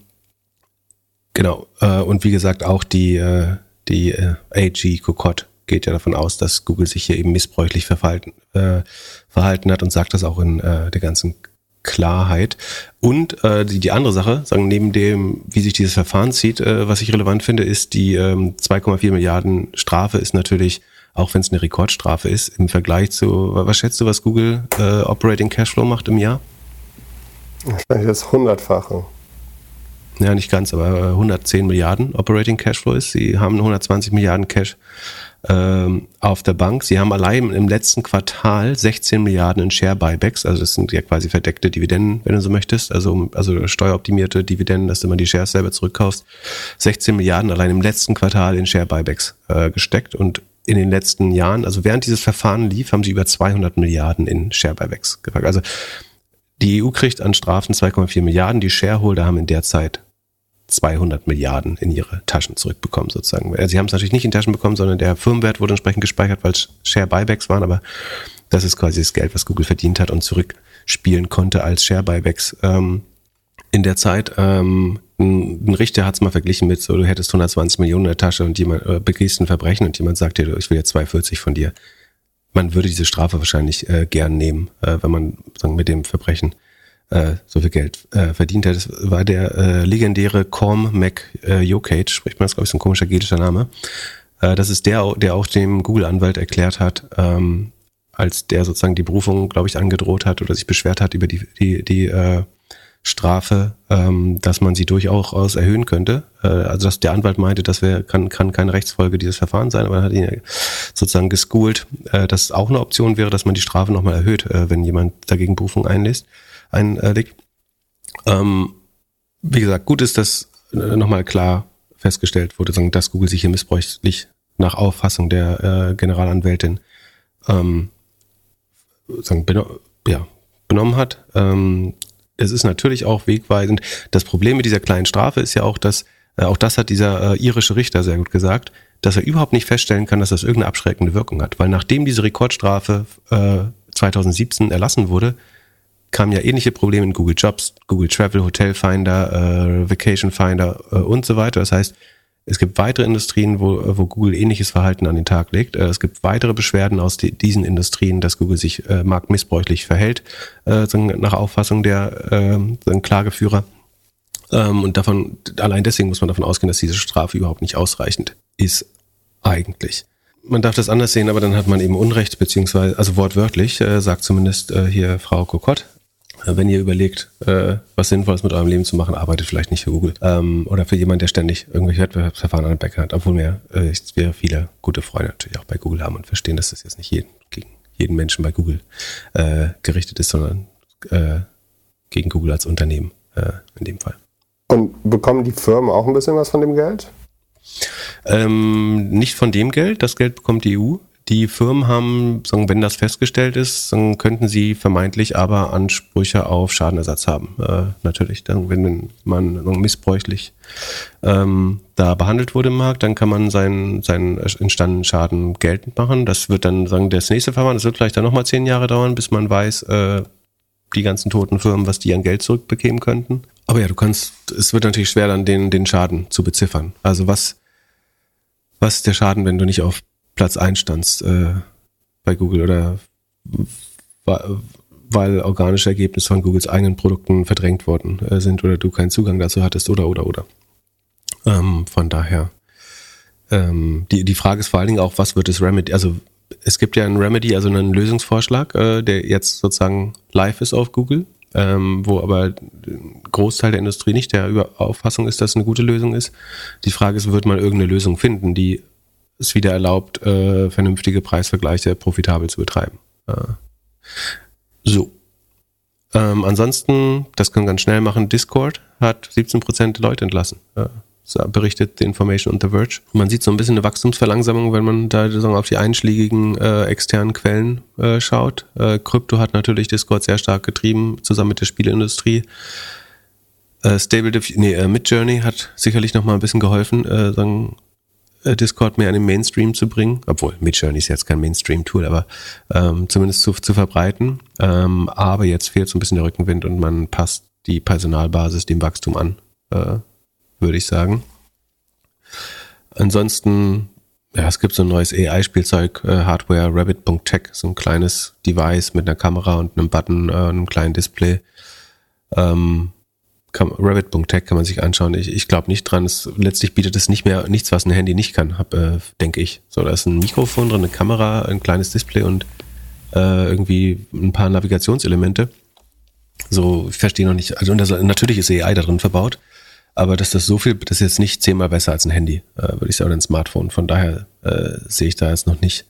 genau. Äh, und wie gesagt, auch die, äh, die äh, AG Kokott geht ja davon aus, dass Google sich hier eben missbräuchlich verhalten, äh, verhalten hat und sagt das auch in äh, der ganzen Klarheit. Und äh, die, die andere Sache, sagen neben dem, wie sich dieses Verfahren zieht, äh, was ich relevant finde, ist die ähm, 2,4 Milliarden Strafe ist natürlich auch wenn es eine Rekordstrafe ist, im Vergleich zu, was schätzt du, was Google äh, Operating Cashflow macht im Jahr? Wahrscheinlich das Hundertfache. Ja, nicht ganz, aber 110 Milliarden Operating Cashflow ist. Sie haben 120 Milliarden Cash ähm, auf der Bank. Sie haben allein im letzten Quartal 16 Milliarden in Share Buybacks, also das sind ja quasi verdeckte Dividenden, wenn du so möchtest, also, also steueroptimierte Dividenden, dass du mal die Shares selber zurückkaufst. 16 Milliarden allein im letzten Quartal in Share Buybacks äh, gesteckt und in den letzten Jahren, also während dieses Verfahren lief, haben sie über 200 Milliarden in Share Buybacks gepackt. Also die EU kriegt an Strafen 2,4 Milliarden, die Shareholder haben in der Zeit 200 Milliarden in ihre Taschen zurückbekommen sozusagen. Also sie haben es natürlich nicht in Taschen bekommen, sondern der Firmenwert wurde entsprechend gespeichert, weil es Share Buybacks waren, aber das ist quasi das Geld, was Google verdient hat und zurückspielen konnte als Share Buybacks. Ähm, in der Zeit ähm, ein Richter hat es mal verglichen mit so, du hättest 120 Millionen in der Tasche und jemand äh, begehst ein Verbrechen und jemand sagt dir, ich will jetzt 240 von dir. Man würde diese Strafe wahrscheinlich äh, gern nehmen, äh, wenn man sagen, mit dem Verbrechen äh, so viel Geld äh, verdient hat. Das war der äh, legendäre Corm Mac äh, spricht man das, glaube ich, so ein komischer gelischer Name. Äh, das ist der, der auch dem Google-Anwalt erklärt hat, ähm, als der sozusagen die Berufung, glaube ich, angedroht hat oder sich beschwert hat über die, die, die äh, Strafe, ähm, dass man sie durchaus erhöhen könnte. Äh, also dass der Anwalt meinte, das wäre kann, kann keine Rechtsfolge dieses Verfahrens sein, aber er hat ihn sozusagen geschoolt, äh, dass auch eine Option wäre, dass man die Strafe nochmal erhöht, äh, wenn jemand dagegen Berufung einlässt, einlegt. Ähm, wie gesagt, gut ist, dass äh, nochmal klar festgestellt wurde, dass Google sich hier missbräuchlich nach Auffassung der äh, Generalanwältin ähm, sagen, ja, benommen hat. Ähm, es ist natürlich auch wegweisend. Das Problem mit dieser kleinen Strafe ist ja auch, dass, äh, auch das hat dieser äh, irische Richter sehr gut gesagt, dass er überhaupt nicht feststellen kann, dass das irgendeine abschreckende Wirkung hat. Weil nachdem diese Rekordstrafe äh, 2017 erlassen wurde, kamen ja ähnliche Probleme in Google Jobs, Google Travel, Hotel Finder, äh, Vacation Finder äh, und so weiter. Das heißt, es gibt weitere Industrien, wo, wo Google ähnliches Verhalten an den Tag legt. Äh, es gibt weitere Beschwerden aus die, diesen Industrien, dass Google sich äh, marktmissbräuchlich verhält, äh, nach Auffassung der äh, Klageführer. Ähm, und davon, allein deswegen muss man davon ausgehen, dass diese Strafe überhaupt nicht ausreichend ist, eigentlich. Man darf das anders sehen, aber dann hat man eben Unrecht, beziehungsweise, also wortwörtlich, äh, sagt zumindest äh, hier Frau Kokott, wenn ihr überlegt, äh, was Sinnvolles mit eurem Leben zu machen, arbeitet vielleicht nicht für Google. Ähm, oder für jemanden, der ständig irgendwelche Wettbewerbsverfahren an den Bäcker hat. Obwohl wir, äh, wir viele gute Freunde natürlich auch bei Google haben und verstehen, dass das jetzt nicht jeden, gegen jeden Menschen bei Google äh, gerichtet ist, sondern äh, gegen Google als Unternehmen äh, in dem Fall. Und bekommen die Firmen auch ein bisschen was von dem Geld? Ähm, nicht von dem Geld, das Geld bekommt die EU die Firmen haben, sagen, wenn das festgestellt ist, dann könnten sie vermeintlich aber Ansprüche auf Schadenersatz haben. Äh, natürlich, dann, wenn man missbräuchlich ähm, da behandelt wurde im Markt, dann kann man seinen, seinen entstandenen Schaden geltend machen. Das wird dann sagen, das nächste Verfahren, das wird vielleicht dann nochmal zehn Jahre dauern, bis man weiß, äh, die ganzen toten Firmen, was die an Geld zurückbekämen könnten. Aber ja, du kannst, es wird natürlich schwer, dann den, den Schaden zu beziffern. Also was, was ist der Schaden, wenn du nicht auf Platz 1 standst äh, bei Google oder weil organische Ergebnisse von Googles eigenen Produkten verdrängt worden äh, sind oder du keinen Zugang dazu hattest oder oder oder. Ähm, von daher. Ähm, die, die Frage ist vor allen Dingen auch, was wird das Remedy, also es gibt ja ein Remedy, also einen Lösungsvorschlag, äh, der jetzt sozusagen live ist auf Google, ähm, wo aber ein Großteil der Industrie nicht der Auffassung ist, dass es eine gute Lösung ist. Die Frage ist, wird man irgendeine Lösung finden, die es wieder erlaubt, äh, vernünftige Preisvergleiche profitabel zu betreiben. Äh, so. Ähm, ansonsten, das können wir ganz schnell machen, Discord hat 17% der Leute entlassen. Äh, berichtet die Information und The Verge. Man sieht so ein bisschen eine Wachstumsverlangsamung, wenn man da sagen, auf die einschlägigen äh, externen Quellen äh, schaut. Äh, Krypto hat natürlich Discord sehr stark getrieben, zusammen mit der Spieleindustrie. Äh, Stable Diff nee, äh, Midjourney hat sicherlich noch mal ein bisschen geholfen, äh, sagen, Discord mehr an den Mainstream zu bringen, obwohl Midjourney ist jetzt kein Mainstream-Tool, aber ähm, zumindest zu, zu verbreiten. Ähm, aber jetzt fehlt so ein bisschen der Rückenwind und man passt die Personalbasis dem Wachstum an, äh, würde ich sagen. Ansonsten, ja, es gibt so ein neues AI-Spielzeug, äh, Hardware Rabbit.tech, so ein kleines Device mit einer Kamera und einem Button, äh, einem kleinen Display. Ähm, Rabbit.tech kann man sich anschauen. Ich, ich glaube nicht dran. Es, letztlich bietet es nicht mehr nichts, was ein Handy nicht kann, äh, denke ich. So, da ist ein Mikrofon drin, eine Kamera, ein kleines Display und äh, irgendwie ein paar Navigationselemente. So, ich verstehe noch nicht. Also das, natürlich ist AI da drin verbaut, aber dass das so viel, das ist jetzt nicht zehnmal besser als ein Handy, äh, würde ich sagen, oder ein Smartphone. Von daher äh, sehe ich da jetzt noch nicht,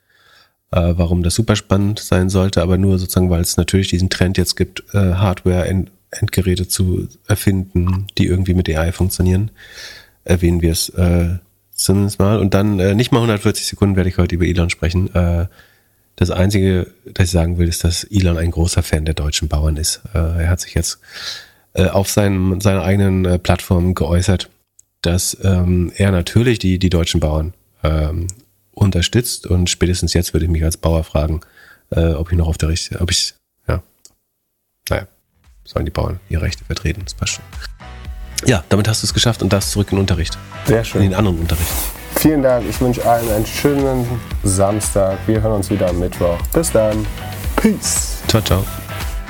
äh, warum das super spannend sein sollte, aber nur sozusagen, weil es natürlich diesen Trend jetzt gibt, äh, Hardware in Endgeräte zu erfinden, die irgendwie mit AI funktionieren, erwähnen wir es äh, zumindest mal. Und dann äh, nicht mal 140 Sekunden werde ich heute über Elon sprechen. Äh, das Einzige, das ich sagen will, ist, dass Elon ein großer Fan der deutschen Bauern ist. Äh, er hat sich jetzt äh, auf seinem, seiner eigenen äh, Plattform geäußert, dass ähm, er natürlich die, die deutschen Bauern ähm, unterstützt und spätestens jetzt würde ich mich als Bauer fragen, äh, ob ich noch auf der richtigen, ob ich, ja, naja sollen die Bauern ihre Rechte vertreten. Das passt schon. Ja, damit hast du es geschafft und darfst zurück in den Unterricht. Sehr schön. In den anderen Unterricht. Vielen Dank. Ich wünsche allen einen schönen Samstag. Wir hören uns wieder am Mittwoch. Bis dann. Peace. Ciao, ciao.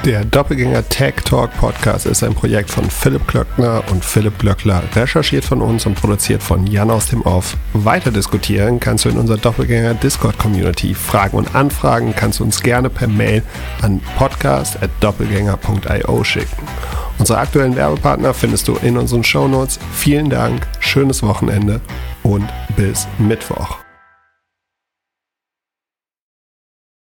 Der Doppelgänger Tech Talk Podcast ist ein Projekt von Philipp Glöckner und Philipp Glöckler, recherchiert von uns und produziert von Jan aus dem Off. Weiter diskutieren kannst du in unserer Doppelgänger Discord Community. Fragen und Anfragen kannst du uns gerne per Mail an podcast.doppelgänger.io schicken. Unsere aktuellen Werbepartner findest du in unseren Shownotes. Vielen Dank, schönes Wochenende und bis Mittwoch.